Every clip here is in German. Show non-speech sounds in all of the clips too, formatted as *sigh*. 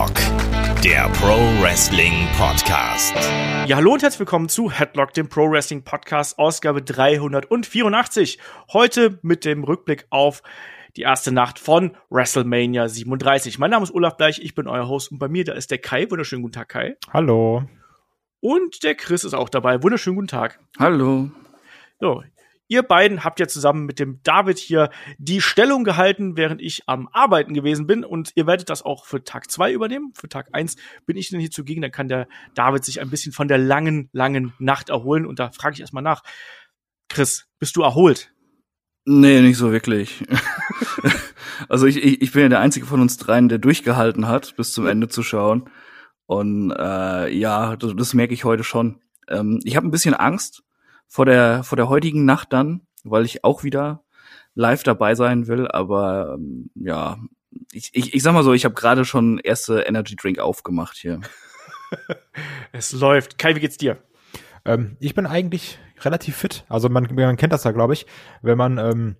Headlock, der Pro Wrestling Podcast. Ja, hallo und herzlich willkommen zu Headlock, dem Pro Wrestling Podcast, Ausgabe 384. Heute mit dem Rückblick auf die erste Nacht von WrestleMania 37. Mein Name ist Olaf Bleich, ich bin euer Host und bei mir da ist der Kai. Wunderschönen guten Tag, Kai. Hallo. Und der Chris ist auch dabei. Wunderschönen guten Tag. Hallo. So, Ihr beiden habt ja zusammen mit dem David hier die Stellung gehalten, während ich am Arbeiten gewesen bin. Und ihr werdet das auch für Tag zwei übernehmen. Für Tag eins bin ich dann hier zugegen. Dann kann der David sich ein bisschen von der langen, langen Nacht erholen. Und da frage ich erstmal nach. Chris, bist du erholt? Nee, nicht so wirklich. *laughs* also ich, ich, ich bin ja der einzige von uns dreien, der durchgehalten hat, bis zum Ende zu schauen. Und äh, ja, das, das merke ich heute schon. Ähm, ich habe ein bisschen Angst, vor der, vor der heutigen Nacht dann, weil ich auch wieder live dabei sein will. Aber ähm, ja, ich, ich, ich sag mal so, ich habe gerade schon erste Energy Drink aufgemacht hier. *laughs* es läuft. Kai, wie geht's dir? Ähm, ich bin eigentlich relativ fit. Also man, man kennt das ja, glaube ich, wenn man ähm,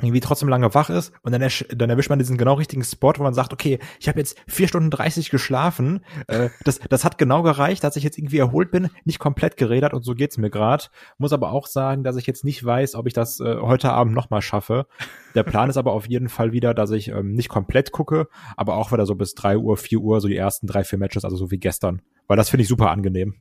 irgendwie trotzdem lange wach ist und dann, ersch dann erwischt man diesen genau richtigen Spot, wo man sagt, okay, ich habe jetzt vier Stunden dreißig geschlafen, äh, das, das hat genau gereicht, dass ich jetzt irgendwie erholt bin, nicht komplett gerädert und so geht's mir gerade. Muss aber auch sagen, dass ich jetzt nicht weiß, ob ich das äh, heute Abend nochmal schaffe. Der Plan ist aber auf jeden Fall wieder, dass ich ähm, nicht komplett gucke, aber auch wieder so bis drei Uhr, vier Uhr, so die ersten drei, vier Matches, also so wie gestern. Weil das finde ich super angenehm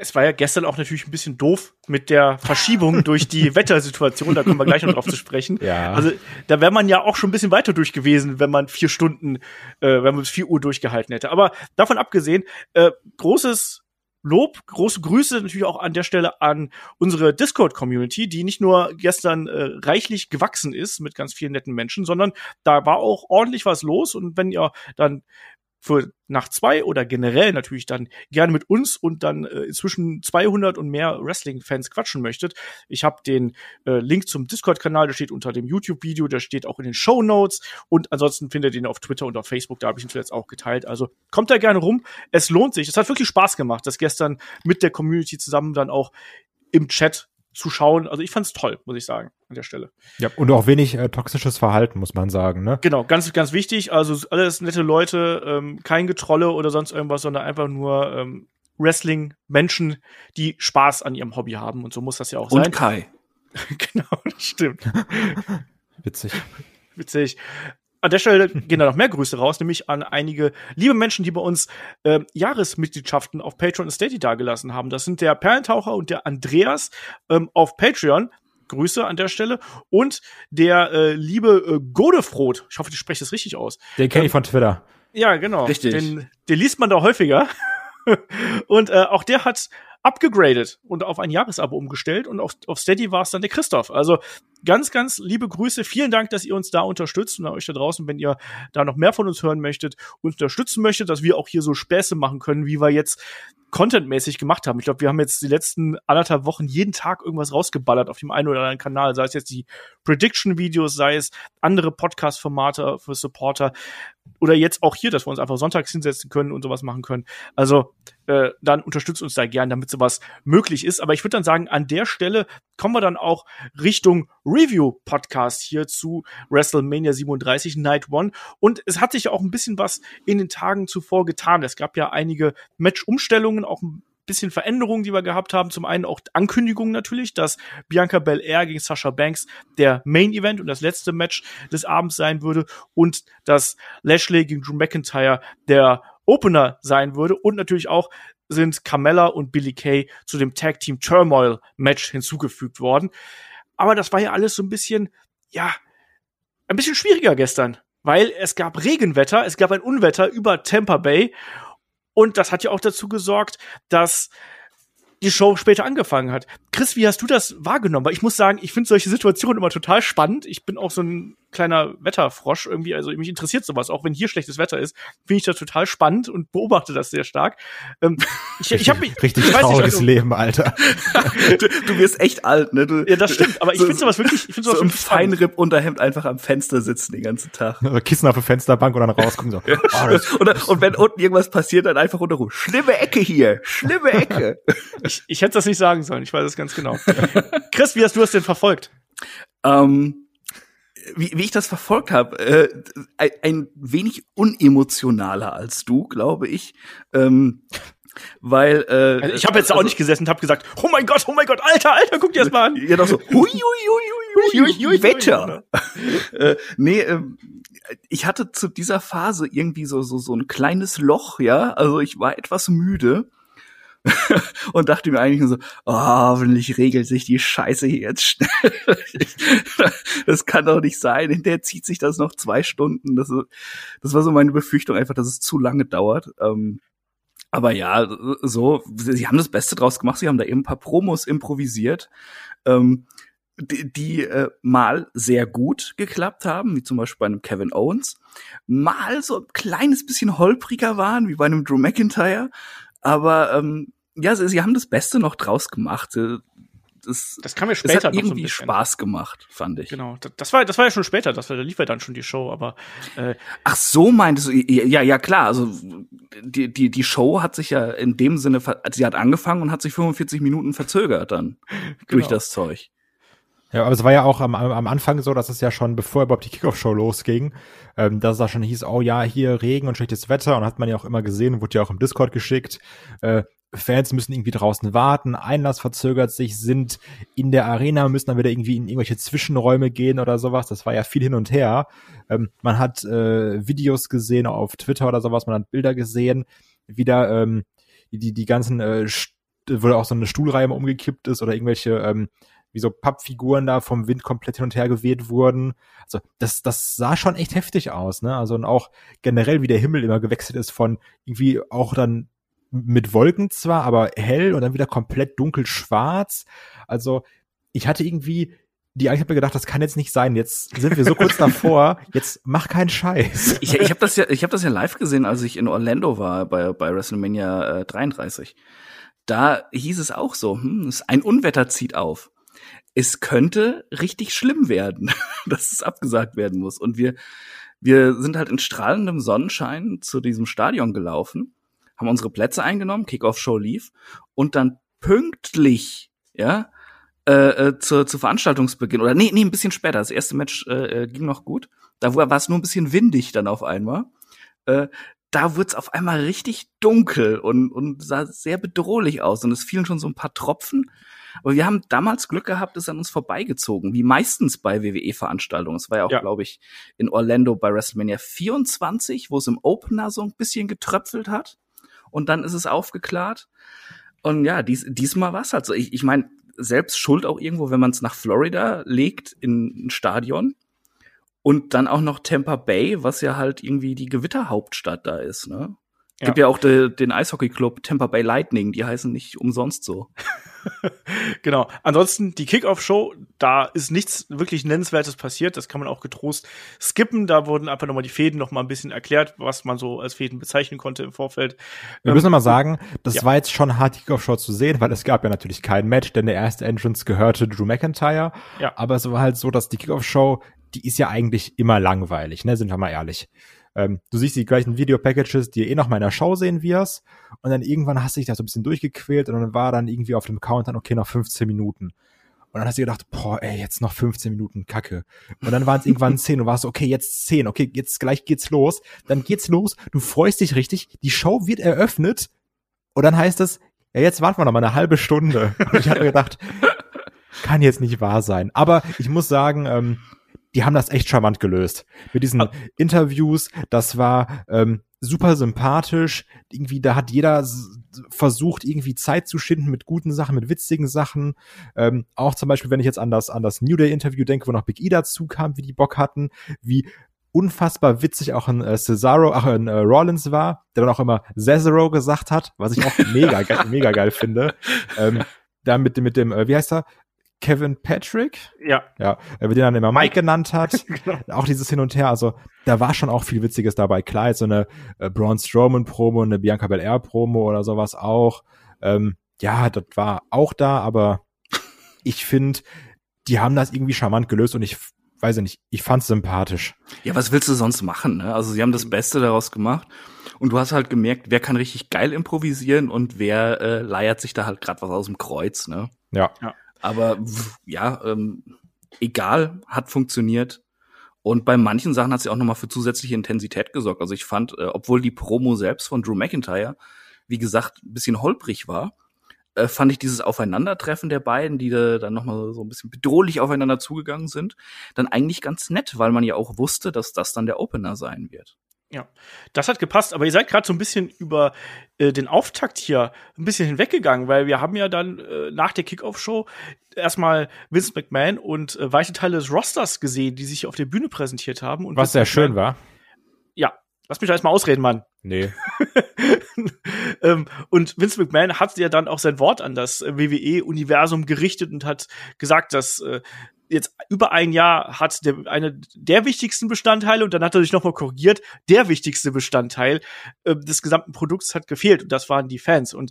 es war ja gestern auch natürlich ein bisschen doof mit der Verschiebung *laughs* durch die Wettersituation. Da kommen wir gleich noch drauf zu sprechen. Ja. Also da wäre man ja auch schon ein bisschen weiter durch gewesen, wenn man vier Stunden, äh, wenn man bis vier Uhr durchgehalten hätte. Aber davon abgesehen, äh, großes Lob, große Grüße natürlich auch an der Stelle an unsere Discord-Community, die nicht nur gestern äh, reichlich gewachsen ist mit ganz vielen netten Menschen, sondern da war auch ordentlich was los. Und wenn ihr dann für nach zwei oder generell natürlich dann gerne mit uns und dann äh, inzwischen 200 und mehr Wrestling-Fans quatschen möchtet. Ich habe den äh, Link zum Discord-Kanal, der steht unter dem YouTube-Video, der steht auch in den Show Notes und ansonsten findet ihr ihn auf Twitter und auf Facebook, da habe ich ihn zuletzt auch geteilt. Also kommt da gerne rum. Es lohnt sich. Es hat wirklich Spaß gemacht, das gestern mit der Community zusammen dann auch im Chat zu schauen. Also ich fand's toll, muss ich sagen, an der Stelle. Ja, und auch wenig äh, toxisches Verhalten, muss man sagen, ne? Genau, ganz, ganz wichtig. Also alles nette Leute, ähm, kein Getrolle oder sonst irgendwas, sondern einfach nur ähm, Wrestling-Menschen, die Spaß an ihrem Hobby haben. Und so muss das ja auch und sein. Und Kai. *laughs* genau, das stimmt. *laughs* Witzig. Witzig an der Stelle gehen da noch mehr Grüße raus, nämlich an einige liebe Menschen, die bei uns äh, Jahresmitgliedschaften auf Patreon und Steady dagelassen haben. Das sind der Perlentaucher und der Andreas ähm, auf Patreon. Grüße an der Stelle. Und der äh, liebe äh, Godefroth, ich hoffe, ich spreche das richtig aus. Den kenne ich von Twitter. Ja, genau. Richtig. Den, den liest man da häufiger. *laughs* und äh, auch der hat abgegradet und auf ein Jahresabo umgestellt und auf, auf Steady war es dann der Christoph. Also ganz, ganz liebe Grüße. Vielen Dank, dass ihr uns da unterstützt und euch da draußen, wenn ihr da noch mehr von uns hören möchtet, unterstützen möchtet, dass wir auch hier so Späße machen können, wie wir jetzt contentmäßig gemacht haben. Ich glaube, wir haben jetzt die letzten anderthalb Wochen jeden Tag irgendwas rausgeballert auf dem einen oder anderen Kanal, sei es jetzt die Prediction-Videos, sei es andere Podcast-Formate für Supporter oder jetzt auch hier, dass wir uns einfach sonntags hinsetzen können und sowas machen können. Also äh, dann unterstützt uns da gern, damit sowas möglich ist. Aber ich würde dann sagen, an der Stelle kommen wir dann auch Richtung Review-Podcast hier zu WrestleMania 37 Night One. Und es hat sich auch ein bisschen was in den Tagen zuvor getan. Es gab ja einige Match-Umstellungen, auch ein bisschen Veränderungen, die wir gehabt haben. Zum einen auch Ankündigungen natürlich, dass Bianca Belair gegen Sasha Banks der Main Event und das letzte Match des Abends sein würde und dass Lashley gegen Drew McIntyre der Opener sein würde und natürlich auch sind Carmella und Billy Kay zu dem Tag Team Turmoil Match hinzugefügt worden. Aber das war ja alles so ein bisschen, ja, ein bisschen schwieriger gestern, weil es gab Regenwetter, es gab ein Unwetter über Tampa Bay und das hat ja auch dazu gesorgt, dass die Show später angefangen hat. Chris, wie hast du das wahrgenommen? Weil ich muss sagen, ich finde solche Situationen immer total spannend. Ich bin auch so ein kleiner Wetterfrosch irgendwie, also mich interessiert sowas, auch wenn hier schlechtes Wetter ist, finde ich das total spannend und beobachte das sehr stark. Ähm, ich richtig, ich habe mich richtig ich trauriges nicht, also, Leben, Alter. *laughs* du, du wirst echt alt, ne? Du, ja, das stimmt, aber ich so, finde sowas wirklich, ich finde sowas so im Feinripp Unterhemd einfach am Fenster sitzen den ganzen Tag. *laughs* Also Kissen auf der Fensterbank und dann rausgucken so. Oh, und, *laughs* und wenn unten irgendwas passiert, dann einfach runter. Schlimme Ecke hier, schlimme Ecke. Ich, ich hätte das nicht sagen sollen, ich weiß es ganz genau. *laughs* Chris, wie hast du das denn verfolgt? Ähm wie, wie ich das verfolgt habe, äh, ein, ein wenig unemotionaler als du, glaube ich. Ähm, weil äh, also ich habe jetzt also, auch nicht gesessen und habe gesagt, oh mein Gott, oh mein Gott, Alter, Alter, guck dir das mal an. Ja, doch so, *laughs* hui, hui, hui, hui, hui, hui, Wetter. *laughs* äh, nee, äh, ich hatte zu dieser Phase irgendwie so so so ein kleines Loch, ja, also ich war etwas müde *laughs* und dachte mir eigentlich nur so, oh, hoffentlich regelt sich die Scheiße hier jetzt schnell. *laughs* das kann doch nicht sein. Hinterher zieht sich das noch zwei Stunden. Das, das war so meine Befürchtung einfach, dass es zu lange dauert. Ähm, aber ja, so, sie haben das Beste draus gemacht. Sie haben da eben ein paar Promos improvisiert. Ähm, die, die äh, mal sehr gut geklappt haben, wie zum Beispiel bei einem Kevin Owens, mal so ein kleines bisschen holpriger waren, wie bei einem Drew McIntyre, aber ähm, ja, sie, sie haben das Beste noch draus gemacht. Das, das kam ja später das hat irgendwie so Spaß gemacht, fand ich. Genau, das war das war ja schon später, das war, da lief ja dann schon die Show, aber äh, ach so meintest du ja ja klar, also die die die Show hat sich ja in dem Sinne sie hat angefangen und hat sich 45 Minuten verzögert dann *laughs* genau. durch das Zeug. Ja, aber es war ja auch am, am Anfang so, dass es ja schon, bevor überhaupt die Kickoff-Show losging, ähm, dass es da schon hieß, oh ja, hier Regen und schlechtes Wetter und hat man ja auch immer gesehen, wurde ja auch im Discord geschickt, äh, Fans müssen irgendwie draußen warten, Einlass verzögert sich, sind in der Arena, müssen dann wieder irgendwie in irgendwelche Zwischenräume gehen oder sowas. Das war ja viel hin und her. Ähm, man hat äh, Videos gesehen auf Twitter oder sowas, man hat Bilder gesehen, wieder ähm, die, die ganzen, äh, wo auch so eine Stuhlreihe umgekippt ist oder irgendwelche ähm, wie so Pappfiguren da vom Wind komplett hin und her geweht wurden. Also das, das sah schon echt heftig aus, ne? Also und auch generell, wie der Himmel immer gewechselt ist von irgendwie auch dann mit Wolken zwar, aber hell und dann wieder komplett dunkel schwarz. Also ich hatte irgendwie die ich habe mir gedacht, das kann jetzt nicht sein. Jetzt sind wir so kurz *laughs* davor. Jetzt mach keinen Scheiß. Ich, ich habe das ja, ich habe das ja live gesehen, als ich in Orlando war bei bei WrestleMania äh, 33. Da hieß es auch so, hm, ein Unwetter zieht auf es könnte richtig schlimm werden, *laughs* dass es abgesagt werden muss. Und wir, wir sind halt in strahlendem Sonnenschein zu diesem Stadion gelaufen, haben unsere Plätze eingenommen, Kickoff-Show lief und dann pünktlich, ja, äh, äh, zur, zu Veranstaltungsbeginn, oder nee, nee, ein bisschen später, das erste Match äh, äh ging noch gut, da war es nur ein bisschen windig dann auf einmal, äh, da wird's auf einmal richtig dunkel und, und sah sehr bedrohlich aus. Und es fielen schon so ein paar Tropfen aber wir haben damals Glück gehabt, es an uns vorbeigezogen, wie meistens bei WWE-Veranstaltungen. Es war ja auch, ja. glaube ich, in Orlando bei WrestleMania 24, wo es im Opener so ein bisschen getröpfelt hat. Und dann ist es aufgeklärt. Und ja, dies, diesmal war es halt so. Ich, ich meine, selbst schuld auch irgendwo, wenn man es nach Florida legt, in ein Stadion. Und dann auch noch Tampa Bay, was ja halt irgendwie die Gewitterhauptstadt da ist, ne? Ja. Gibt ja auch de, den Eishockey-Club Tampa Bay Lightning, die heißen nicht umsonst so. *laughs* *laughs* genau. Ansonsten die Kickoff-Show, da ist nichts wirklich Nennenswertes passiert. Das kann man auch getrost skippen. Da wurden einfach nochmal die Fäden nochmal ein bisschen erklärt, was man so als Fäden bezeichnen konnte im Vorfeld. Wir ähm, müssen mal sagen, das ja. war jetzt schon hart, die Kickoff-Show zu sehen, weil es gab ja natürlich kein Match, denn der erste Entrance gehörte Drew McIntyre. Ja. Aber es war halt so, dass die Kickoff-Show, die ist ja eigentlich immer langweilig, ne? Sind wir mal ehrlich. Ähm, du siehst die gleichen Video-Packages, die ihr eh noch mal in der Show sehen wirst. Und dann irgendwann hast du dich da so ein bisschen durchgequält und dann war dann irgendwie auf dem Count dann, okay, noch 15 Minuten. Und dann hast du gedacht, boah, ey, jetzt noch 15 Minuten, Kacke. Und dann waren es irgendwann *laughs* 10 und warst so, okay, jetzt 10, okay, jetzt gleich geht's los. Dann geht's los, du freust dich richtig, die Show wird eröffnet und dann heißt es, ja, jetzt warten wir noch mal eine halbe Stunde. Und ich hatte gedacht, *laughs* kann jetzt nicht wahr sein. Aber ich muss sagen, ähm, die haben das echt charmant gelöst. Mit diesen ah. Interviews, das war ähm, super sympathisch. Irgendwie, da hat jeder versucht, irgendwie Zeit zu schinden mit guten Sachen, mit witzigen Sachen. Ähm, auch zum Beispiel, wenn ich jetzt an das, an das New Day Interview denke, wo noch Big E dazu kam, wie die Bock hatten, wie unfassbar witzig auch ein äh, Cesaro, ach, ein äh, Rollins war, der dann auch immer Cesaro gesagt hat, was ich auch *laughs* mega, geil, mega geil finde. Ähm, da mit dem, mit dem, äh, wie heißt er? Kevin Patrick. Ja. Ja, er wird ihn dann immer Mike genannt hat. *laughs* genau. Auch dieses Hin und Her. Also, da war schon auch viel Witziges dabei. Klar, jetzt so eine äh, Braun Strowman Promo, eine Bianca Belair Promo oder sowas auch. Ähm, ja, das war auch da, aber ich finde, die haben das irgendwie charmant gelöst und ich weiß ja nicht, ich fand's sympathisch. Ja, was willst du sonst machen? Ne? Also sie haben das Beste daraus gemacht und du hast halt gemerkt, wer kann richtig geil improvisieren und wer äh, leiert sich da halt gerade was aus dem Kreuz. Ne? Ja. ja. Aber ja, ähm, egal, hat funktioniert. Und bei manchen Sachen hat sie auch noch mal für zusätzliche Intensität gesorgt. Also ich fand, äh, obwohl die Promo selbst von Drew McIntyre, wie gesagt, ein bisschen holprig war, äh, fand ich dieses Aufeinandertreffen der beiden, die da dann noch mal so ein bisschen bedrohlich aufeinander zugegangen sind, dann eigentlich ganz nett, weil man ja auch wusste, dass das dann der Opener sein wird. Ja, das hat gepasst, aber ihr seid gerade so ein bisschen über äh, den Auftakt hier ein bisschen hinweggegangen, weil wir haben ja dann äh, nach der Kickoff-Show erstmal Vince McMahon und äh, weite Teile des Rosters gesehen, die sich auf der Bühne präsentiert haben. Und Was sehr schön war. Ja, lass mich da erstmal ausreden, Mann. Nee. *laughs* ähm, und Vince McMahon hat ja dann auch sein Wort an das WWE-Universum gerichtet und hat gesagt, dass äh, jetzt über ein Jahr hat der eine der wichtigsten Bestandteile und dann hat er sich nochmal korrigiert, der wichtigste Bestandteil äh, des gesamten Produkts hat gefehlt und das waren die Fans und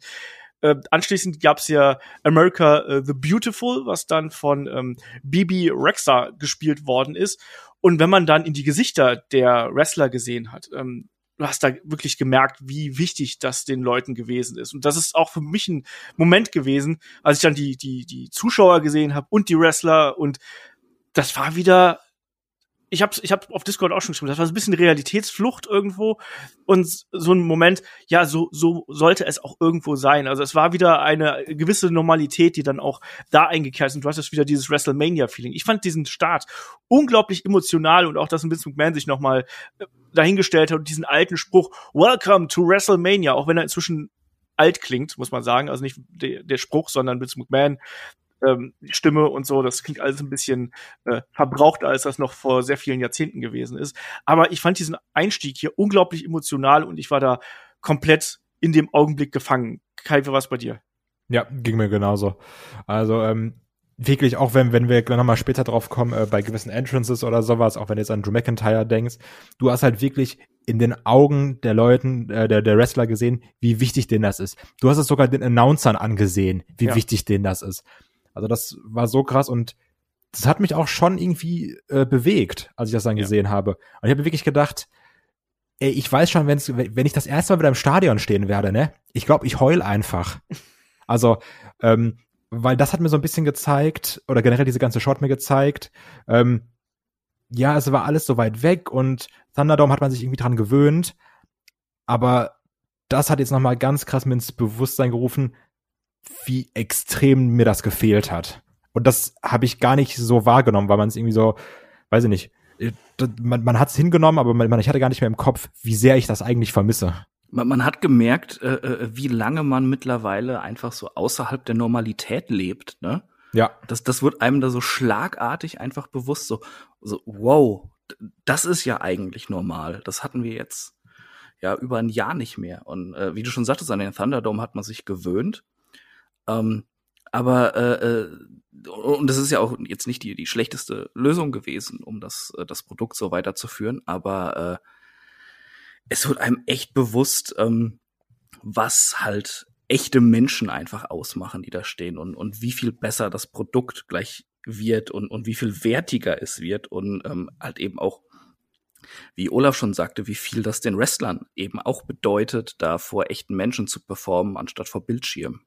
äh, anschließend gab's ja America äh, the Beautiful, was dann von ähm, Bibi Rexa gespielt worden ist. Und wenn man dann in die Gesichter der Wrestler gesehen hat, ähm, du hast da wirklich gemerkt, wie wichtig das den Leuten gewesen ist. Und das ist auch für mich ein Moment gewesen, als ich dann die, die, die Zuschauer gesehen habe und die Wrestler und das war wieder, ich habe ich hab auf Discord auch schon geschrieben, das war so ein bisschen Realitätsflucht irgendwo und so ein Moment, ja, so, so sollte es auch irgendwo sein. Also es war wieder eine gewisse Normalität, die dann auch da eingekehrt ist und du hast jetzt wieder dieses WrestleMania-Feeling. Ich fand diesen Start unglaublich emotional und auch, dass ein Vince McMahon sich nochmal dahingestellt hat und diesen alten Spruch, Welcome to WrestleMania, auch wenn er inzwischen alt klingt, muss man sagen, also nicht der, der Spruch, sondern Vince McMahon ähm, Stimme und so, das klingt alles ein bisschen äh, verbrauchter, als das noch vor sehr vielen Jahrzehnten gewesen ist. Aber ich fand diesen Einstieg hier unglaublich emotional und ich war da komplett in dem Augenblick gefangen. Kai, wie war's bei dir? Ja, ging mir genauso. Also, ähm, wirklich, auch wenn, wenn wir gleich nochmal später drauf kommen, äh, bei gewissen Entrances oder sowas, auch wenn du jetzt an Drew McIntyre denkst, du hast halt wirklich in den Augen der Leuten, äh, der, der Wrestler gesehen, wie wichtig denen das ist. Du hast es sogar den Announcern angesehen, wie Ja. wichtig denen das ist. Also das war so krass und das hat mich auch schon irgendwie äh, bewegt, als ich das dann Ja. gesehen habe. Und ich habe mir wirklich gedacht, ey, ich weiß schon, wenn's, wenn ich das erste Mal wieder im Stadion stehen werde, ne? Ich glaube, ich heul einfach. *laughs* Also, ähm, weil das hat mir so ein bisschen gezeigt, oder generell diese ganze Shot mir gezeigt, ähm, ja, es war alles so weit weg und Thunderdome hat man sich irgendwie dran gewöhnt, aber das hat jetzt nochmal ganz krass mir ins Bewusstsein gerufen, wie extrem mir das gefehlt hat. Und das habe ich gar nicht so wahrgenommen, weil man es irgendwie so, weiß ich nicht, äh, man, man hat es hingenommen, aber man, ich hatte gar nicht mehr im Kopf, wie sehr ich das eigentlich vermisse. Man, man hat gemerkt, äh, äh, wie lange man mittlerweile einfach so außerhalb der Normalität lebt, ne? Ja, Das, das wird einem da so schlagartig einfach bewusst, so, so, wow, das ist ja eigentlich normal. Das hatten wir jetzt ja über ein Jahr nicht mehr. Und äh, wie du schon sagtest, an den Thunderdome hat man sich gewöhnt. Ähm, aber äh, äh, und das ist ja auch jetzt nicht die, die schlechteste Lösung gewesen, um das, äh, das Produkt so weiterzuführen, aber äh, es wird einem echt bewusst, ähm, was halt echte Menschen einfach ausmachen, die da stehen und, und wie viel besser das Produkt gleich wird und, und wie viel wertiger es wird und ähm, halt eben auch, wie Olaf schon sagte, wie viel das den Wrestlern eben auch bedeutet, da vor echten Menschen zu performen, anstatt vor Bildschirmen.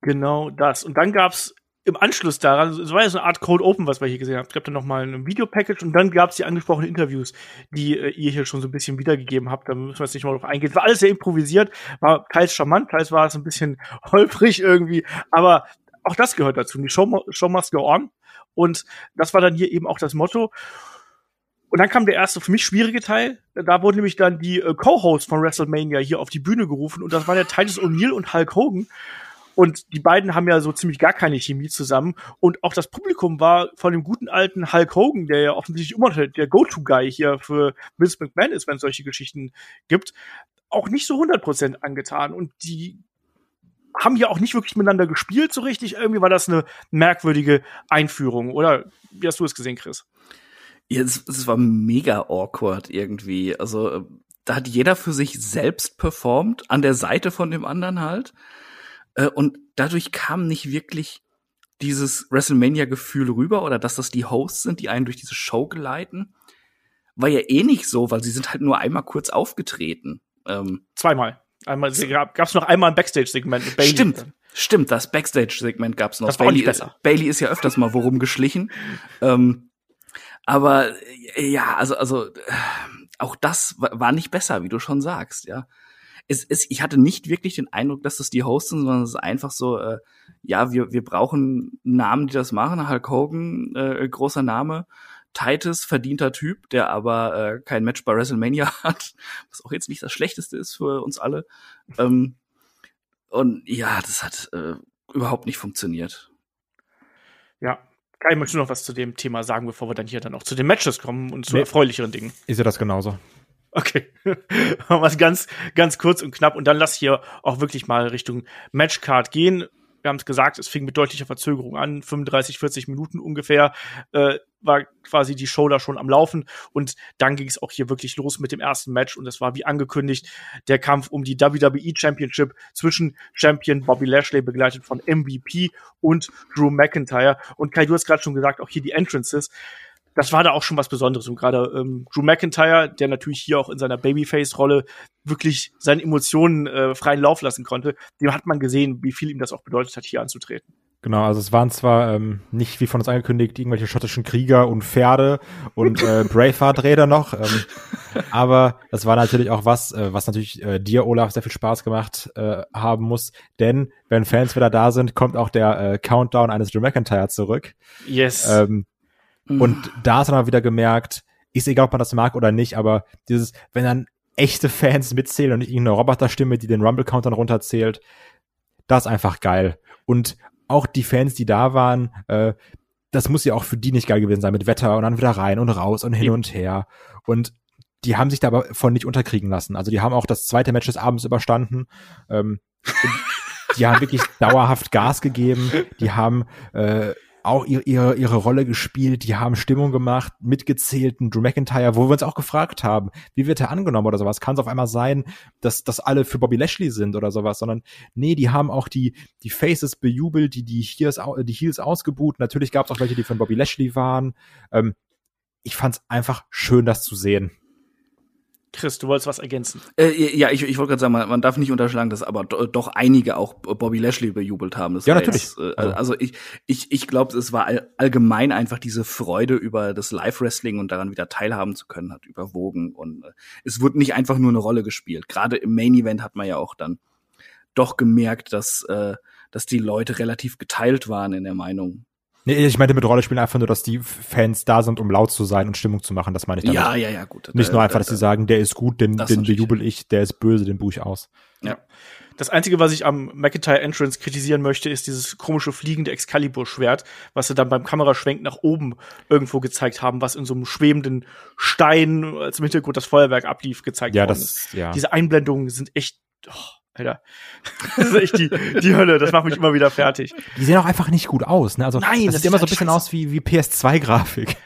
Genau das. Und dann gab's im Anschluss daran, es war ja so eine Art Code Open, was wir hier gesehen haben. Es gab dann noch mal ein Videopackage und dann gab's die angesprochenen Interviews, die äh, ihr hier schon so ein bisschen wiedergegeben habt. Da müssen wir jetzt nicht mal drauf eingehen. Es war alles sehr improvisiert, war teils charmant, teils war es ein bisschen *laughs* holprig irgendwie. Aber auch das gehört dazu. Die Show, Show must go on. Und das war dann hier eben auch das Motto. Und dann kam der erste für mich schwierige Teil. Da wurden nämlich dann die äh, Co-Hosts von WrestleMania hier auf die Bühne gerufen und das waren ja Titus O'Neill und Hulk Hogan. Und die beiden haben ja so ziemlich gar keine Chemie zusammen. Und auch das Publikum war von dem guten alten Hulk Hogan, der ja offensichtlich immer der Go-To-Guy hier für Vince McMahon ist, wenn es solche Geschichten gibt, auch nicht so 100% angetan. Und die haben ja auch nicht wirklich miteinander gespielt so richtig. Irgendwie war das eine merkwürdige Einführung. Oder wie hast du es gesehen, Chris? Ja, es, es war mega awkward irgendwie. Also äh, da hat jeder für sich selbst performt, an der Seite von dem anderen halt. Äh, Und dadurch kam nicht wirklich dieses WrestleMania-Gefühl rüber oder dass das die Hosts sind, die einen durch diese Show geleiten. War ja eh nicht so, weil sie sind halt nur einmal kurz aufgetreten. Ähm, Zweimal. Einmal gab es noch einmal ein Backstage-Segment mit Bailey. Stimmt, stimmt, das Backstage-Segment gab's noch. Das war Bailey, besser. Bailey ist ja öfters mal worum geschlichen. ähm, Aber äh, ja, also, also äh, auch das war nicht besser, wie du schon sagst, ja. Es, es, ich hatte nicht wirklich den Eindruck, dass das die Hosts sind, sondern es ist einfach so, äh, ja, wir, wir brauchen Namen, die das machen. Hulk Hogan, äh, großer Name. Titus, verdienter Typ, der aber äh, kein Match bei WrestleMania *laughs* hat, was auch jetzt nicht das Schlechteste ist für uns alle. Ähm, und ja, das hat äh, überhaupt nicht funktioniert. Ja, Kai, möchtest du noch was zu dem Thema sagen, bevor wir dann hier dann auch zu den Matches kommen und zu Nee. erfreulicheren Dingen? Ich sehe das genauso. Okay. Machen wir es ganz, ganz kurz und knapp und dann lass hier auch wirklich mal Richtung Matchcard gehen. Wir haben es gesagt, es fing mit deutlicher Verzögerung an, 35, 40 Minuten ungefähr äh, war quasi die Show da schon am Laufen. Und dann ging es auch hier wirklich los mit dem ersten Match. Und es war wie angekündigt der Kampf um die WWE Championship zwischen Champion Bobby Lashley begleitet von MVP und Drew McIntyre. Und Kai, du hast gerade schon gesagt, auch hier die Entrances das war da auch schon was Besonderes. Und gerade ähm, Drew McIntyre, der natürlich hier auch in seiner Babyface-Rolle wirklich seine Emotionen äh, freien Lauf lassen konnte, dem hat man gesehen, wie viel ihm das auch bedeutet hat, hier anzutreten. Genau, also es waren zwar ähm, nicht wie von uns angekündigt irgendwelche schottischen Krieger und Pferde und äh, *laughs* Braveheart-Räder noch, ähm, aber das war natürlich auch was, äh, was natürlich äh, dir, Olaf, sehr viel Spaß gemacht äh, haben muss, denn wenn Fans wieder da sind, kommt auch der äh, Countdown eines Drew McIntyre zurück. Yes. Ähm, Und da ist man wieder gemerkt, ist egal, ob man das mag oder nicht, aber dieses, wenn dann echte Fans mitzählen und nicht irgendeine Roboterstimme, die den Rumble-Countdown runterzählt, das ist einfach geil. Und auch die Fans, die da waren, äh, das muss ja auch für die nicht geil gewesen sein mit Wetter und dann wieder rein und raus und hin und her. Und die haben sich da aber von nicht unterkriegen lassen. Also die haben auch das zweite Match des Abends überstanden. Ähm, die haben wirklich *laughs* dauerhaft Gas gegeben. Die haben äh, auch ihre, ihre, Rolle gespielt, die haben Stimmung gemacht, mitgezählten Drew McIntyre, wo wir uns auch gefragt haben, wie wird er angenommen oder sowas? Kann es auf einmal sein, dass, dass alle für Bobby Lashley sind oder sowas, sondern nee, die haben auch die, die Faces bejubelt, die, die, Heels, die Heels ausgebuht. Natürlich gab es auch welche, die für Bobby Lashley waren. Ähm, ich fand's einfach schön, das zu sehen. Chris, du wolltest was ergänzen. Äh, ja, ich, ich wollte gerade sagen, man, man darf nicht unterschlagen, dass aber do, doch einige auch Bobby Lashley bejubelt haben. Das Ja, natürlich. Jetzt, äh, also ich, ich, ich glaube, es war all, allgemein einfach diese Freude über das Live-Wrestling und daran wieder teilhaben zu können, hat überwogen. Und äh, es wurde nicht einfach nur eine Rolle gespielt. Gerade im Main-Event hat man ja auch dann doch gemerkt, dass, äh, dass die Leute relativ geteilt waren in der Meinung. Nee, ich meinte mit Rolle spielen einfach nur, dass die Fans da sind, um laut zu sein und Stimmung zu machen. Das meine ich damit. Ja, ja, ja, gut. Nicht Da- nur einfach, da- dass sie sagen, der ist gut, den, den bejubel ich, der ist böse, den buche ich aus. Das Einzige, was ich am McIntyre Entrance kritisieren möchte, ist dieses komische fliegende Excalibur-Schwert, was sie dann beim Kameraschwenk nach oben irgendwo gezeigt haben, was in so einem schwebenden Stein als im Hintergrund das Feuerwerk ablief, gezeigt Ja, worden ist. das, ja. Diese Einblendungen sind echt, oh, Alter. *laughs* Das ist echt die, die Hölle. Das macht mich immer wieder fertig. Die sehen auch einfach nicht gut aus, ne? Also, Nein, das, das sieht immer so ein bisschen scheiße. aus wie, wie PS2-Grafik.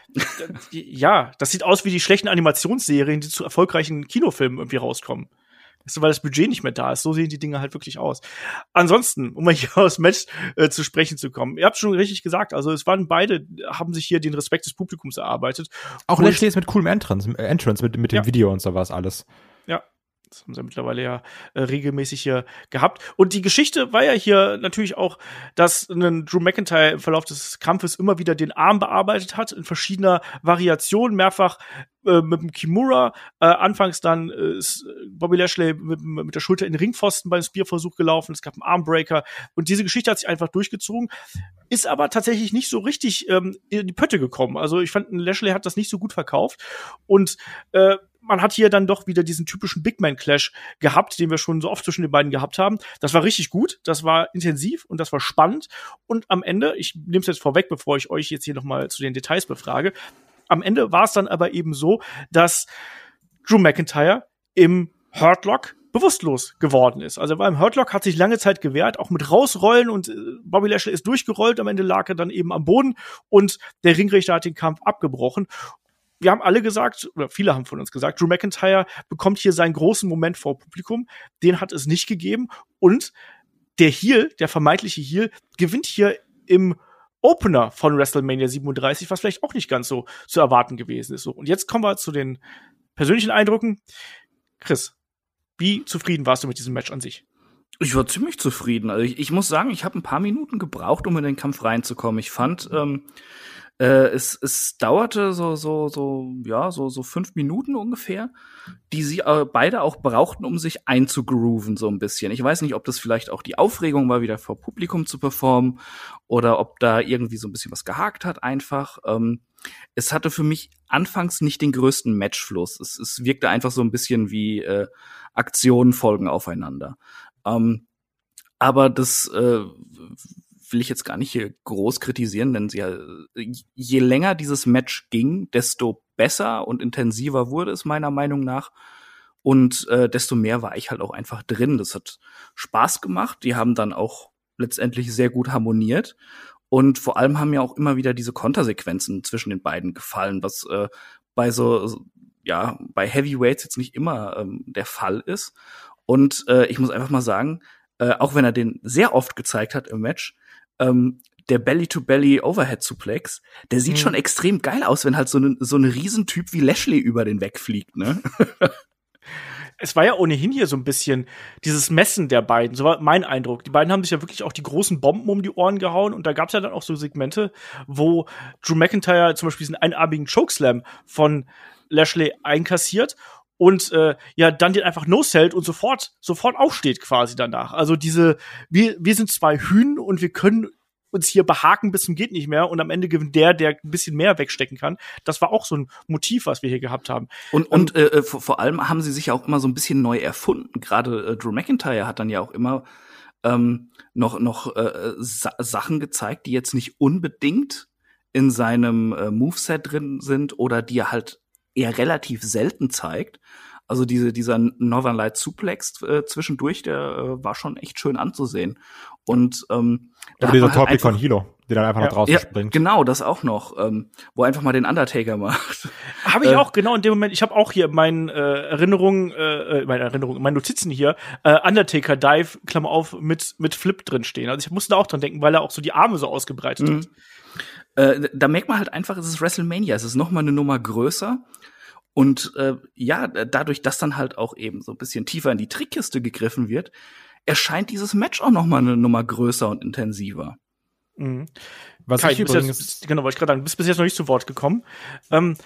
Ja, das sieht aus wie die schlechten Animationsserien, die zu erfolgreichen Kinofilmen irgendwie rauskommen. Du, weil das Budget nicht mehr da ist. So sehen die Dinge halt wirklich aus. Ansonsten, um mal hier *laughs* aus Match äh, zu sprechen zu kommen. Ihr habt schon richtig gesagt. Also es waren beide, haben sich hier den Respekt des Publikums erarbeitet. Auch Lashley ist mit coolem Entrance, äh, Entrance mit, mit dem Ja. Video und sowas alles. Ja. Das haben sie mittlerweile ja äh, regelmäßig hier gehabt. Und die Geschichte war ja hier natürlich auch, dass ein Drew McIntyre im Verlauf des Kampfes immer wieder den Arm bearbeitet hat, in verschiedener Variation, mehrfach äh, mit dem Kimura. Äh, anfangs dann äh, ist Bobby Lashley mit, mit der Schulter in den Ringpfosten beim Spearversuch gelaufen. Es gab einen Armbreaker. Und diese Geschichte hat sich einfach durchgezogen, ist aber tatsächlich nicht so richtig ähm, in die Pötte gekommen. Also ich fand, Lashley hat das nicht so gut verkauft. Und äh, man hat hier dann doch wieder diesen typischen Big Man Clash gehabt, den wir schon so oft zwischen den beiden gehabt haben. Das war richtig gut, das war intensiv und das war spannend. Und am Ende, ich nehme es jetzt vorweg, bevor ich euch jetzt hier noch mal zu den Details befrage, am Ende war es dann aber eben so, dass Drew McIntyre im Hurtlock bewusstlos geworden ist. Also er war im Hurtlock, hat sich lange Zeit gewehrt, auch mit rausrollen und äh, Bobby Lashley ist durchgerollt, am Ende lag er dann eben am Boden und der Ringrichter hat den Kampf abgebrochen wir haben alle gesagt, oder viele haben von uns gesagt, Drew McIntyre bekommt hier seinen großen Moment vor Publikum. Den hat es nicht gegeben. Und der Heel, der vermeintliche Heel, gewinnt hier im Opener von WrestleMania 37, was vielleicht auch nicht ganz so zu erwarten gewesen ist. So, und jetzt kommen wir zu den persönlichen Eindrücken. Chris, wie zufrieden warst du mit diesem Match an sich? Ich war ziemlich zufrieden. Also ich, ich muss sagen, ich habe ein paar Minuten gebraucht, um in den Kampf reinzukommen. Ich fand, ähm, Äh, es, es dauerte so, so, so, ja, so, so fünf Minuten ungefähr, die sie äh, beide auch brauchten, um sich einzugrooven, so ein bisschen. Ich weiß nicht, ob das vielleicht auch die Aufregung war, wieder vor Publikum zu performen oder ob da irgendwie so ein bisschen was gehakt hat, einfach. Ähm, es hatte für mich anfangs nicht den größten Matchfluss. Es, es wirkte einfach so ein bisschen wie äh, Aktionen folgen aufeinander. Ähm, aber das äh, will ich jetzt gar nicht hier groß kritisieren, denn sie, äh, je länger dieses Match ging, desto besser und intensiver wurde es meiner Meinung nach. Und äh, desto mehr war ich halt auch einfach drin. Das hat Spaß gemacht. Die haben dann auch letztendlich sehr gut harmoniert. Und vor allem haben mir auch immer wieder diese Kontersequenzen zwischen den beiden gefallen, was äh, bei so, ja, bei Heavyweights jetzt nicht immer ähm, der Fall ist. Und äh, ich muss einfach mal sagen, äh, auch wenn er den sehr oft gezeigt hat im Match, ähm, der Belly-to-Belly-Overhead-Suplex, der sieht mhm. schon extrem geil aus, wenn halt so ein so ein Riesentyp wie Lashley über den wegfliegt, ne? *laughs* es war ja ohnehin hier so ein bisschen dieses Messen der beiden, so war mein Eindruck. Die beiden haben sich ja wirklich auch die großen Bomben um die Ohren gehauen und da gab es ja dann auch so Segmente, wo Drew McIntyre zum Beispiel diesen einarmigen Chokeslam von Lashley einkassiert und äh, ja dann den einfach no sellt und sofort sofort aufsteht quasi danach. Also diese wir wir sind zwei Hühn und wir können uns hier behaken bis zum geht nicht mehr und am Ende gewinnt der, der ein bisschen mehr wegstecken kann. Das war auch so ein Motiv, was wir hier gehabt haben. Und, und äh, äh vor, vor allem haben sie sich ja auch immer so ein bisschen neu erfunden. Gerade äh, Drew McIntyre hat dann ja auch immer ähm, noch noch äh, Sa Sachen gezeigt, die jetzt nicht unbedingt in seinem äh, Moveset drin sind oder die er halt eher relativ selten zeigt. Also diese, dieser Northern Light Suplex äh, zwischendurch, der äh, war schon echt schön anzusehen. Und ähm, da Aber dieser halt Topic von Hilo, der dann einfach ja. nach draußen ja, springt. Genau, das auch noch, ähm, wo einfach mal den Undertaker macht. *laughs* Habe ich äh, auch genau in dem Moment. Ich habe auch hier meinen äh, Erinnerungen, äh, äh, meine Erinnerungen, meine Notizen hier äh, Undertaker Dive Klammer auf mit mit Flip drin stehen. Also ich musste da auch dran denken, weil er auch so die Arme so ausgebreitet mhm. hat. Äh, da merkt man halt einfach, es ist WrestleMania, es ist noch mal eine Nummer größer. Und äh, ja, dadurch, dass dann halt auch eben so ein bisschen tiefer in die Trickkiste gegriffen wird, erscheint dieses Match auch noch mal eine Nummer größer und intensiver. Mhm. Was Kai, ich übrigens jetzt, genau, wollte ich gerade sagen, bist bis jetzt noch nicht zu Wort gekommen. Ähm,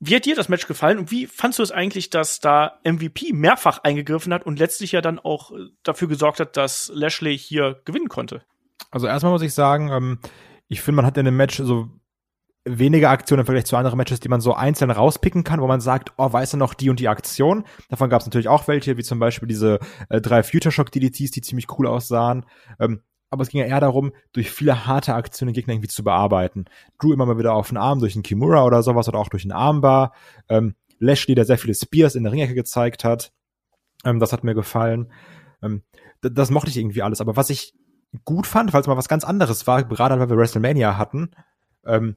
wie hat dir das Match gefallen und wie fandst du es eigentlich, dass da MVP mehrfach eingegriffen hat und letztlich ja dann auch äh, dafür gesorgt hat, dass Lashley hier gewinnen konnte? Also erstmal muss ich sagen, ähm, ich finde, man hat in dem Match so weniger Aktionen im Vergleich zu anderen Matches, die man so einzeln rauspicken kann, wo man sagt, oh, weißt du noch die und die Aktion? Davon gab es natürlich auch welche, wie zum Beispiel diese äh, drei Future Shock DDTs, die ziemlich cool aussahen. Ähm, aber es ging ja eher darum, durch viele harte Aktionen den Gegner irgendwie zu bearbeiten. Drew immer mal wieder auf den Arm durch einen Kimura oder sowas oder auch durch einen Armbar. Ähm, Lashley, der sehr viele Spears in der Ringecke gezeigt hat. Ähm, das hat mir gefallen. Ähm, das mochte ich irgendwie alles. Aber was ich gut fand, weil es mal was ganz anderes war, gerade weil wir WrestleMania hatten, ähm,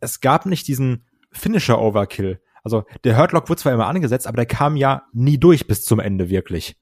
es gab nicht diesen Finisher Overkill. Also der Hurtlock wurde zwar immer angesetzt, aber der kam ja nie durch bis zum Ende wirklich.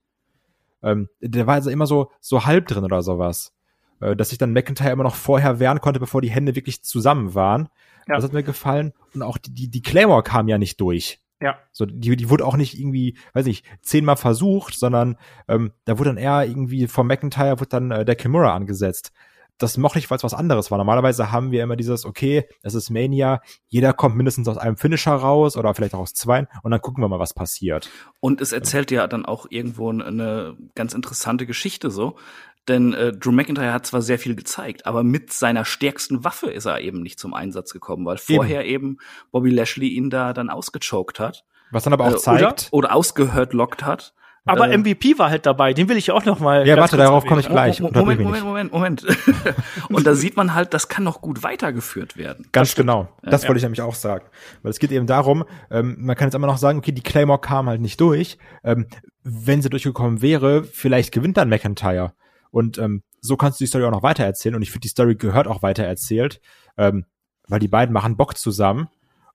Ähm, der war also immer so so halb drin oder sowas, äh, dass sich dann McIntyre immer noch vorher wehren konnte, bevor die Hände wirklich zusammen waren. Ja. Das hat mir gefallen und auch die die, die Claymore kam ja nicht durch. Ja. So, die, die wurde auch nicht irgendwie, weiß nicht, zehnmal versucht, sondern ähm, da wurde dann eher irgendwie vom McIntyre wurde dann äh, der Kimura angesetzt das mochte ich, weil es was anderes war. Normalerweise haben wir immer dieses, okay, es ist Mania, jeder kommt mindestens aus einem Finisher raus oder vielleicht auch aus zwei und dann gucken wir mal, was passiert. Und es erzählt ja dann auch irgendwo eine ganz interessante Geschichte so. Denn äh, Drew McIntyre hat zwar sehr viel gezeigt, aber mit seiner stärksten Waffe ist er eben nicht zum Einsatz gekommen, weil vorher eben, eben Bobby Lashley ihn da dann ausgechoked hat. Was dann aber auch äh, zeigt. Oder, oder ausgehört lockt hat. Aber äh, MVP war halt dabei, den will ich auch noch mal. Ja, warte, darauf komme ich gleich. Moment, Moment, Moment, Moment. *laughs* und da sieht man halt, das kann noch gut weitergeführt werden. Ganz genau. Das ja. wollte ich nämlich auch sagen. Weil es geht eben darum, ähm, man kann jetzt immer noch sagen, okay, die Claymore kam halt nicht durch. Ähm, wenn sie durchgekommen wäre, vielleicht gewinnt dann McIntyre. Und ähm, so kannst du die Story auch noch weitererzählen. Und ich finde, die Story gehört auch weitererzählt, ähm, weil die beiden machen Bock zusammen.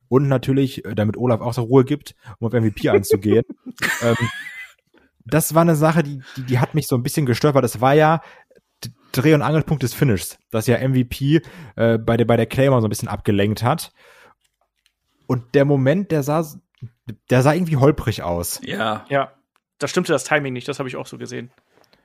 Und natürlich, äh, damit Olaf auch so Ruhe gibt, um auf MVP einzugehen. *laughs* ähm, das war eine Sache, die, die, die hat mich so ein bisschen gestört, weil das war ja Dreh- und Angelpunkt des Finishs, dass ja MVP äh, bei der bei der Claymore so ein bisschen abgelenkt hat. Und der Moment, der sah, der sah irgendwie holprig aus. Ja. Ja, da stimmte das Timing nicht, das habe ich auch so gesehen.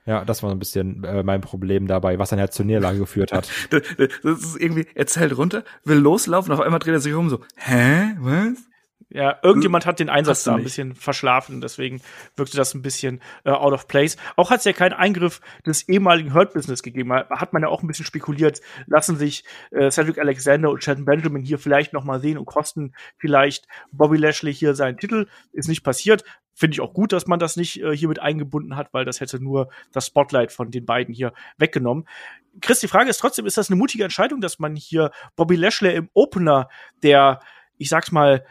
Ja, das war so ein bisschen äh, mein Problem dabei, was dann ja zur Niederlage *laughs* geführt hat. das, das ist irgendwie, er zählt runter, will loslaufen, auf einmal dreht er sich um so, hä, was? Ja, irgendjemand hat den Einsatz da ein bisschen verschlafen, deswegen wirkte das ein bisschen äh, out of place. Auch hat es ja keinen Eingriff des ehemaligen Hurt Business gegeben. Hat man ja auch ein bisschen spekuliert, lassen sich äh, Cedric Alexander und Shelton Benjamin hier vielleicht noch mal sehen und kosten vielleicht Bobby Lashley hier seinen Titel. Ist nicht passiert. Finde ich auch gut, dass man das nicht äh, hier mit eingebunden hat, weil das hätte nur das Spotlight von den beiden hier weggenommen. Chris, die Frage ist trotzdem, ist das eine mutige Entscheidung, dass man hier Bobby Lashley im Opener der, ich sag's mal,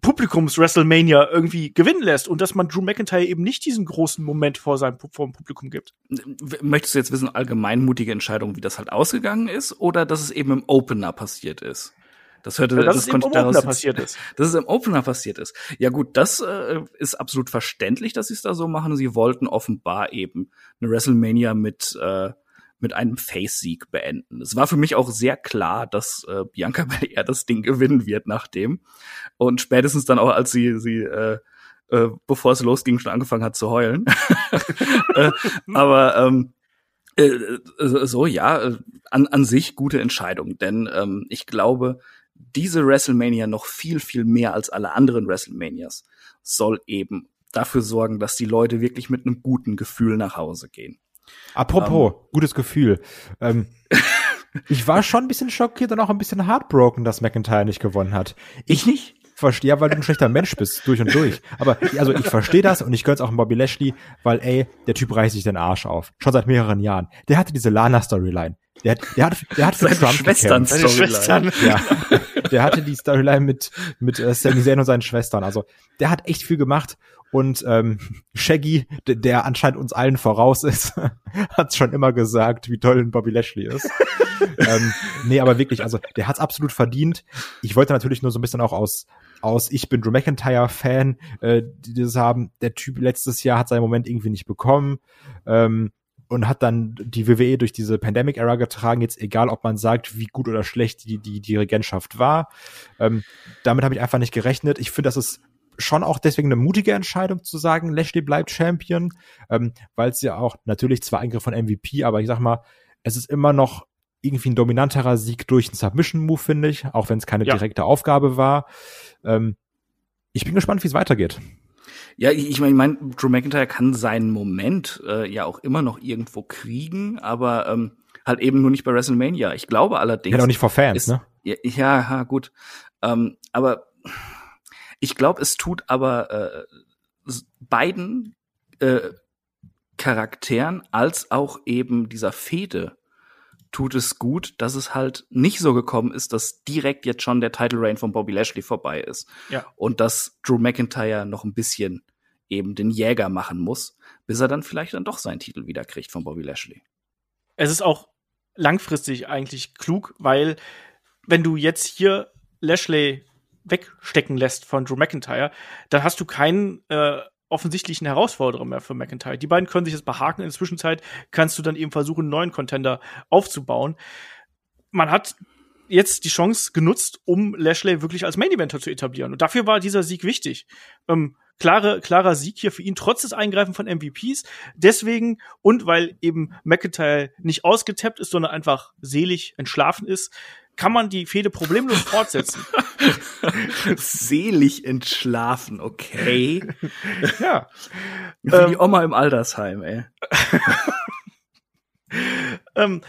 Publikums-WrestleMania irgendwie gewinnen lässt und dass man Drew McIntyre eben nicht diesen großen Moment vor seinem vor dem Publikum gibt. Möchtest du jetzt wissen, allgemein mutige Entscheidung, wie das halt ausgegangen ist, oder dass es eben im Opener passiert ist? Das hörte, ja, dass das es im Opener passiert ist. *laughs* Dass es im Opener passiert ist. Ja gut, das äh, ist absolut verständlich, dass sie es da so machen. Sie wollten offenbar eben eine WrestleMania mit äh, mit einem Face-Sieg beenden. Es war für mich auch sehr klar, dass äh, Bianca Belair das Ding gewinnen wird nach dem. Und spätestens dann auch, als sie, sie äh, äh, bevor es losging, schon angefangen hat zu heulen. *laughs* äh, aber ähm, äh, äh, so, ja, äh, an, an sich gute Entscheidung. Denn ähm, ich glaube, diese WrestleMania noch viel, viel mehr als alle anderen WrestleManias soll eben dafür sorgen, dass die Leute wirklich mit einem guten Gefühl nach Hause gehen. Apropos, um, ähm. gutes Gefühl. Ähm, *laughs* ich war schon ein bisschen schockiert und auch ein bisschen heartbroken, dass McIntyre nicht gewonnen hat. Ich nicht verstehe, weil du ein schlechter Mensch bist, durch und durch. Aber also ich verstehe das und ich gönn's auch Bobby Lashley, weil ey, der Typ reißt sich den Arsch auf. Schon seit mehreren Jahren. Der hatte diese Lana-Storyline. Der hat, der hat, der hat für Seine Trump Schwestern Seine Schwestern. Ja. Der hatte die Storyline mit, mit äh, Sami Zayn und seinen Schwestern. Also, der hat echt viel gemacht und ähm, Shaggy, der anscheinend uns allen voraus ist, *laughs* hat schon immer gesagt, wie toll Bobby Lashley ist. *laughs* ähm, nee, aber wirklich, also der hat's absolut verdient. Ich wollte natürlich nur so ein bisschen auch aus aus ich bin Drew McIntyre Fan, äh, die das haben. Der Typ letztes Jahr hat seinen Moment irgendwie nicht bekommen. Ähm, und hat dann die WWE durch diese Pandemic-Era getragen, jetzt egal, ob man sagt, wie gut oder schlecht die, die, die Regentschaft war. Ähm, damit habe ich einfach nicht gerechnet. Ich finde, das ist schon auch deswegen eine mutige Entscheidung zu sagen, Lashley bleibt Champion, ähm, weil es ja auch natürlich zwar Eingriff von MVP, aber ich sag mal, es ist immer noch irgendwie ein dominanterer Sieg durch einen Submission-Move, finde ich, auch wenn es keine ja. direkte Aufgabe war. Ähm, ich bin gespannt, wie es weitergeht. Ja, ich meine, ich mein, Drew McIntyre kann seinen Moment äh, ja auch immer noch irgendwo kriegen, aber ähm, halt eben nur nicht bei WrestleMania. Ich glaube allerdings. Ja, auch nicht vor Fans, ist, ne? Ja, ja gut. Ähm, aber ich glaube, es tut aber äh, beiden äh, Charakteren als auch eben dieser Fehde tut es gut, dass es halt nicht so gekommen ist, dass direkt jetzt schon der Title Reign von Bobby Lashley vorbei ist. Ja. Und dass Drew McIntyre noch ein bisschen eben den Jäger machen muss, bis er dann vielleicht dann doch seinen Titel wieder kriegt von Bobby Lashley. Es ist auch langfristig eigentlich klug, weil wenn du jetzt hier Lashley wegstecken lässt von Drew McIntyre, dann hast du keinen äh, offensichtlichen Herausforderer mehr für McIntyre. Die beiden können sich jetzt behaken. In der Zwischenzeit kannst du dann eben versuchen, einen neuen Contender aufzubauen. Man hat jetzt die Chance genutzt, um Lashley wirklich als Main Eventer zu etablieren. Und dafür war dieser Sieg wichtig. Ähm, klare, klarer Sieg hier für ihn, trotz des Eingreifen von MVPs. Deswegen und weil eben McIntyre nicht ausgetappt ist, sondern einfach selig entschlafen ist, kann man die Fehde problemlos *laughs* fortsetzen. Selig entschlafen, okay. ja. Wie ähm, die Oma im Altersheim, ey. *laughs* ähm,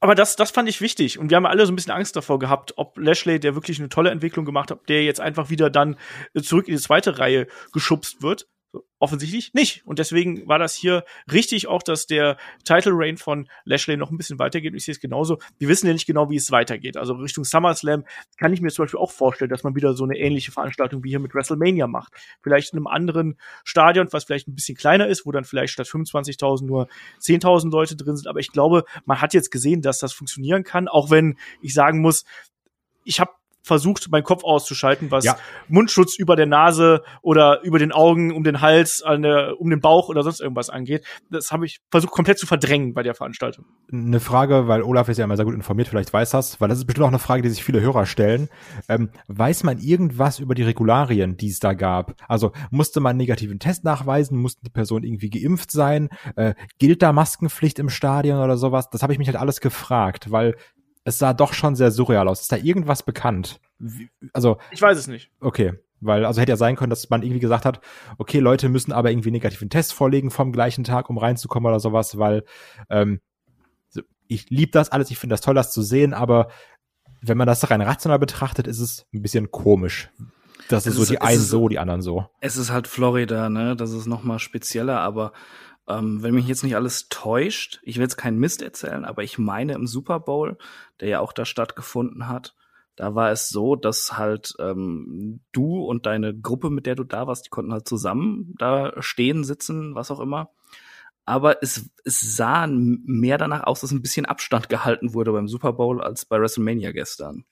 aber das, das fand ich wichtig. Und wir haben alle so ein bisschen Angst davor gehabt, ob Lashley, der wirklich eine tolle Entwicklung gemacht hat, der jetzt einfach wieder dann zurück in die zweite Reihe geschubst wird. Offensichtlich nicht. Und deswegen war das hier richtig auch, dass der Title Reign von Lashley noch ein bisschen weitergeht. Ich sehe es genauso. Wir wissen ja nicht genau, wie es weitergeht. Also Richtung SummerSlam kann ich mir zum Beispiel auch vorstellen, dass man wieder so eine ähnliche Veranstaltung wie hier mit WrestleMania macht. Vielleicht in einem anderen Stadion, was vielleicht ein bisschen kleiner ist, wo dann vielleicht statt 25.000 nur 10.000 Leute drin sind. Aber ich glaube, man hat jetzt gesehen, dass das funktionieren kann, auch wenn ich sagen muss, ich habe versucht, meinen Kopf auszuschalten, was Ja. Mundschutz über der Nase oder über den Augen, um den Hals, an der, um den Bauch oder sonst irgendwas angeht. Das habe ich versucht komplett zu verdrängen bei der Veranstaltung. Eine Frage, weil Olaf ist ja immer sehr gut informiert, vielleicht weiß das, weil das ist bestimmt auch eine Frage, die sich viele Hörer stellen. Ähm, weiß man irgendwas über die Regularien, die es da gab? Also musste man einen negativen Test nachweisen? Musste die Person irgendwie geimpft sein? Äh, gilt da Maskenpflicht im Stadion oder sowas? Das habe ich mich halt alles gefragt, weil es sah doch schon sehr surreal aus. Ist da irgendwas bekannt? Wie, also, Ich weiß es nicht. okay. Weil, also hätte ja sein können, dass man irgendwie gesagt hat, okay, Leute müssen aber irgendwie negativen Test vorlegen vom gleichen Tag, um reinzukommen oder sowas, weil ähm, ich liebe das alles, ich finde das toll, das zu sehen, aber wenn man das rein rational betrachtet, ist es ein bisschen komisch. Das ist Es so die einen ist- so, die anderen so. Es ist halt Florida, ne? Das ist noch mal spezieller, aber ähm, wenn mich jetzt nicht alles täuscht, ich will jetzt keinen Mist erzählen, aber ich meine im Super Bowl, der ja auch da stattgefunden hat, da war es so, dass halt ähm, du und deine Gruppe, mit der du da warst, die konnten halt zusammen da stehen, sitzen, was auch immer. Aber es, es sah mehr danach aus, dass ein bisschen Abstand gehalten wurde beim Super Bowl als bei WrestleMania gestern.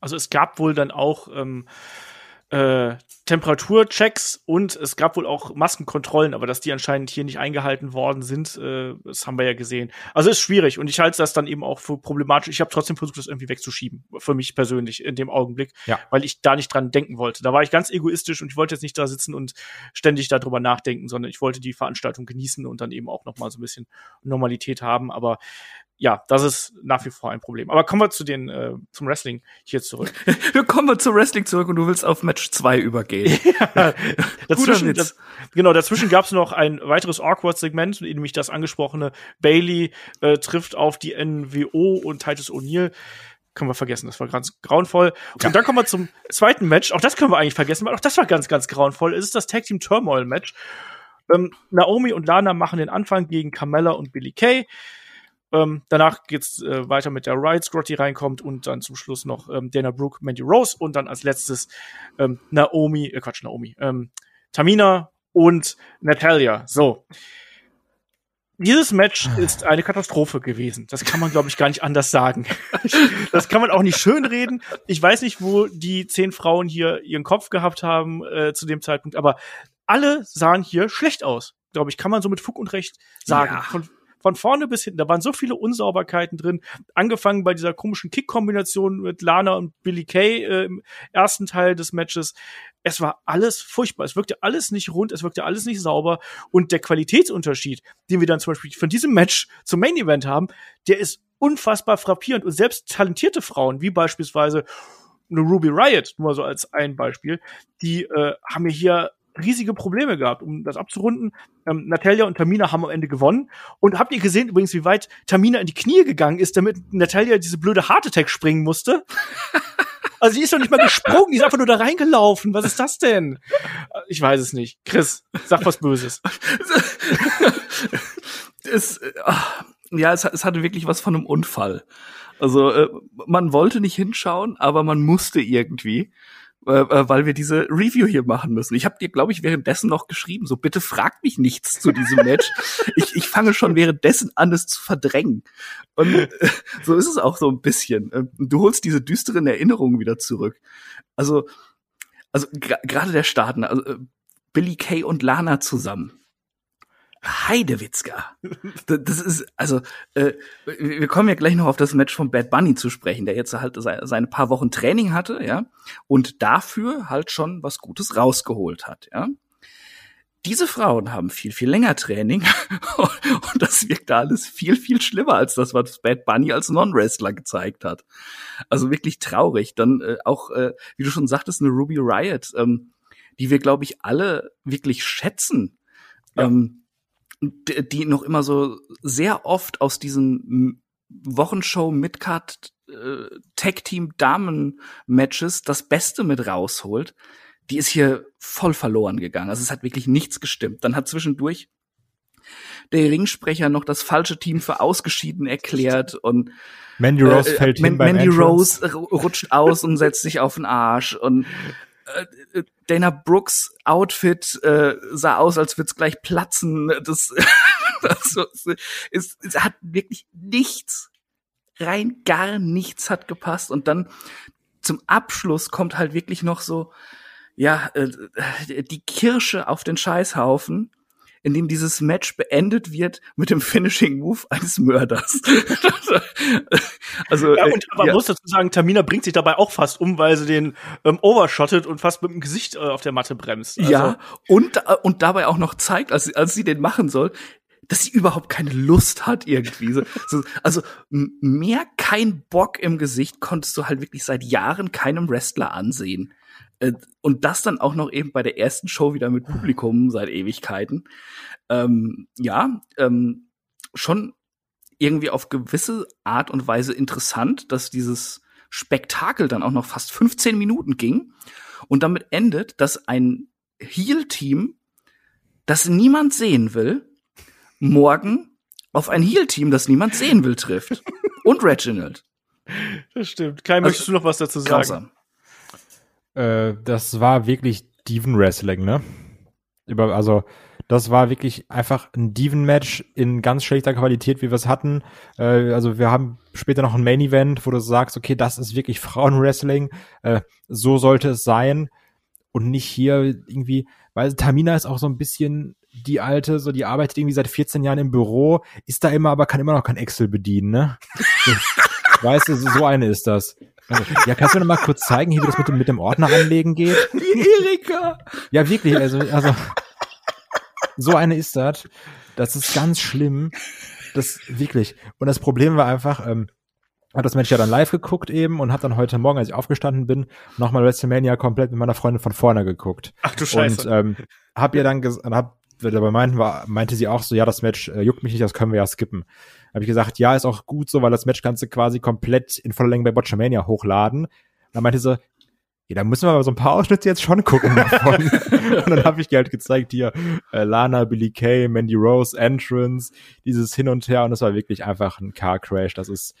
Also es gab wohl dann auch ähm, äh, Temperaturchecks und es gab wohl auch Maskenkontrollen, aber dass die anscheinend hier nicht eingehalten worden sind, äh, das haben wir ja gesehen. Also ist schwierig und ich halte das dann eben auch für problematisch. Ich habe trotzdem versucht, das irgendwie wegzuschieben, für mich persönlich in dem Augenblick, Ja. weil ich da nicht dran denken wollte. Da war ich ganz egoistisch und ich wollte jetzt nicht da sitzen und ständig darüber nachdenken, sondern ich wollte die Veranstaltung genießen und dann eben auch noch mal so ein bisschen Normalität haben. Aber ja, das ist nach wie vor ein Problem. Aber kommen wir zu den äh, zum Wrestling hier zurück. *laughs* Wir kommen zum Wrestling zurück und du willst auf Match 2 übergehen. *laughs* *laughs* dazwischen, Witz. das, genau, dazwischen gab es noch ein weiteres Awkward-Segment, nämlich das angesprochene Bailey äh, trifft auf die NWO und Titus O'Neil. Können wir vergessen, das war ganz grauenvoll. Und dann kommen wir zum zweiten Match. Auch das können wir eigentlich vergessen, weil auch das war ganz, ganz grauenvoll. Es ist das Tag Team Turmoil Match. Ähm, Naomi und Lana machen den Anfang gegen Carmella und Billy Kay. Ähm, danach geht's äh, weiter mit der Riot Squad, die reinkommt und dann zum Schluss noch ähm, Dana Brooke, Mandy Rose und dann als letztes ähm, Naomi, äh, Quatsch, Naomi, ähm, Tamina und Natalia. So. Dieses Match ist eine Katastrophe gewesen. Das kann man, glaube ich, gar nicht anders sagen. *laughs* das kann man auch nicht schönreden. Ich weiß nicht, wo die zehn Frauen hier ihren Kopf gehabt haben äh, zu dem Zeitpunkt, aber alle sahen hier schlecht aus. Glaube ich, kann man so mit Fug und Recht sagen. Ja. Von, von vorne bis hinten. Da waren so viele Unsauberkeiten drin. Angefangen bei dieser komischen Kick-Kombination mit Lana und Billy Kay äh, im ersten Teil des Matches. Es war alles furchtbar. Es wirkte alles nicht rund, es wirkte alles nicht sauber. Und der Qualitätsunterschied, den wir dann zum Beispiel von diesem Match zum Main Event haben, der ist unfassbar frappierend. Und selbst talentierte Frauen, wie beispielsweise eine Ruby Riot, nur so als ein Beispiel, die äh, haben ja hier riesige Probleme gehabt, um das abzurunden. Ähm, Natalia und Tamina haben am Ende gewonnen. Und habt ihr gesehen übrigens, wie weit Tamina in die Knie gegangen ist, damit Natalia diese blöde Heart Attack springen musste? *laughs* Also die ist doch nicht mal gesprungen, die ist einfach nur da reingelaufen. Was ist das denn? Äh, Ich weiß es nicht. Chris, sag was Böses. *laughs* es, äh, ach, ja, es, es hatte wirklich was von einem Unfall. Also äh, man wollte nicht hinschauen, aber man musste irgendwie, äh, äh, weil wir diese Review hier machen müssen. Ich habe dir, glaube ich, währenddessen noch geschrieben, so bitte frag mich nichts zu diesem Match. *laughs* ich, ich fange schon währenddessen an, es zu verdrängen. Und äh, so ist es auch so ein bisschen. Äh, Du holst diese düsteren Erinnerungen wieder zurück. Also, also gerade der Start, ne, also, äh, Billy Kay und Lana zusammen. Heidewitzka. Das ist, also, äh, wir kommen ja gleich noch auf das Match von Bad Bunny zu sprechen, der jetzt halt se- seine paar Wochen Training hatte, ja, und dafür halt schon was Gutes rausgeholt hat, ja. Diese Frauen haben viel, viel länger Training *laughs* und das wirkt da alles viel, viel schlimmer als das, was Bad Bunny als Non-Wrestler gezeigt hat. Also wirklich traurig. Dann äh, auch, äh, wie du schon sagtest, eine Ruby Riot, ähm, die wir, glaube ich, alle wirklich schätzen. Ja. Ähm, die noch immer so sehr oft aus diesen Wochenshow Midcard äh, Tag Team Damen Matches das Beste mit rausholt, die ist hier voll verloren gegangen. Also es hat wirklich nichts gestimmt. Dann hat zwischendurch der Ringsprecher noch das falsche Team für ausgeschieden erklärt und Mandy Rose äh, fällt Man hin Mandy. Rose rutscht aus und setzt sich auf den Arsch und äh, äh, Dana Brooks Outfit äh, sah aus, als würde es gleich platzen. Das, *laughs* das ist, es hat wirklich nichts, rein gar nichts hat gepasst. Und dann zum Abschluss kommt halt wirklich noch so, ja, äh, die Kirsche auf den Scheißhaufen, in dem dieses Match beendet wird mit dem Finishing Move eines Mörders. *laughs* also, ja, und man ja. muss dazu sagen, Tamina bringt sich dabei auch fast um, weil sie den ähm, overshottet und fast mit dem Gesicht äh, auf der Matte bremst. Also, ja, und, äh, und dabei auch noch zeigt, als, als sie den machen soll, dass sie überhaupt keine Lust hat irgendwie. So, also mehr kein Bock im Gesicht konntest du halt wirklich seit Jahren keinem Wrestler ansehen. Äh, und das dann auch noch eben bei der ersten Show wieder mit Publikum seit Ewigkeiten. Ähm, ja, ähm, schon irgendwie auf gewisse Art und Weise interessant, dass dieses Spektakel dann auch noch fast 15 Minuten ging und damit endet, dass ein Heel-Team, das niemand sehen will, morgen auf ein Heel-Team, das niemand sehen will, trifft. und Reginald. Das stimmt. Kai, also, möchtest du noch was dazu sagen? Grausam. Äh, das war wirklich Diven Wrestling, ne? Über, also, das war wirklich einfach ein Diven-Match in ganz schlechter Qualität, wie wir es hatten. Äh, also wir haben später noch ein Main-Event, wo du sagst, okay, das ist wirklich Frauenwrestling. Äh, so sollte es sein. Und nicht hier irgendwie, weil Tamina ist auch so ein bisschen die alte, so die arbeitet irgendwie seit 14 Jahren im Büro, ist da immer, aber kann immer noch kein Excel bedienen, ne? *laughs* weißt du, so eine ist das. Also, ja, kannst du mir noch mal kurz zeigen, wie das mit dem, mit dem Ordner anlegen geht? *laughs* Die Erika! Ja, wirklich, also, also, so eine ist das. Das ist ganz schlimm. Das, wirklich. Und das Problem war einfach, ähm, hat das Mensch ja dann live geguckt eben und hat dann heute Morgen, als ich aufgestanden bin, nochmal WrestleMania komplett mit meiner Freundin von vorne geguckt. Ach du Scheiße. Und ähm, hab ihr dann, hab dabei meinten, war, meinte sie auch so, ja, das Match äh, juckt mich nicht, das können wir ja skippen. Habe ich gesagt, ja, ist auch gut so, weil das Match kannst du quasi komplett in voller Länge bei Botchamania hochladen. Dann meinte sie, ja, da müssen wir aber so ein paar Ausschnitte jetzt schon gucken davon. *laughs* und dann habe ich dir halt gezeigt, hier äh, Lana, Billy Kay, Mandy Rose, Entrance, dieses Hin und Her und das war wirklich einfach ein Car Crash. Das ist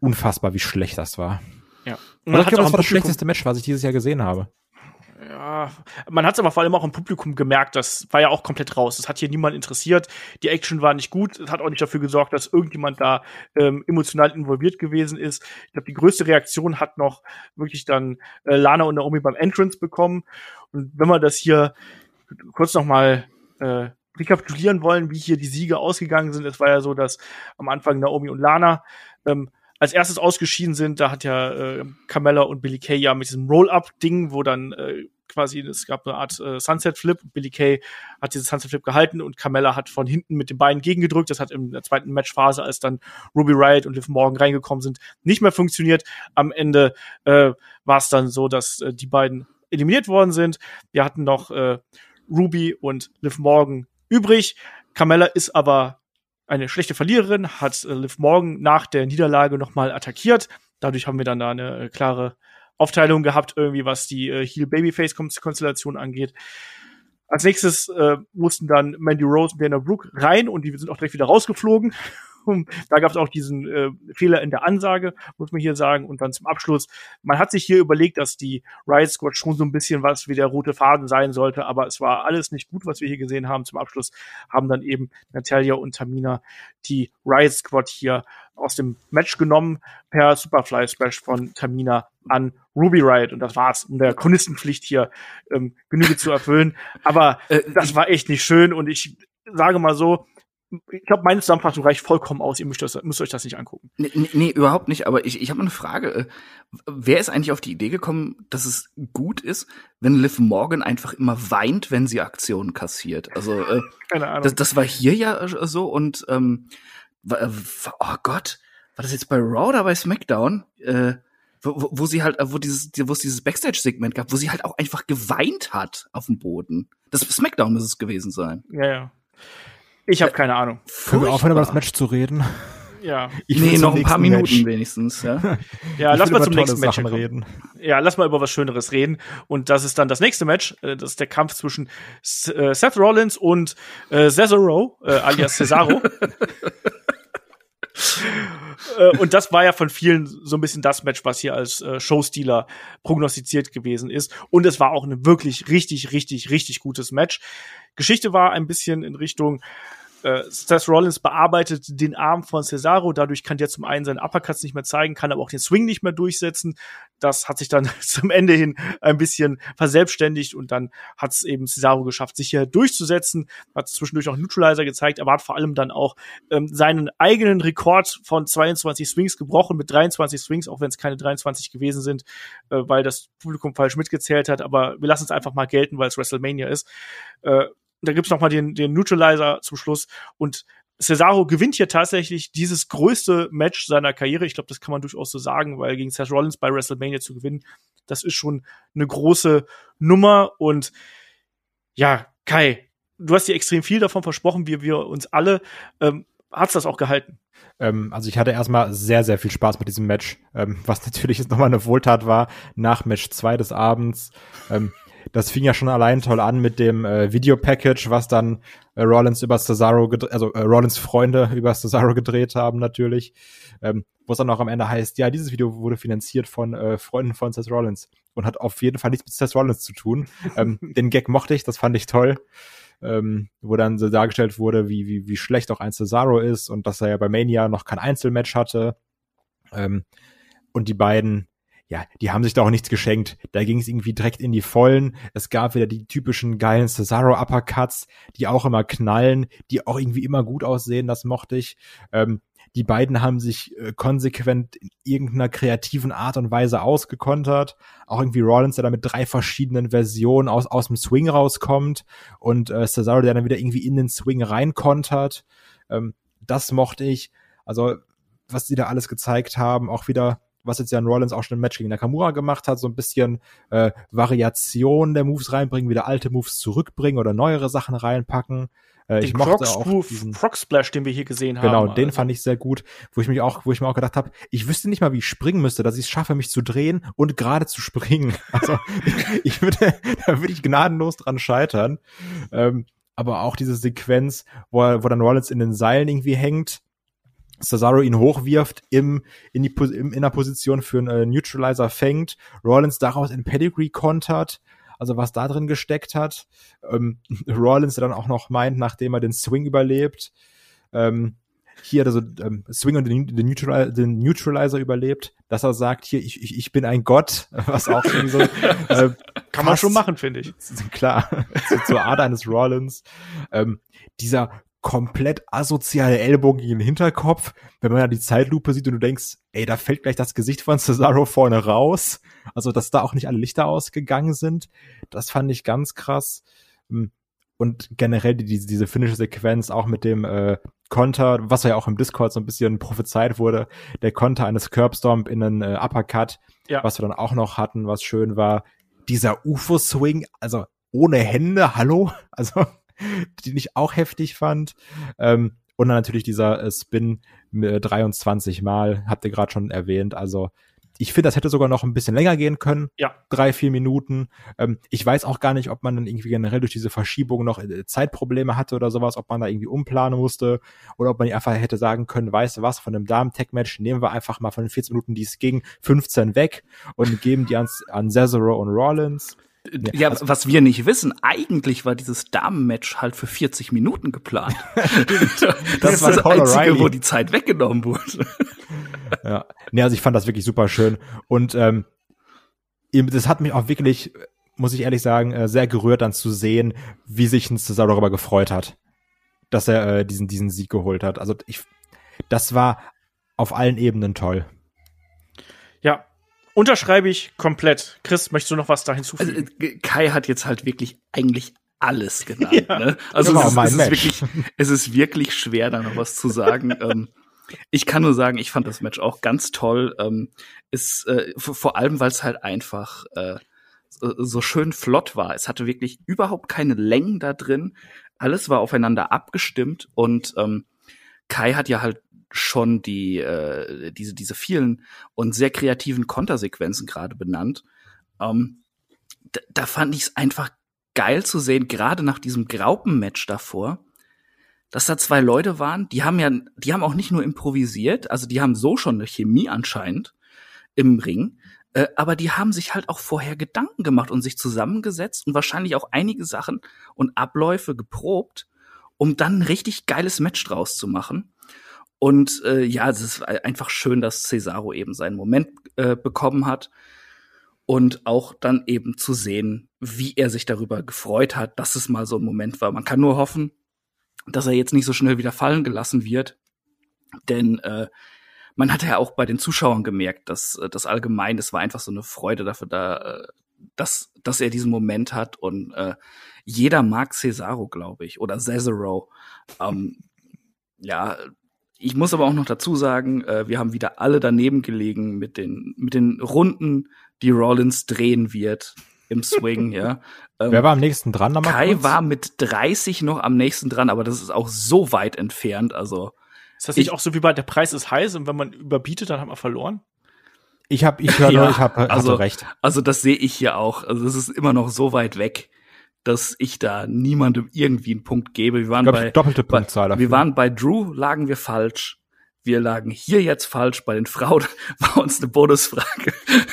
unfassbar, wie schlecht das war. Ja. Und ich glaube, das war das schlechteste Match, was ich dieses Jahr gesehen habe man hat es aber vor allem auch im Publikum gemerkt, das war ja auch komplett raus. Das hat hier niemand interessiert. Die Action war nicht gut. Es hat auch nicht dafür gesorgt, dass irgendjemand da ähm, emotional involviert gewesen ist. Ich glaube, die größte Reaktion hat noch wirklich dann äh, Lana und Naomi beim Entrance bekommen. Und wenn wir das hier kurz noch mal äh, rekapitulieren wollen, wie hier die Siege ausgegangen sind, es war ja so, dass am Anfang Naomi und Lana ähm, als erstes ausgeschieden sind, da hat ja äh, Carmella und Billy Kay ja mit diesem Roll-Up-Ding, wo dann äh, quasi, es gab eine Art äh, Sunset-Flip. Billy Kay hat dieses Sunset-Flip gehalten und Carmella hat von hinten mit den Beinen gegengedrückt. Das hat in der zweiten Matchphase, als dann Ruby Riot und Liv Morgan reingekommen sind, nicht mehr funktioniert. Am Ende äh, war es dann so, dass äh, die beiden eliminiert worden sind. Wir hatten noch äh, Ruby und Liv Morgan übrig. Carmella ist aber eine schlechte Verliererin, hat äh, Liv Morgan nach der Niederlage nochmal attackiert. Dadurch haben wir dann da eine klare Aufteilung gehabt, irgendwie, was die äh, Heel-Babyface-Konstellation angeht. Als nächstes äh, mussten dann Mandy Rose und Dana Brooke rein und die sind auch direkt wieder rausgeflogen. Da gab es auch diesen äh, Fehler in der Ansage, muss man hier sagen. Und dann zum Abschluss, man hat sich hier überlegt, dass die Riot Squad schon so ein bisschen was wie der rote Faden sein sollte, aber es war alles nicht gut, was wir hier gesehen haben. Zum Abschluss haben dann eben Natalia und Tamina die Riot Squad hier aus dem Match genommen per Superfly Splash von Tamina an Ruby Riot und das war's, um der Chronistenpflicht hier ähm, Genüge zu erfüllen. Aber äh, das war echt nicht schön und ich sage mal so, ich glaube, meine Zusammenfassung reicht vollkommen aus. Ihr müsst, das, müsst euch das nicht angucken. Nee, nee, überhaupt nicht. Aber ich, ich habe eine Frage. Äh, wer ist eigentlich auf die Idee gekommen, dass es gut ist, wenn Liv Morgan einfach immer weint, wenn sie Aktionen kassiert? Also, äh, *laughs* Keine Ahnung. Das, das war hier ja äh, so und ähm, äh, oh Gott, war das jetzt bei Raw oder bei SmackDown? Äh, wo, wo sie halt, wo dieses, wo es dieses Backstage-Segment gab, wo sie halt auch einfach geweint hat auf dem Boden. Das SmackDown muss es gewesen sein. Ja, ja. Ich habe keine Ahnung. Können wir aufhören, über das Match zu reden? Ja. Ich nee, noch ein paar Minuten Match. wenigstens, ja. *laughs* ja, lass mal zum nächsten Match reden. Ja, lass mal über was Schöneres reden. Und das ist dann das nächste Match. Äh, das ist der Kampf zwischen äh, Seth Rollins und äh, Cesaro, äh, alias Cesaro. *laughs* Äh, und das war ja von vielen so ein bisschen das Match, was hier als äh, Showstealer prognostiziert gewesen ist. Und es war auch ein wirklich richtig, richtig, richtig gutes Match. Geschichte war ein bisschen in Richtung Äh, Seth Rollins bearbeitet den Arm von Cesaro, dadurch kann der zum einen seinen Uppercuts nicht mehr zeigen, kann aber auch den Swing nicht mehr durchsetzen. Das hat sich dann *laughs* zum Ende hin ein bisschen verselbstständigt und dann hat es eben Cesaro geschafft, sich hier durchzusetzen, hat zwischendurch auch Neutralizer gezeigt, aber hat vor allem dann auch ähm, seinen eigenen Rekord von 22 Swings gebrochen mit 23 Swings, auch wenn es keine 23 gewesen sind, äh, weil das Publikum falsch mitgezählt hat, aber wir lassen es einfach mal gelten, weil es WrestleMania ist. Äh, da gibt's noch mal den, den Neutralizer zum Schluss und Cesaro gewinnt hier tatsächlich dieses größte Match seiner Karriere. Ich glaube, das kann man durchaus so sagen, weil gegen Seth Rollins bei WrestleMania zu gewinnen, das ist schon eine große Nummer. Und ja, Kai, du hast dir extrem viel davon versprochen, wie wir uns alle. Ähm, hat's das auch gehalten? Ähm, also ich hatte erstmal sehr, sehr viel Spaß mit diesem Match, ähm, was *laughs* natürlich jetzt nochmal eine Wohltat war nach Match 2 des Abends. Ähm, das fing ja schon allein toll an mit dem äh, Videopackage, was dann äh, Rollins über Cesaro, also äh, Rollins Freunde *laughs* über Cesaro gedreht haben natürlich, ähm, wo es dann auch am Ende heißt, ja, dieses Video wurde finanziert von äh, Freunden von Seth Rollins und hat auf jeden Fall nichts mit Seth Rollins zu tun. ähm, *laughs* den Gag mochte ich, das fand ich toll. Ähm, wo dann so dargestellt wurde, wie, wie, wie schlecht auch ein Cesaro ist und dass er ja bei Mania noch kein Einzelmatch hatte. Ähm, und die beiden ja, die haben sich da auch nichts geschenkt. Da ging es irgendwie direkt in die Vollen. Es gab wieder die typischen geilen Cesaro Uppercuts, die auch immer knallen, die auch irgendwie immer gut aussehen. Das mochte ich. Ähm, die beiden haben sich äh, konsequent in irgendeiner kreativen Art und Weise ausgekontert. Auch irgendwie Rollins, der da mit drei verschiedenen Versionen aus, aus dem Swing rauskommt und äh, Cesaro, der dann wieder irgendwie in den Swing reinkontert. Ähm, das mochte ich. Also, was die da alles gezeigt haben, auch wieder was jetzt Jan Rollins auch schon im Match gegen Nakamura gemacht hat, so ein bisschen äh, Variation der Moves reinbringen, wieder alte Moves zurückbringen oder neuere Sachen reinpacken. Äh, den ich mochte auch diesen Frog Splash, den wir hier gesehen genau, haben. Genau, den also. fand ich sehr gut, wo ich mich auch, wo ich mir auch gedacht habe, ich wüsste nicht mal, wie ich springen müsste, dass ich es schaffe, mich zu drehen und gerade zu springen. *laughs* Also ich würde, da würde ich gnadenlos dran scheitern. Ähm, aber auch diese Sequenz, wo, wo dann Rollins in den Seilen irgendwie hängt Cesaro ihn hochwirft, im, in, die, im, in der Position für einen äh, Neutralizer fängt, Rollins daraus in Pedigree kontert, also was da drin gesteckt hat. Ähm, *laughs* Rollins, dann auch noch meint, nachdem er den Swing überlebt, ähm, hier also ähm, Swing und den, den, Neutral, den Neutralizer überlebt, dass er sagt, hier, ich, ich, ich bin ein Gott, *laughs* was auch schon so *laughs* äh, kann man schon machen, finde ich. Klar, zur Art eines Rollins. Ähm, dieser komplett asoziale Ellbogen gegen den Hinterkopf, wenn man ja die Zeitlupe sieht und du denkst, ey, da fällt gleich das Gesicht von Cesaro vorne raus. Also, dass da auch nicht alle Lichter ausgegangen sind. Das fand ich ganz krass. Hm. Und generell die, diese finnische Sequenz auch mit dem äh, Konter, was ja auch im Discord so ein bisschen prophezeit wurde, der Konter eines Curbstomp in einen äh, Uppercut, ja. was wir dann auch noch hatten, was schön war. Dieser UFO-Swing, also ohne Hände, hallo? Also die ich auch heftig fand. Ähm, und dann natürlich dieser äh, Spin äh, 23 Mal, habt ihr gerade schon erwähnt. Also ich finde, das hätte sogar noch ein bisschen länger gehen können. Ja. Drei, vier Minuten. Ähm, ich weiß auch gar nicht, ob man dann irgendwie generell durch diese Verschiebung noch äh, Zeitprobleme hatte oder sowas, ob man da irgendwie umplanen musste oder ob man einfach hätte sagen können, weißt du was, von einem Damen-Tech-Match nehmen wir einfach mal von den 14 Minuten, die es ging, 15 weg und geben die ans, an Cesaro und Rollins. Ja, also, was wir nicht wissen, eigentlich war dieses Damenmatch halt für 40 Minuten geplant. *laughs* das, das war das Einzige, wo die Zeit weggenommen wurde. *laughs* ja, nee, also ich fand das wirklich super schön und ähm, das hat mich auch wirklich, muss ich ehrlich sagen, äh, sehr gerührt dann zu sehen, wie sich ein Cesaro darüber gefreut hat, dass er äh, diesen diesen Sieg geholt hat. Also ich, das war auf allen Ebenen toll. Ja, Unterschreibe ich komplett. Chris, möchtest du noch was da hinzufügen? Also, Kai hat jetzt halt wirklich eigentlich alles genannt. *laughs* ja. ne? Also es, es, ist wirklich, es ist wirklich schwer, da noch was zu sagen. *laughs* ähm, ich kann nur sagen, ich fand das Match auch ganz toll. Ähm, ist äh, vor allem, weil es halt einfach äh, so schön flott war. Es hatte wirklich überhaupt keine Längen da drin. Alles war aufeinander abgestimmt und ähm, Kai hat ja halt schon die äh, diese diese vielen und sehr kreativen Kontersequenzen gerade benannt. Ähm, da, da fand ich es einfach geil zu sehen, gerade nach diesem Graupen-Match davor, dass da zwei Leute waren, die haben ja, die haben auch nicht nur improvisiert, also die haben so schon eine Chemie anscheinend im Ring, äh, aber die haben sich halt auch vorher Gedanken gemacht und sich zusammengesetzt und wahrscheinlich auch einige Sachen und Abläufe geprobt um dann ein richtig geiles Match draus zu machen. Und äh, ja, es ist einfach schön, dass Cesaro eben seinen Moment äh, bekommen hat und auch dann eben zu sehen, wie er sich darüber gefreut hat, dass es mal so ein Moment war. Man kann nur hoffen, dass er jetzt nicht so schnell wieder fallen gelassen wird, denn äh, man hatte ja auch bei den Zuschauern gemerkt, dass äh, das allgemein, es war einfach so eine Freude dafür da, äh, dass, dass er diesen Moment hat und äh, jeder mag Cesaro, glaube ich, oder Cesaro. Ähm, ja, ich muss aber auch noch dazu sagen, äh, wir haben wieder alle daneben gelegen mit den, mit den Runden, die Rollins drehen wird im Swing, ja. Ähm, *laughs* Wer war am nächsten dran? Kai war mit 30 noch am nächsten dran, aber das ist auch so weit entfernt, also. Ist das nicht ich, auch so wie bei der Preis ist heiß und wenn man überbietet, dann hat man verloren? Ich habe, ich höre *laughs* ja, nur, ich habe also, recht. Also das sehe ich hier auch. Also es ist immer noch so weit weg, dass ich da niemandem irgendwie einen Punkt gebe. Wir waren bei doppelte Punktzahl. Bei, wir waren bei Drew, lagen wir falsch. Wir lagen hier jetzt falsch. Bei den Frauen *laughs* war uns eine Bonusfrage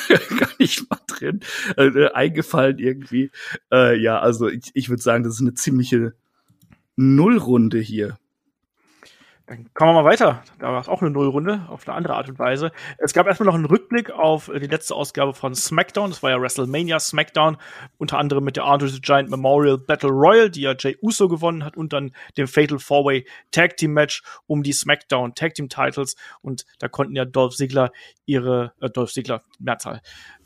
*laughs* gar nicht mal drin äh, eingefallen irgendwie. Äh, ja, also ich, ich würde sagen, das ist eine ziemliche Nullrunde hier. Dann kommen wir mal weiter. Da war es auch eine Nullrunde, auf eine andere Art und Weise. Es gab erstmal noch einen Rückblick auf die letzte Ausgabe von SmackDown. Das war ja WrestleMania SmackDown. Unter anderem mit der Andre the Giant Memorial Battle Royal, die ja Jay Uso gewonnen hat. Und dann dem Fatal Four-Way Tag Team Match um die SmackDown Tag Team Titles. Und da konnten ja Dolph Ziggler ihre, äh, Dolph Ziggler, Mehrzahl,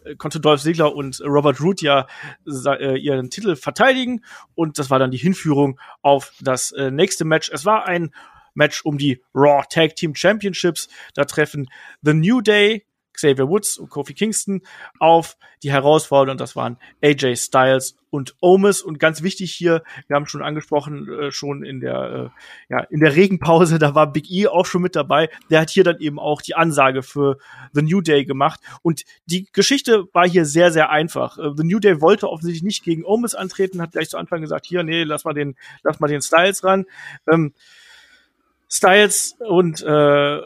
äh, konnte Dolph Ziggler und Robert Root ja äh, ihren Titel verteidigen und das war dann die Hinführung auf das äh, nächste Match. Es war ein Match um die Raw Tag Team Championships. Da treffen The New Day, Xavier Woods und Kofi Kingston auf die Herausforderer und das waren AJ Styles und Omis und ganz wichtig hier, wir haben schon angesprochen, äh, schon in der äh, ja in der Regenpause, da war Big E auch schon mit dabei. Der hat hier dann eben auch die Ansage für The New Day gemacht und die Geschichte war hier sehr sehr einfach. Äh, The New Day wollte offensichtlich nicht gegen Omis antreten, hat gleich zu Anfang gesagt, hier nee, lass mal den lass mal den Styles ran. Ähm, Styles und äh,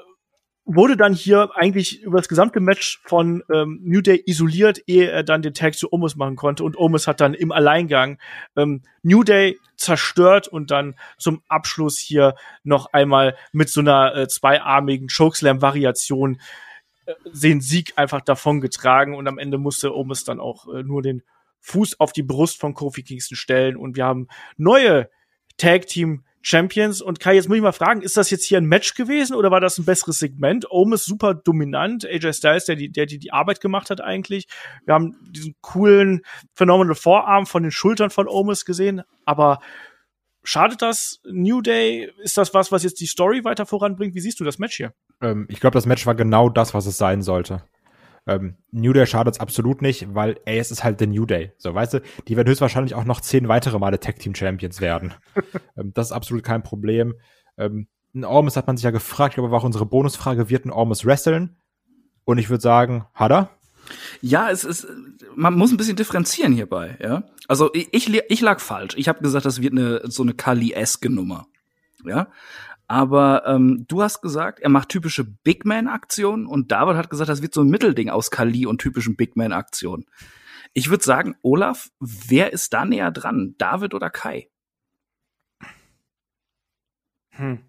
wurde dann hier eigentlich über das gesamte Match von ähm, New Day isoliert, ehe er dann den Tag zu Omos machen konnte. Und Omos hat dann im Alleingang ähm, New Day zerstört und dann zum Abschluss hier noch einmal mit so einer äh, zweiarmigen Chokeslam-Variation äh, den Sieg einfach davon getragen. Und am Ende musste Omos dann auch äh, nur den Fuß auf die Brust von Kofi Kingston stellen. Und wir haben neue Tag Team Champions. Und Kai, jetzt muss ich mal fragen, ist das jetzt hier ein Match gewesen oder war das ein besseres Segment? Ohm ist super dominant. AJ Styles, der die, der die, die Arbeit gemacht hat eigentlich. Wir haben diesen coolen Phenomenal Vorarm von den Schultern von Omis gesehen. Aber schadet das New Day? Ist das was, was jetzt die Story weiter voranbringt? Wie siehst du das Match hier? Ähm, ich glaube, das Match war genau das, was es sein sollte. Ähm, New Day schadet es absolut nicht, weil ey, es ist halt der New Day. So, weißt du, die werden höchstwahrscheinlich auch noch zehn weitere Male Tag Team Champions werden. *laughs* ähm, das ist absolut kein Problem. Ähm, ein Ormus hat man sich ja gefragt, ich glaube, war auch unsere Bonusfrage, wird ein Ormus wresteln? Und ich würde sagen, hat er? Ja, es ist, man muss ein bisschen differenzieren hierbei, ja. Also ich, ich lag falsch. Ich habe gesagt, das wird eine so eine Kali-eske Nummer. Ja, aber ähm, du hast gesagt, er macht typische Big Man-Aktionen und David hat gesagt, das wird so ein Mittelding aus Kali und typischen Big Man-Aktionen. Ich würde sagen, Olaf, wer ist da näher dran? David oder Kai? Hm.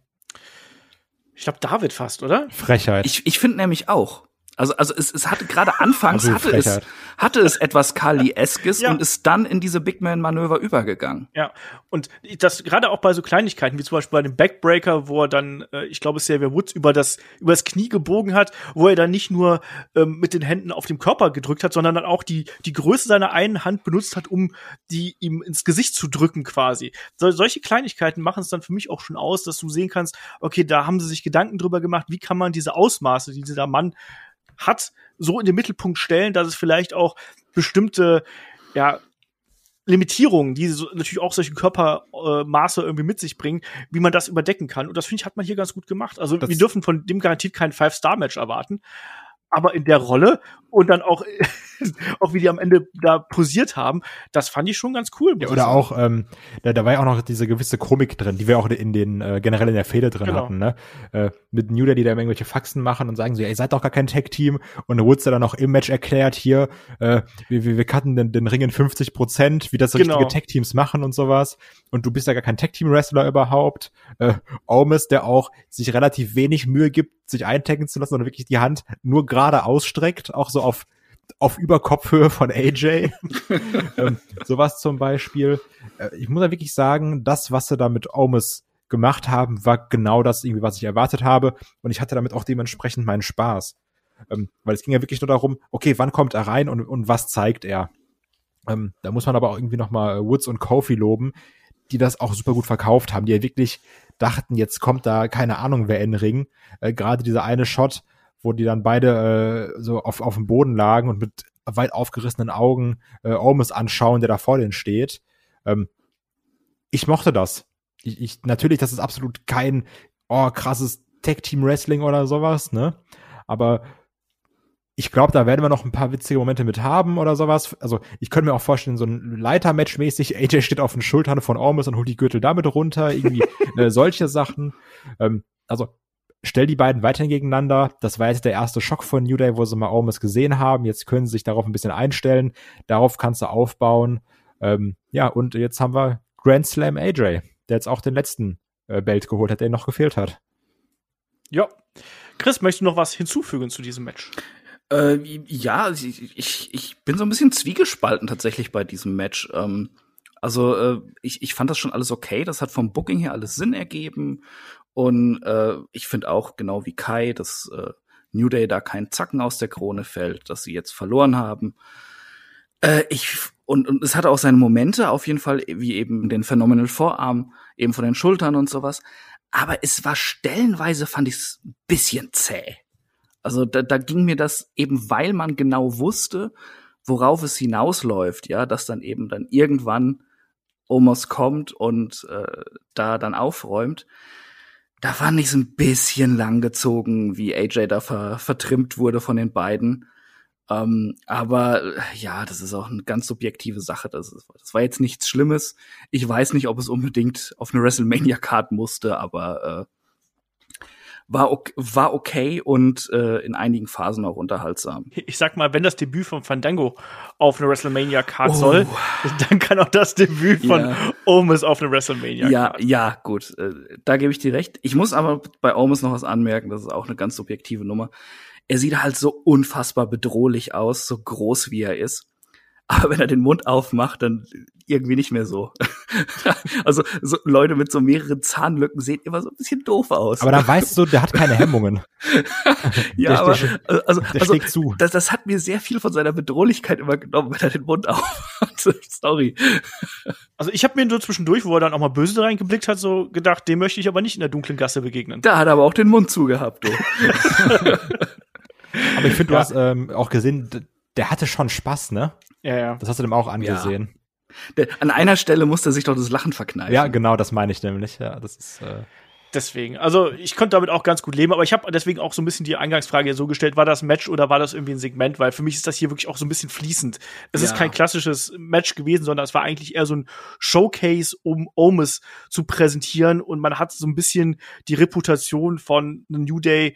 Ich glaube, David fast, oder? Frechheit. Ich, ich finde nämlich auch. Also, also es, es hatte gerade anfangs also hatte es, hatte es etwas Kali-eskes *laughs* ja. und ist dann in diese Big Man-Manöver übergegangen. Ja, und das gerade auch bei so Kleinigkeiten, wie zum Beispiel bei dem Backbreaker, wo er dann, äh, ich glaube, Xavier Woods über das, über das Knie gebogen hat, wo er dann nicht nur ähm, mit den Händen auf dem Körper gedrückt hat, sondern dann auch die, die Größe seiner einen Hand benutzt hat, um die ihm ins Gesicht zu drücken quasi. So, solche Kleinigkeiten machen es dann für mich auch schon aus, dass du sehen kannst, okay, da haben sie sich Gedanken drüber gemacht, wie kann man diese Ausmaße, die dieser Mann hat, so in den Mittelpunkt stellen, dass es vielleicht auch bestimmte, ja, Limitierungen, die so, natürlich auch solche Körpermaße äh, irgendwie mit sich bringen, wie man das überdecken kann. Und das finde ich, hat man hier ganz gut gemacht. Also das wir dürfen von dem garantiert kein Five-Star-Match erwarten. Aber in der Rolle und dann auch, *laughs* auch wie die am Ende da posiert haben, das fand ich schon ganz cool. Ja, oder auch, ähm, da, da war ja auch noch diese gewisse Komik drin, die wir auch in den, äh, generell in der Fehde drin genau. hatten, ne? Äh, mit New Day, die da irgendwelche Faxen machen und sagen so, ja, ihr seid doch gar kein Tag-Team und Woods dann auch im Match erklärt, hier, äh, wir, wir, wir cutten den, den Ring in 50 Prozent, wie das so genau. richtige Tag-Teams machen und sowas und du bist ja gar kein Tag-Team-Wrestler überhaupt. Äh, Omis, der auch sich relativ wenig Mühe gibt, sich eintaggen zu lassen, sondern wirklich die Hand nur gerade ausstreckt, auch so auf auf Überkopfhöhe von AJ. *laughs* ähm, sowas zum Beispiel. Äh, ich muss ja wirklich sagen, das, was sie da mit Omis gemacht haben, war genau das irgendwie, was ich erwartet habe. Und ich hatte damit auch dementsprechend meinen Spaß. Ähm, weil es ging ja wirklich nur darum, okay, wann kommt er rein und, und was zeigt er? Ähm, da muss man aber auch irgendwie nochmal Woods und Kofi loben, die das auch super gut verkauft haben, die ja wirklich dachten, jetzt kommt da keine Ahnung wer in den Ring. Äh, Gerade dieser eine Shot, wo die dann beide äh, so auf, auf dem Boden lagen und mit weit aufgerissenen Augen äh, Omis anschauen, der da vor denen steht. Ähm, ich mochte das. Ich, ich, natürlich, das ist absolut kein oh, krasses Tag-Team-Wrestling oder sowas, ne? Aber ich glaube, da werden wir noch ein paar witzige Momente mit haben oder sowas. Also ich könnte mir auch vorstellen, so ein Leiter-Match mäßig, AJ steht auf den Schultern von Ormus und holt die Gürtel damit runter, irgendwie *laughs* äh, solche Sachen. Ähm, also stell die beiden weiterhin gegeneinander. Das war jetzt der erste Schock von New Day, wo sie mal Ormus gesehen haben. Jetzt können sie sich darauf ein bisschen einstellen. Darauf kannst du aufbauen. Ähm, ja, und jetzt haben wir Grand Slam AJ, der jetzt auch den letzten äh, Belt geholt hat, der noch gefehlt hat. Ja. Chris, möchtest du noch was hinzufügen zu diesem Match? Äh, ja, ich, ich, ich bin so ein bisschen zwiegespalten tatsächlich bei diesem Match. Ähm, also äh, ich, ich fand das schon alles okay. Das hat vom Booking her alles Sinn ergeben. Und äh, ich finde auch, genau wie Kai, dass äh, New Day da kein Zacken aus der Krone fällt, dass sie jetzt verloren haben. Äh, ich und, und es hatte auch seine Momente, auf jeden Fall, wie eben den Phenomenal Vorarm, eben von den Schultern und sowas. Aber es war stellenweise, fand ich es ein bisschen zäh. Also da, da ging mir das eben, weil man genau wusste, worauf es hinausläuft, ja, dass dann eben dann irgendwann Omos kommt und äh, da dann aufräumt. Da fand ich es ein bisschen langgezogen, wie AJ da ver vertrimmt wurde von den beiden. Ähm, aber äh, ja, das ist auch eine ganz subjektive Sache. Das, ist, das war jetzt nichts Schlimmes. Ich weiß nicht, ob es unbedingt auf eine WrestleMania-Card musste, aber äh, war, okay, war okay und äh, in einigen Phasen auch unterhaltsam. Ich sag mal, wenn das Debüt von Fandango auf eine WrestleMania Card oh. soll, *laughs* dann kann auch das Debüt von ja. Omis auf eine WrestleMania Card. Ja, ja, gut, äh, da gebe ich dir recht. Ich muss aber bei Omis noch was anmerken, das ist auch eine ganz subjektive Nummer. Er sieht halt so unfassbar bedrohlich aus, so groß wie er ist aber wenn er den Mund aufmacht, dann irgendwie nicht mehr so. *laughs* also so Leute mit so mehreren Zahnlücken sehen immer so ein bisschen doof aus. Aber da weißt du, der hat keine Hemmungen. *laughs* ja, der, aber der, also, der also zu. Das, das hat mir sehr viel von seiner Bedrohlichkeit immer genommen, wenn er den Mund aufmacht. *laughs* Sorry. Also ich habe mir so zwischendurch, wo er dann auch mal böse reingeblickt hat, so gedacht, dem möchte ich aber nicht in der dunklen Gasse begegnen. Da hat er aber auch den Mund zugehabt, du. aber ich finde, du ja. hast ähm, auch gesehen, der hatte schon Spaß, ne? Ja, ja. Das hast du dem auch angesehen. Ja. Der, an einer Stelle musste er sich doch das Lachen verkneifen. Ja, genau, das meine ich nämlich. Ja, das ist. Äh Deswegen, also ich konnte damit auch ganz gut leben, aber ich habe deswegen auch so ein bisschen die Eingangsfrage so gestellt, war das Match oder war das irgendwie ein Segment? Weil für mich ist das hier wirklich auch so ein bisschen fließend. Es ja. ist kein klassisches Match gewesen, sondern es war eigentlich eher so ein Showcase, um Omis zu präsentieren und man hat so ein bisschen die Reputation von New Day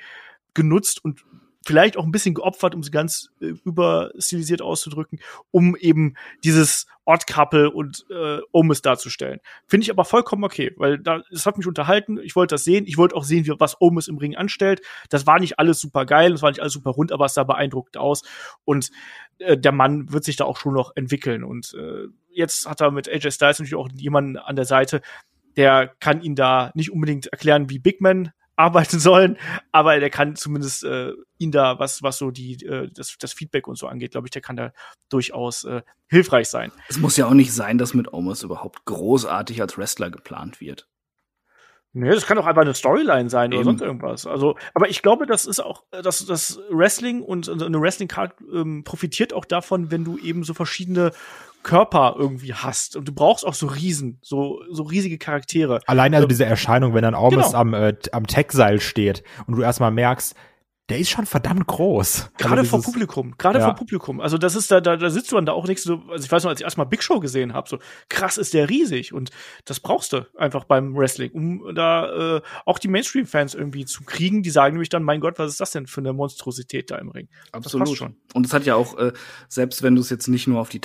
genutzt und vielleicht auch ein bisschen geopfert, um sie ganz äh, überstilisiert auszudrücken, um eben dieses Odd Couple und äh, Omis darzustellen. Finde ich aber vollkommen okay, weil da, es hat mich unterhalten, ich wollte das sehen, ich wollte auch sehen, wie, was Omis im Ring anstellt. Das war nicht alles super geil, das war nicht alles super rund, aber es sah beeindruckend aus und äh, der Mann wird sich da auch schon noch entwickeln und äh, jetzt hat er mit AJ Styles natürlich auch jemanden an der Seite, der kann ihn da nicht unbedingt erklären, wie Big Man arbeiten sollen, aber der kann zumindest äh, ihn da, was, was so die, äh, das, das Feedback und so angeht, glaube ich, der kann da durchaus äh, hilfreich sein. Es muss ja auch nicht sein, dass mit Omos überhaupt großartig als Wrestler geplant wird. Nee, das kann auch einfach eine Storyline sein Eben. oder sonst irgendwas. Also, aber ich glaube, das ist auch, dass das Wrestling und eine Wrestling-Card ähm, profitiert auch davon, wenn du eben so verschiedene Körper irgendwie hast. Und du brauchst auch so Riesen, so, so riesige Charaktere. Allein also diese Erscheinung, wenn dann Aumus genau. am, äh, am Tech-Seil steht und du erstmal merkst, der ist schon verdammt groß. Gerade Also vor Publikum, gerade Ja. vor Publikum. Also das ist da, da, da sitzt du dann da auch nichts so, also ich weiß noch, als ich erstmal Big Show gesehen habe, so krass ist der riesig und das brauchst du einfach beim Wrestling, um da äh, auch die Mainstream-Fans irgendwie zu kriegen, die sagen nämlich dann, mein Gott, was ist das denn für eine Monstrosität da im Ring? Absolut. passt schon. Und es hat ja auch, äh, selbst wenn du es jetzt nicht nur auf die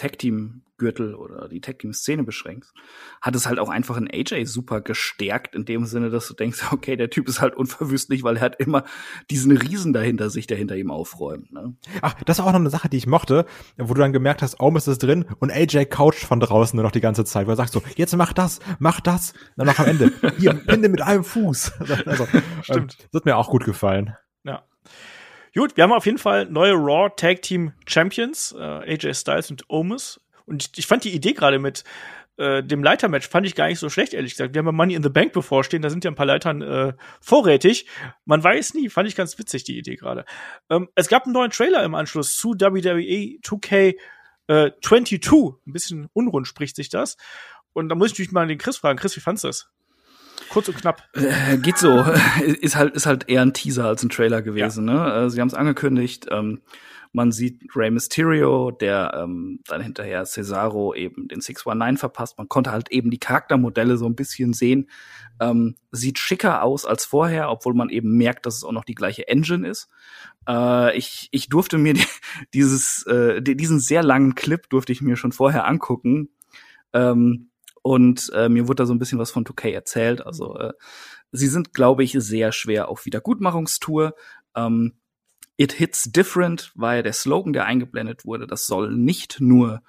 Tag-Team-Gürtel oder die Tag-Team-Szene beschränkst, hat es halt auch einfach einen AJ super gestärkt, in dem Sinne, dass du denkst, *laughs* okay, der Typ ist halt unverwüstlich, weil er hat immer diesen Riesen dahinter sich, der hinter ihm aufräumt. Ne? Ach, das war auch noch eine Sache, die ich mochte, wo du dann gemerkt hast, Omis ist drin und AJ coucht von draußen nur noch die ganze Zeit, wo er sagt so, jetzt mach das, mach das. Dann noch am Ende, *laughs* hier, pinde mit einem Fuß. *laughs* Also, Stimmt. Ähm, das hat mir auch gut gefallen. Ja. Gut, wir haben auf jeden Fall neue Raw Tag Team Champions, äh, AJ Styles und Omis. Und ich, ich fand die Idee gerade mit äh, dem Leitermatch fand ich gar nicht so schlecht, ehrlich gesagt. Wir haben ja Money in the Bank bevorstehen, da sind ja ein paar Leitern äh, vorrätig. Man weiß nie, fand ich ganz witzig, die Idee gerade. Ähm, es gab einen neuen Trailer im Anschluss zu WWE 2K äh, 22. Ein bisschen unrund spricht sich das. Und da muss ich natürlich mal den Chris fragen. Chris, wie fandst du das? Kurz und knapp. Äh, geht so. *laughs* ist halt ist halt eher ein Teaser als ein Trailer gewesen. Ne? Äh, Sie haben es angekündigt. Ähm, man sieht Rey Mysterio, der ähm, dann hinterher Cesaro eben den 619 verpasst. Man konnte halt eben die Charaktermodelle so ein bisschen sehen. Ähm, sieht schicker aus als vorher, obwohl man eben merkt, dass es auch noch die gleiche Engine ist. Äh, ich, ich durfte mir die, *laughs* dieses, äh, die, diesen sehr langen Clip durfte ich mir schon vorher angucken. Ähm, und äh, mir wurde da so ein bisschen was von 2K erzählt. Also äh, sie sind, glaube ich, sehr schwer auf Wiedergutmachungstour. Ähm, It hits different war ja der Slogan, der eingeblendet wurde. Das soll nicht nur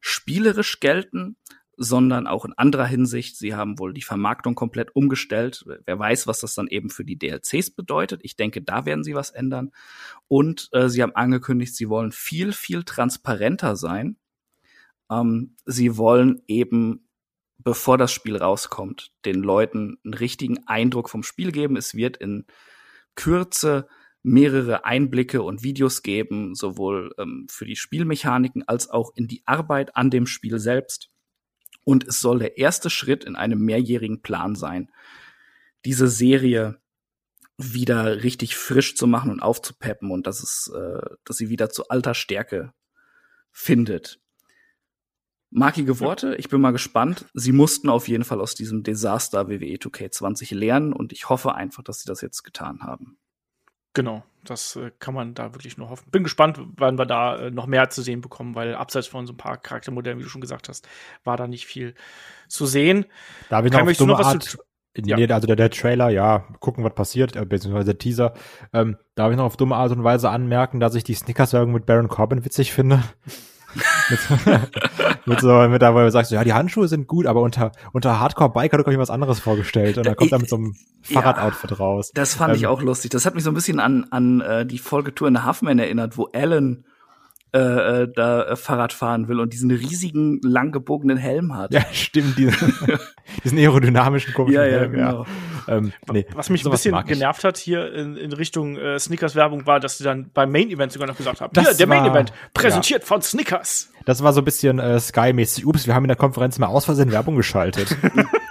spielerisch gelten, sondern auch in anderer Hinsicht. Sie haben wohl die Vermarktung komplett umgestellt. Wer weiß, was das dann eben für die DLCs bedeutet. Ich denke, da werden sie was ändern. Und äh, sie haben angekündigt, sie wollen viel, viel transparenter sein. Ähm, sie wollen eben bevor das Spiel rauskommt, den Leuten einen richtigen Eindruck vom Spiel geben. Es wird in Kürze mehrere Einblicke und Videos geben, sowohl ähm, für die Spielmechaniken als auch in die Arbeit an dem Spiel selbst. Und es soll der erste Schritt in einem mehrjährigen Plan sein, diese Serie wieder richtig frisch zu machen und aufzupeppen und dass es, äh, dass sie wieder zu alter Stärke findet. Markige Worte, ich bin mal gespannt. Sie mussten auf jeden Fall aus diesem Desaster WWE 2K20 lernen und ich hoffe einfach, dass sie das jetzt getan haben. Genau, das äh, kann man da wirklich nur hoffen. Bin gespannt, wann wir da äh, noch mehr zu sehen bekommen, weil abseits von so ein paar Charaktermodellen, wie du schon gesagt hast, war da nicht viel zu sehen. Darf ich Kai, noch noch was Art, zu- Ja. nee, also der, der Trailer, ja, gucken, was passiert, äh, beziehungsweise der Teaser. Ähm, darf ich noch auf dumme Art und Weise anmerken, dass ich die Snickers-Werbung mit Baron Corbin witzig finde? *laughs* mit, mit so, *laughs* mit da, wo sagt, so, ja, die Handschuhe sind gut, aber unter, unter Hardcore-Biker hatte ich mir was anderes vorgestellt. Und dann kommt er mit so einem Ja. Fahrradoutfit raus. Das fand ich Ähm, auch lustig. Das hat mich so ein bisschen an, an äh, die Folge Tour in the Halfman erinnert, wo Alan äh, äh, da äh, Fahrrad fahren will und diesen riesigen, langgebogenen Helm hat. Ja, stimmt, diesen, *laughs* diesen aerodynamischen komischen ja, ja, Helm, genau. Ähm, nee, Was mich ein bisschen genervt hat hier in, in Richtung äh, Snickers-Werbung war, dass sie dann beim Main-Event sogar noch gesagt haben, Das hier, der Main-Event, präsentiert von Snickers. Das war so ein bisschen äh, Sky-mäßig. Ups, wir haben in der Konferenz mal aus Versehen Werbung geschaltet.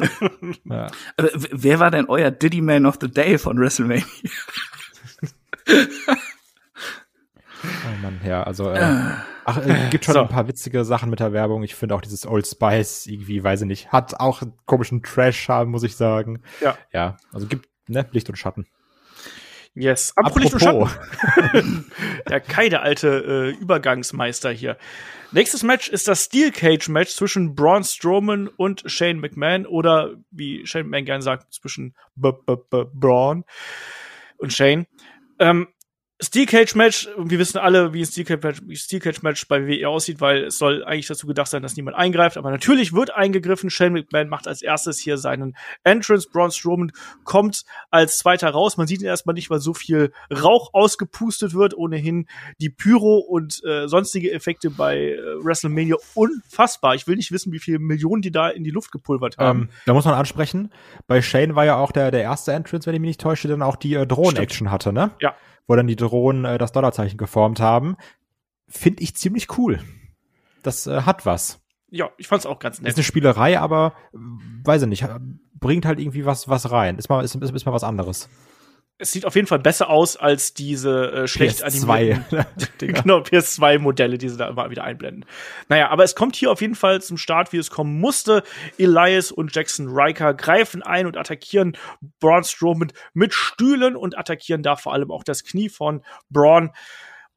*laughs* ja. Wer war denn euer Diddy Man of the Day von WrestleMania? *laughs* Oh Mann, ja, also äh, ach, äh, gibt schon So. ein paar witzige Sachen mit der Werbung. Ich finde auch dieses Old Spice irgendwie, weiß ich nicht, hat auch einen komischen Trash-Charme, muss ich sagen. Ja. Ja, also gibt ne, Licht und Schatten. Yes. Apropos Licht und. Schatten. *laughs* Kai, der alte äh, Übergangsmeister hier. Nächstes Match ist das Steel Cage Match zwischen Braun Strowman und Shane McMahon oder wie Shane McMahon gerne sagt, zwischen B -B -B Braun und Shane. Ähm, Steel Cage Match, wir wissen alle, wie ein Steel Cage Match, wie Steel Cage Match bei WWE aussieht, weil es soll eigentlich dazu gedacht sein, dass niemand eingreift, aber natürlich wird eingegriffen. Shane McMahon macht als erstes hier seinen Entrance. Braun Strowman kommt als zweiter raus. Man sieht ihn erstmal nicht, weil so viel Rauch ausgepustet wird. Ohnehin die Pyro und äh, sonstige Effekte bei äh, WrestleMania unfassbar. Ich will nicht wissen, wie viele Millionen die da in die Luft gepulvert haben. Ähm, da muss man ansprechen, bei Shane war ja auch der, der erste Entrance, wenn ich mich nicht täusche, dann auch die äh, Drohnen-Action hatte, ne? Ja. Wo dann die Drohnen äh, das Dollarzeichen geformt haben. Finde ich ziemlich cool. Das äh, hat was. ja, ich fand's auch ganz Ist nett. eine Spielerei, aber weiß ich nicht, bringt halt irgendwie was was rein. Ist mal ist, ist, ist mal was anderes. Es sieht auf jeden Fall besser aus als diese äh, schlecht PS2. animierten *laughs* genau, PS2-Modelle, die sie da immer wieder einblenden. Naja, aber es kommt hier auf jeden Fall zum Start, wie es kommen musste. Elias und Jackson Riker greifen ein und attackieren Braun Strowman mit Stühlen und attackieren da vor allem auch das Knie von Braun.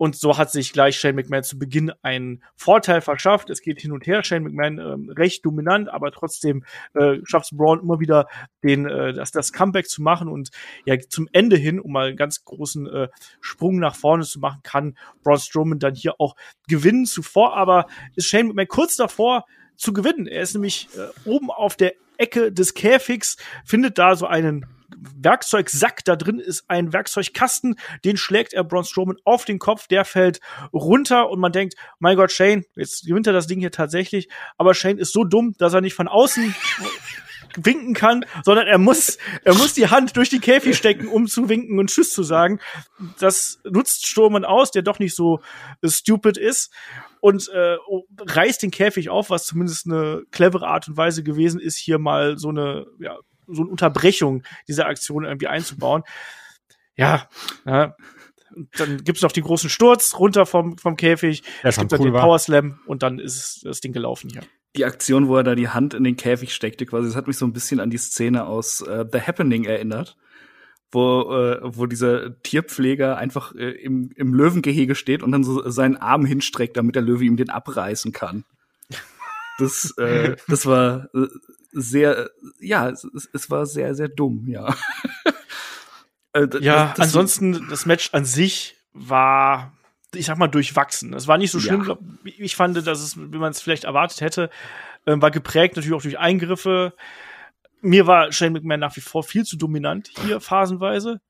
Und so hat sich gleich Shane McMahon zu Beginn einen Vorteil verschafft. Es geht hin und her. Shane McMahon ähm, recht dominant, aber trotzdem äh, schafft es Braun immer wieder den, äh, das, das Comeback zu machen. Und ja, zum Ende hin, um mal einen ganz großen äh, Sprung nach vorne zu machen, kann Braun Strowman dann hier auch gewinnen. Zuvor aber ist Shane McMahon kurz davor, zu gewinnen. Er ist nämlich äh, oben auf der Ecke des Käfigs, findet da so einen Werkzeugsack. Da drin ist ein Werkzeugkasten. Den schlägt er Braun Strowman auf den Kopf. Der fällt runter und man denkt, mein Gott, Shane, jetzt gewinnt er das Ding hier tatsächlich. Aber Shane ist so dumm, dass er nicht von außen winken kann, sondern er muss, er muss die Hand durch die Käfig stecken, um zu winken und Tschüss zu sagen. Das nutzt Strowman aus, der doch nicht so äh, stupid ist und äh, reißt den Käfig auf, was zumindest eine clevere Art und Weise gewesen ist, hier mal so eine, ja, so eine Unterbrechung dieser Aktion irgendwie einzubauen. Ja, ja. dann gibt's noch den großen Sturz runter vom, vom Käfig. Ja, es gibt dann cool den war. Power Slam und dann ist das Ding gelaufen hier. Die Aktion, wo er da die Hand in den Käfig steckte, quasi, das hat mich so ein bisschen an die Szene aus äh, The Happening erinnert, wo, äh, wo dieser Tierpfleger einfach äh, im, im Löwengehege steht und dann so seinen Arm hinstreckt, damit der Löwe ihm den abreißen kann. Das, äh, das war äh, sehr, ja, es, es- war sehr, sehr dumm, ja. *laughs* Äh, Ja, das- das- ansonsten, das Match an sich war, ich sag mal, durchwachsen. Es war nicht so schlimm, Ja. glaub, ich fand, dass es, wie man es vielleicht erwartet hätte, ähm, war geprägt natürlich auch durch Eingriffe. Mir war Shane McMahon nach wie vor viel zu dominant hier phasenweise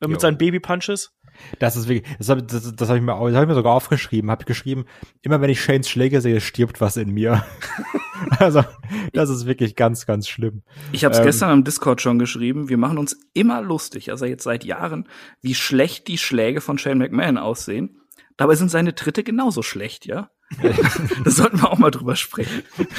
äh, mit Jo. seinen Baby-Punches. Das ist wirklich, das habe das, das hab ich, mir das hab ich mir sogar aufgeschrieben. Habe ich geschrieben, immer wenn ich Shanes Schläge sehe, stirbt was in mir. *laughs* also, das ist wirklich ganz, ganz schlimm. Ich habe es Ähm, gestern am Discord schon geschrieben. Wir machen uns immer lustig, also jetzt seit Jahren, wie schlecht die Schläge von Shane McMahon aussehen. Dabei sind seine Tritte genauso schlecht, ja? *laughs* das sollten wir auch mal drüber sprechen. *laughs*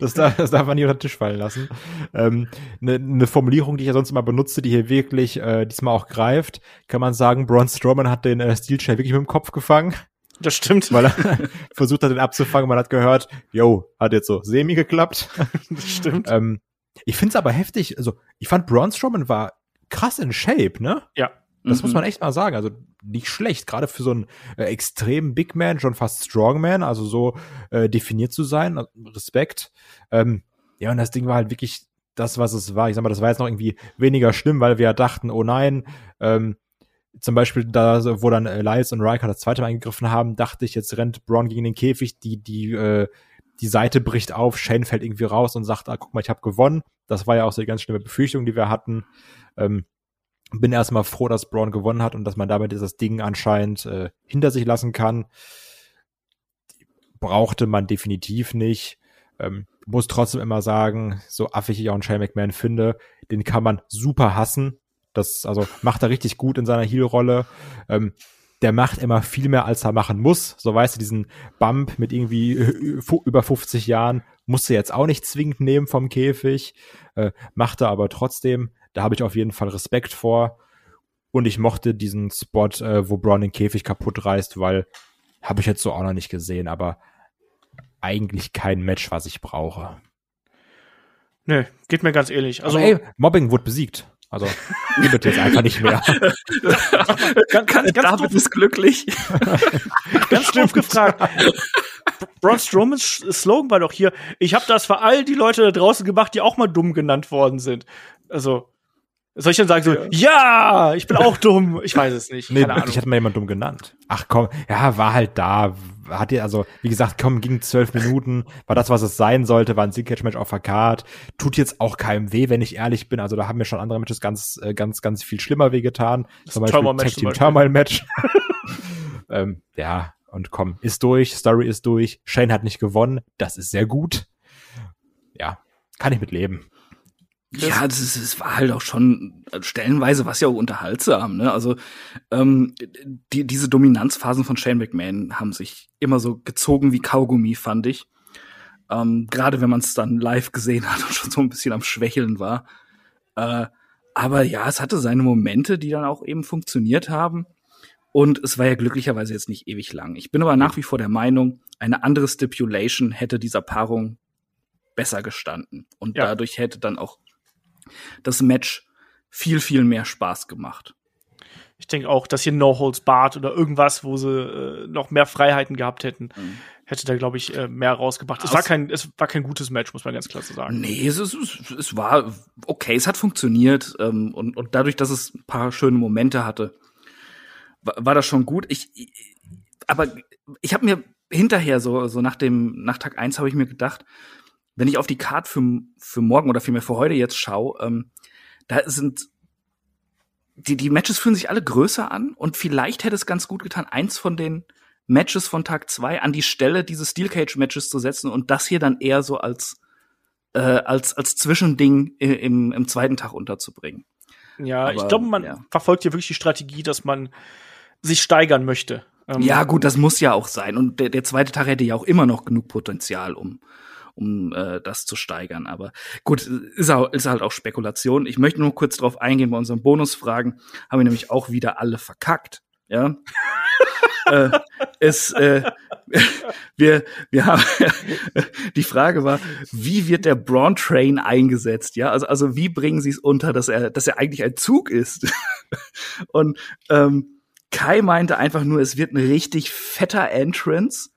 Das darf, das darf man nicht unter den Tisch fallen lassen. Ähm, Eine ne Formulierung, die ich ja sonst immer benutze, die hier wirklich äh, diesmal auch greift, kann man sagen, Braun Strowman hat den äh, Steel Chair wirklich mit dem Kopf gefangen, Das stimmt. weil er *laughs* versucht hat, den abzufangen. Man hat gehört, yo, hat jetzt so semi geklappt. Das stimmt. ähm, ich find's aber heftig, also ich fand Braun Strowman war krass in Shape, ne? ja. Das muss Mhm. man echt mal sagen. Also nicht schlecht, gerade für so einen äh, extremen Big Man, schon fast Strongman, also so äh, definiert zu sein. Also Respekt. Ähm, ja, und das Ding war halt wirklich das, was es war. Ich sag mal, das war jetzt noch irgendwie weniger schlimm, weil wir ja dachten, oh nein, ähm, zum Beispiel da, wo dann Elias und Riker das zweite Mal eingegriffen haben, dachte ich, jetzt rennt Braun gegen den Käfig, die, die, äh, die Seite bricht auf, Shane fällt irgendwie raus und sagt, ah, guck mal, ich habe gewonnen. Das war ja auch so die ganz schlimme Befürchtung, die wir hatten. Ähm, bin erstmal froh, dass Braun gewonnen hat und dass man damit dieses Ding anscheinend äh, hinter sich lassen kann. Brauchte man definitiv nicht. Ähm, muss trotzdem immer sagen, so affig ich auch einen Shane McMahon finde, den kann man super hassen. Das, also macht er richtig gut in seiner Heel-Rolle. Ähm, der macht immer viel mehr, als er machen muss. So weißt du, diesen Bump mit irgendwie äh, über 50 Jahren musste jetzt auch nicht zwingend nehmen vom Käfig. Äh, macht er aber trotzdem. Da habe ich auf jeden Fall Respekt vor. Und ich mochte diesen Spot, äh, wo Braun den Käfig kaputt reißt, weil habe ich jetzt so auch noch nicht gesehen, aber eigentlich kein Match, was ich brauche. Nö, geht mir ganz ähnlich. Also, Also, ey, Mobbing wurde besiegt. Also, *laughs* gibt jetzt einfach nicht mehr. *laughs* ganz, ganz, ganz, David doof, ist glücklich. *laughs* ganz doof gefragt. Braun Strowmans Slogan war doch hier, ich habe das für all die Leute da draußen gemacht, die auch mal dumm genannt worden sind. Also, soll ich dann sagen so, ja, ich bin auch dumm? Ich weiß es nicht. Nee, ich hatte mal jemand dumm genannt. Ach komm, ja, war halt da. Hat ihr, also, wie gesagt, komm, ging zwölf Minuten, war das, was es sein sollte, war ein Sieg-Catch-Match auf der Card. Tut jetzt auch keinem weh, wenn ich ehrlich bin. Also, da haben mir schon andere Matches ganz, äh, ganz, ganz viel schlimmer wehgetan. Zum Beispiel Tag zum Team Beispiel. Turmoil-Match. *laughs* ähm, ja, und komm, ist durch, Story ist durch. Shane hat nicht gewonnen, das ist sehr gut. Ja, kann ich mit leben. Ja, das, ist, es war halt auch schon äh, stellenweise was ja auch unterhaltsam. Ne? Also ähm, die, diese Dominanzphasen von Shane McMahon haben sich immer so gezogen wie Kaugummi, fand ich. Ähm, Gerade wenn man es dann live gesehen hat und schon so ein bisschen am Schwächeln war. Äh, aber ja, es hatte seine Momente, die dann auch eben funktioniert haben. Und es war ja glücklicherweise jetzt nicht ewig lang. Ich bin aber nach wie vor der Meinung, eine andere Stipulation hätte dieser Paarung besser gestanden. Und Ja. dadurch hätte dann auch das Match viel, viel mehr Spaß gemacht. Ich denke auch, dass hier No Holds Barred oder irgendwas, wo sie äh, noch mehr Freiheiten gehabt hätten, Mhm. hätte da, glaube ich, äh, mehr rausgebracht. Es Aus- war kein, es war kein gutes Match, muss man ganz klar so sagen. Nee, es, es, es war okay, es hat funktioniert ähm, und, und dadurch, dass es ein paar schöne Momente hatte, war, war das schon gut. Ich, ich aber ich habe mir hinterher so so nach dem nach Tag eins habe ich mir gedacht, wenn ich auf die Card für für morgen oder vielmehr für heute jetzt schaue, ähm, da sind die die Matches fühlen sich alle größer an und vielleicht hätte es ganz gut getan, eins von den Matches von Tag zwei an die Stelle dieses Steel Cage Matches zu setzen und das hier dann eher so als äh, als als Zwischending im, im zweiten Tag unterzubringen. Ja, ich Aber, glaube, man ja. verfolgt hier wirklich die Strategie, dass man sich steigern möchte. Ähm, Ja, gut, das muss ja auch sein. Und der, der zweite Tag hätte ja auch immer noch genug Potenzial, um, um äh, das zu steigern. Aber gut, ist, auch, ist halt auch Spekulation. Ich möchte nur kurz drauf eingehen bei unseren Bonusfragen. Haben wir nämlich auch wieder alle verkackt. Ja. *laughs* äh, es, äh, *laughs* wir, wir haben, *laughs* die Frage war, wie wird der Braun Train eingesetzt? Ja, also, also wie bringen sie es unter, dass er, dass er eigentlich ein Zug ist? Und ähm, Kai meinte einfach nur, es wird ein richtig fetter Entrance.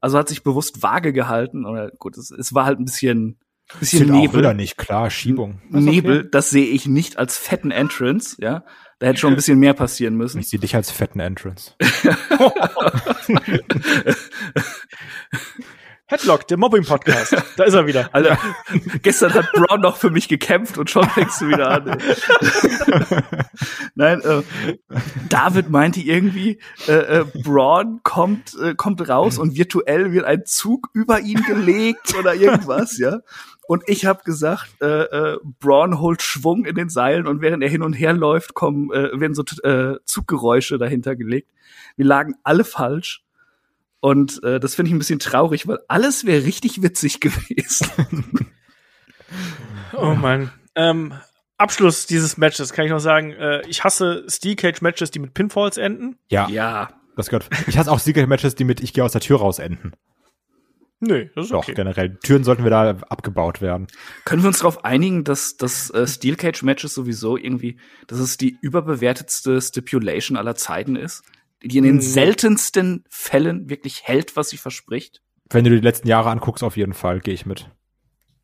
Also hat sich bewusst vage gehalten. Oder gut, es, es war halt ein bisschen, bisschen Zählt auch Nebel. wieder nicht, klar, Schiebung. Ist Nebel, okay. das sehe ich nicht als fetten Entrance, ja. Da hätte schon ein bisschen mehr passieren müssen. Ich sehe dich als fetten Entrance. *laughs* *laughs* *laughs* Headlock, der Mobbing-Podcast. da ist er wieder. *laughs* Alter, gestern hat Braun noch für mich gekämpft und schon fängst du wieder an. ey. Nein, äh, David meinte irgendwie, äh, äh, Braun kommt, äh, kommt raus und virtuell wird ein Zug über ihn gelegt oder irgendwas, ja. Und ich habe gesagt, äh, äh, Braun holt Schwung in den Seilen und während er hin und her läuft, kommen, äh, werden so äh, Zuggeräusche dahinter gelegt. Wir lagen alle falsch. Und äh, das finde ich ein bisschen traurig, weil alles wäre richtig witzig *laughs* gewesen. *laughs* Oh Mann. Ähm, Abschluss dieses Matches kann ich noch sagen, äh, ich hasse Steel Cage Matches, die mit Pinfalls enden. Ja, ja. das gehört. Ich hasse auch Secret-Matches, die mit Ich gehe aus der Tür raus enden. Nö, das ist Doch, okay. generell. Türen sollten wir da abgebaut werden. Können wir uns darauf einigen, dass das äh, Steel Cage Matches sowieso irgendwie, dass es die überbewertetste Stipulation aller Zeiten ist, die in den Hm. seltensten Fällen wirklich hält, was sie verspricht? Wenn du die letzten Jahre anguckst, auf jeden Fall, gehe ich mit.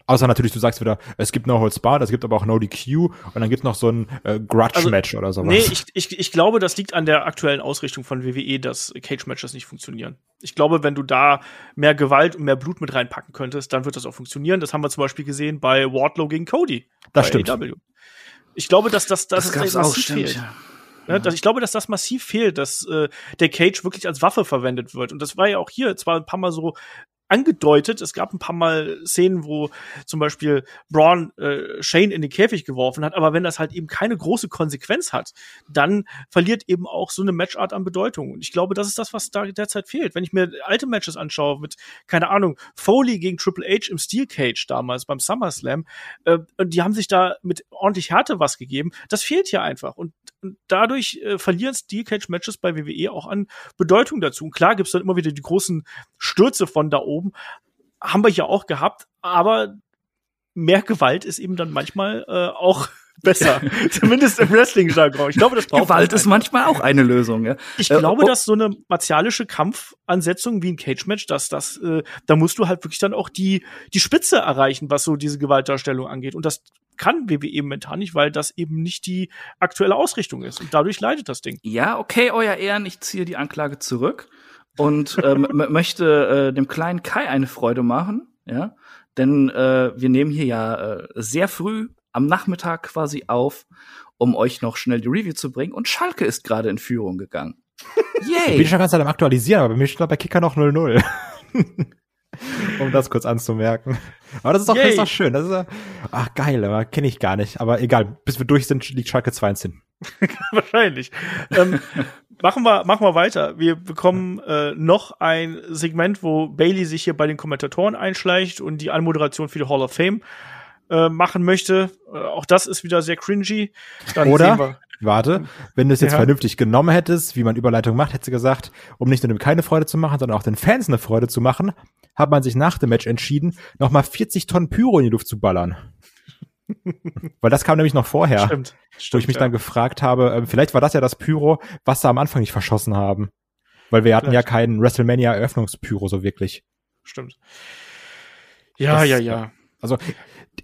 Außer natürlich, du sagst wieder, es gibt No Holds Barred, es gibt aber auch No DQ und dann gibt's noch so ein äh, Grudge-Match oder sowas. Nee, ich, ich, ich glaube, das liegt an der aktuellen Ausrichtung von WWE, dass Cage-Matches nicht funktionieren. Ich glaube, wenn du da mehr Gewalt und mehr Blut mit reinpacken könntest, dann wird das auch funktionieren. Das haben wir zum Beispiel gesehen bei Wardlow gegen Cody. Das bei stimmt. AEW. Ich glaube, dass das, das, gab's massiv fehlt. Ne, dass, ich glaube, dass das massiv fehlt, dass äh, der Cage wirklich als Waffe verwendet wird. Und das war ja auch hier zwar ein paar Mal so angedeutet. Es gab ein paar Mal Szenen, wo zum Beispiel Braun äh, Shane in den Käfig geworfen hat, aber wenn das halt eben keine große Konsequenz hat, dann verliert eben auch so eine Matchart an Bedeutung. Und ich glaube, das ist das, was da derzeit fehlt. Wenn ich mir alte Matches anschaue mit, keine Ahnung, Foley gegen Triple H im Steel Cage damals beim SummerSlam, äh, und die haben sich da mit ordentlich Härte was gegeben, das fehlt hier einfach. Und, dadurch äh, verlieren Steel Cage Matches bei WWE auch an Bedeutung dazu. Und klar gibt's dann immer wieder die großen Stürze von da oben. Haben wir ja auch gehabt, aber mehr Gewalt ist eben dann manchmal äh, auch *laughs* besser. *laughs* Zumindest im Wrestling-Jargon. Ich glaube, das braucht Gewalt ist manchmal auch eine Lösung, ja. ich Äh, glaube, dass so eine martialische Kampfansetzung wie ein Cage-Match, dass das, äh, da musst du halt wirklich dann auch die, die Spitze erreichen, was so diese Gewaltdarstellung angeht. Und das kann WWE momentan nicht, weil das eben nicht die aktuelle Ausrichtung ist. Und dadurch leidet das Ding. Ja, okay, euer Ehren, ich ziehe die Anklage zurück und ähm, möchte äh, dem kleinen Kai eine Freude machen, ja, denn äh, wir nehmen hier ja äh, sehr früh am Nachmittag quasi auf, um euch noch schnell die Review zu bringen und Schalke ist gerade in Führung gegangen. *laughs* Ich bin Yay! schon ganz am Aktualisieren, aber bei mir steht bei Kicker noch 0-0. *laughs* um das kurz anzumerken. Aber das ist doch, das ist Yay. doch schön. Das ist, ja- ach geil, aber kenne ich gar nicht. Aber egal, bis wir durch sind, liegt Schalke 2 hin. *laughs* Wahrscheinlich. ähm, machen wir, machen wir weiter. Wir bekommen äh, noch ein Segment, wo Bailey sich hier bei den Kommentatoren einschleicht und die Anmoderation für die Hall of Fame äh, machen möchte. Äh, auch das ist wieder sehr cringy. Dann Oder? Warte, wenn du es jetzt Ja. vernünftig genommen hättest, wie man Überleitung macht, hättest du gesagt, um nicht nur dem keine Freude zu machen, sondern auch den Fans eine Freude zu machen, hat man sich nach dem Match entschieden, nochmal 40 Tonnen Pyro in die Luft zu ballern. *laughs* Weil das kam nämlich noch vorher, Stimmt. Wo ich mich ja. dann gefragt habe, ähm, vielleicht war das ja das Pyro, was sie am Anfang nicht verschossen haben. Weil wir hatten ja Vielleicht. keinen WrestleMania-Eröffnungspyro so wirklich. Stimmt. Ja, Das- ja, ja. Also,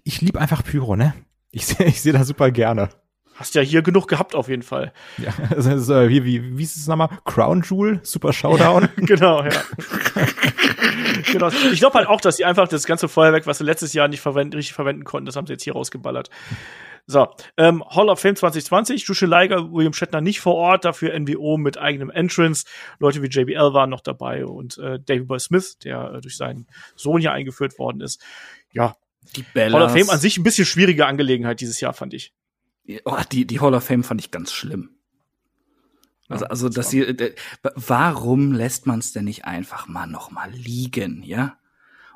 ich lieb einfach Pyro, ne? Ich *laughs* sehe ich seh das super gerne. Hast ja hier genug gehabt auf jeden Fall. Ja, *laughs* also, äh, wie, wie, wie ist es nochmal? Crown Jewel? Super Showdown? *laughs* genau, ja. genau. Ich glaube halt auch, dass sie einfach das ganze Feuerwerk, was sie letztes Jahr nicht verwenden, richtig verwenden konnten, das haben sie jetzt hier rausgeballert. So, ähm, Hall of Fame 2020, Jushin Liger, William Shatner nicht vor Ort, dafür NWO mit eigenem Entrance. Leute wie JBL waren noch dabei und äh, David Boy Smith, der äh, durch seinen Sohn hier eingeführt worden ist. Ja, Die Bellas. Hall of Fame an sich ein bisschen schwierige Angelegenheit dieses Jahr, fand ich. Oh, die, die Hall of Fame fand ich ganz schlimm. Also, also das dass sie, äh, warum lässt man es denn nicht einfach mal noch mal liegen, ja?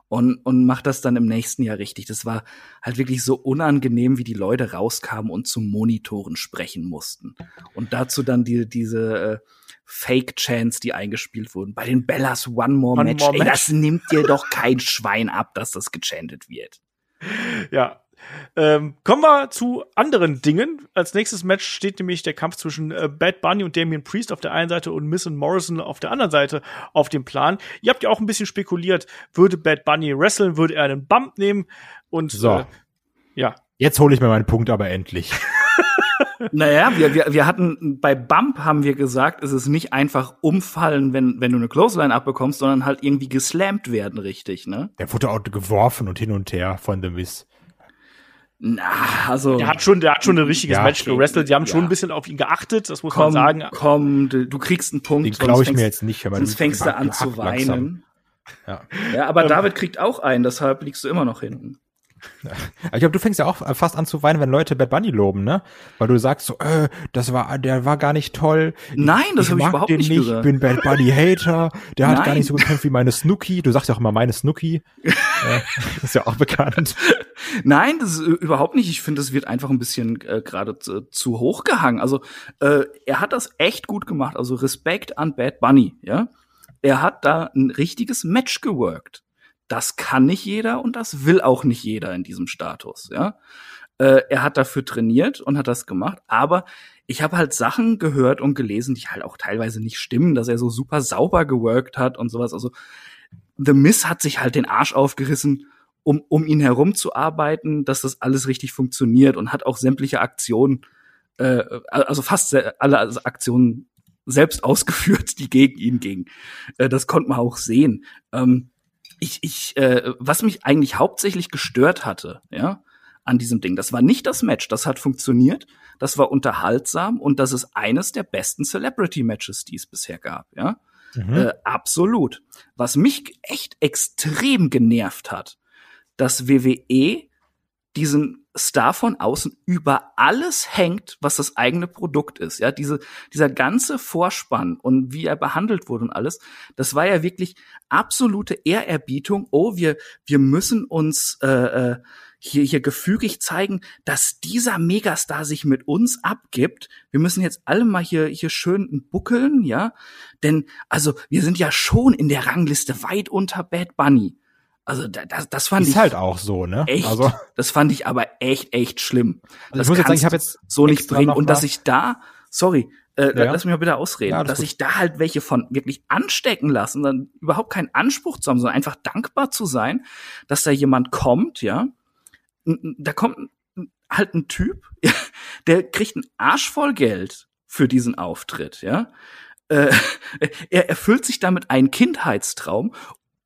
Und, und macht das dann im nächsten Jahr richtig. Das war halt wirklich so unangenehm, wie die Leute rauskamen und zu Monitoren sprechen mussten. Und dazu dann die, diese äh, Fake-Chants, die eingespielt wurden. Bei den Bellas One More One Match. More Ey, Match. das nimmt dir doch *laughs* kein Schwein ab, dass das gechantet wird. Ja. Ähm, kommen wir zu anderen Dingen. Als nächstes Match steht nämlich der Kampf zwischen äh, Bad Bunny und Damian Priest auf der einen Seite und Miss und Morrison auf der anderen Seite auf dem Plan. Ihr habt ja auch ein bisschen spekuliert, würde Bad Bunny wresteln, würde er einen Bump nehmen und So. äh, ja. Jetzt hole ich mir meinen Punkt aber endlich. *laughs* Naja, wir, wir, wir hatten bei Bump haben wir gesagt, es ist nicht einfach umfallen, wenn, wenn du eine Clothesline abbekommst, sondern halt irgendwie geslammt werden, richtig, ne? Der wurde auch geworfen und hin und her von The Miz. Na, also. Der hat schon, der hat schon ein richtiges Ja, Match okay. gewrestelt. Die haben schon Ja. ein bisschen auf ihn geachtet, das muss man komm, sagen. komm, du, du kriegst einen Punkt. Den sonst glaube ich fängst- mir jetzt nicht. aber Sonst du- fängst du an zu langsam. weinen. Ja. Ja, aber Ähm. David kriegt auch einen, deshalb liegst du immer noch hinten. *laughs* Ich glaube, du fängst ja auch fast an zu weinen, wenn Leute Bad Bunny loben, ne? Weil du sagst so, äh, das war, der war gar nicht toll. Nein, das hab ich überhaupt den nicht gesagt. bin Bad Bunny Hater. Der hat gar Nein. nicht so gekämpft wie meine Snooki. Du sagst ja auch immer meine Snooki. *laughs* äh, ist ja auch bekannt. Nein, das ist äh, überhaupt nicht. Ich finde, es wird einfach ein bisschen äh, gerade zu, zu hoch gehangen. Also äh, er hat das echt gut gemacht. Also Respekt an Bad Bunny, ja. Er hat da ein richtiges Match geworkt. Das kann nicht jeder und das will auch nicht jeder in diesem Status, ja. Äh, er hat dafür trainiert und hat das gemacht, aber ich habe halt Sachen gehört und gelesen, die halt auch teilweise nicht stimmen, dass er so super sauber geworkt hat und sowas. Also The Miz hat sich halt den Arsch aufgerissen, um, um ihn herum zu arbeiten, dass das alles richtig funktioniert und hat auch sämtliche Aktionen, äh, also fast alle Aktionen selbst *laughs* ausgeführt, die gegen ihn gingen. Äh, das konnte man auch sehen. Ähm, ich, ich, äh, was mich eigentlich hauptsächlich gestört hatte, ja, an diesem Ding, das war nicht das Match, das hat funktioniert, das war unterhaltsam und das ist eines der besten Celebrity-Matches, die es bisher gab, ja. Mhm. Äh, absolut. Was mich echt extrem genervt hat, dass WWE diesen Star von außen über alles hängt, was das eigene Produkt ist. Ja, diese, dieser ganze Vorspann und wie er behandelt wurde und alles, das war ja wirklich absolute Ehrerbietung. Oh, wir, wir müssen uns äh, äh, hier, hier gefügig zeigen, dass dieser Megastar sich mit uns abgibt. Wir müssen jetzt alle mal hier, hier schön buckeln, ja. Denn, also, wir sind ja schon in der Rangliste weit unter Bad Bunny. Also, da- das, das fand Ist ich halt auch so, ne? echt, Also, das fand ich aber echt, echt schlimm. also Das ich muss jetzt sagen, ich habe jetzt so nicht bringen. Und dass ich da, sorry, äh, Ja. lass mich mal bitte ausreden, Ja, dass gut. ich da halt welche von wirklich anstecken lassen, dann überhaupt keinen Anspruch zu haben, sondern einfach dankbar zu sein, dass da jemand kommt, ja. Da kommt halt ein Typ, *laughs* der kriegt einen Arsch voll Geld für diesen Auftritt, ja. Äh, *laughs* er erfüllt sich damit einen Kindheitstraum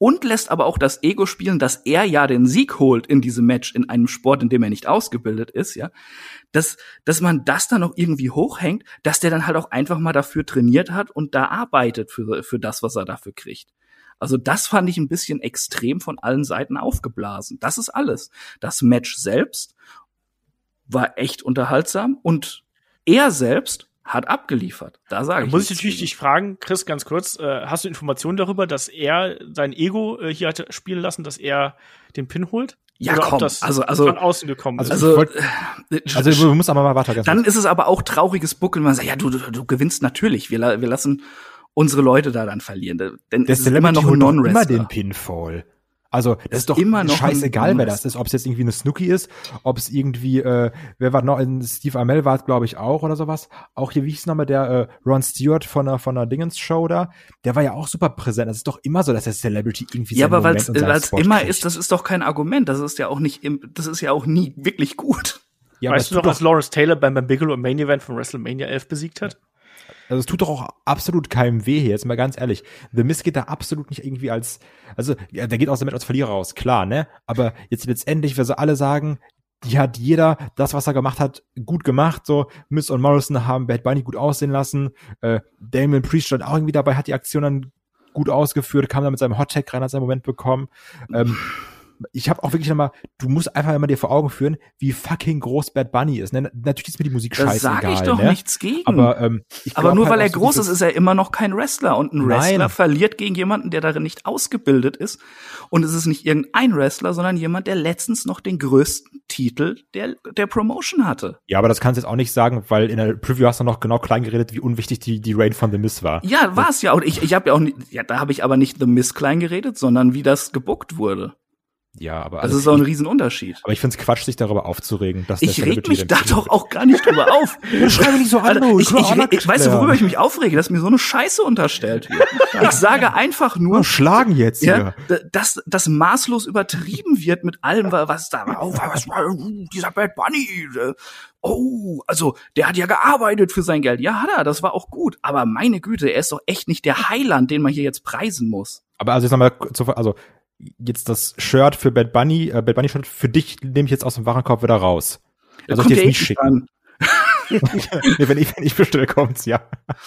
und lässt aber auch das Ego spielen, dass er ja den Sieg holt in diesem Match in einem Sport, in dem er nicht ausgebildet ist, ja. Dass, dass man das dann noch irgendwie hochhängt, dass der dann halt auch einfach mal dafür trainiert hat und da arbeitet für, für das, was er dafür kriegt. Also das fand ich ein bisschen extrem von allen Seiten aufgeblasen. Das ist alles. Das Match selbst war echt unterhaltsam und er selbst hat abgeliefert. Da sage Da ich. muss ich natürlich dich fragen, Chris, ganz kurz, äh, hast du Informationen darüber, dass er sein Ego äh, hier hatte spielen lassen, dass er den Pin holt? Ja, Oder komm, ob das also- also- von außen gekommen Also- ist. Also, wollt- äh, Also du musst aber mal weiter. Dann ist es aber auch trauriges Buckeln. Man sagt, ja, du, du, du gewinnst natürlich. Wir, wir lassen unsere Leute da dann verlieren. Denn der es ist immer noch ein holt doch immer den Pinfall. Also, das ist doch immer noch ein scheißegal, wer Non-Wrestler. das ist. Ob es jetzt irgendwie eine Snooki ist, ob es irgendwie, äh, wer war noch, in Steve Amell war es, glaube ich, auch oder sowas. Auch hier, wie hieß nochmal der äh, Ron Stewart von der, von der Dingens-Show da? Der war ja auch super präsent. Das ist doch immer so, dass der Celebrity irgendwie Ja, seinen aber weil es immer kriegt. ist, das ist doch kein Argument. Das ist ja auch nicht, im, das ist ja auch nie wirklich gut. ja, weißt du noch, doch, Lawrence Taylor beim, beim Bigelow im Main Event von WrestleMania 11 besiegt hat? Also es tut doch auch absolut keinem weh hier, jetzt mal ganz ehrlich. The Miz geht da absolut nicht irgendwie als, also, ja, der geht aus Match als Verlierer raus, klar, ne? Aber jetzt letztendlich, wenn sie alle sagen, die hat jeder das, was er gemacht hat, gut gemacht. So, Miz und Morrison haben Bad Bunny gut aussehen lassen. Äh, Damien Priest stand auch irgendwie dabei, hat die Aktion dann gut ausgeführt, kam dann mit seinem Hot Tag rein, hat seinen Moment bekommen. Ähm, ich habe auch wirklich nochmal, du musst einfach immer dir vor Augen führen, wie fucking groß Bad Bunny ist. Ne? Natürlich ist mir die Musik Da scheißegal. sage ich doch ne? nichts gegen. Aber, ähm, ich Aber nur halt weil er groß ist, ist er immer noch kein Wrestler. Und ein Wrestler Nein. verliert gegen jemanden, der darin nicht ausgebildet ist. Und es ist nicht irgendein Wrestler, sondern jemand, der letztens noch den größten Titel der, der Promotion hatte. Ja, aber das kannst du jetzt auch nicht sagen, weil in der Preview hast du noch genau klein geredet, wie unwichtig die, die Reign von The Miz war. Ja, war es ja. Und ich, ich habe ja auch nicht, ja, da habe ich aber nicht The Miss klein geredet, sondern wie das gebuckt wurde. Ja, aber Das also ist auch ein Riesenunterschied. aber ich find's Quatsch, sich darüber aufzuregen, dass Ich reg mich da doch auch gar nicht drüber auf. *laughs* Schreib mich nicht so an, du. ich, ich, ich, weißt du, worüber ich mich aufrege? Dass mir so eine Scheiße unterstellt wird. Ich sage einfach nur, Nur schlagen jetzt ja, hier. d- dass das maßlos übertrieben wird mit allem, wa- was da war. Oh, was war uh, dieser Bad Bunny? äh, Oh, also der hat ja gearbeitet für sein Geld. Ja, hat er, das war auch gut. Aber meine Güte, er ist doch echt nicht der Heiland, den man hier jetzt preisen muss. Aber also jetzt nochmal, zu- also jetzt das Shirt für Bad Bunny, äh, Bad Bunny Shirt für dich nehme ich jetzt aus dem Warenkorb wieder raus. Also kommt ich jetzt eh nicht dran. schicken. *laughs* nee, wenn ich, wenn ich bestelle, kommt's, ja.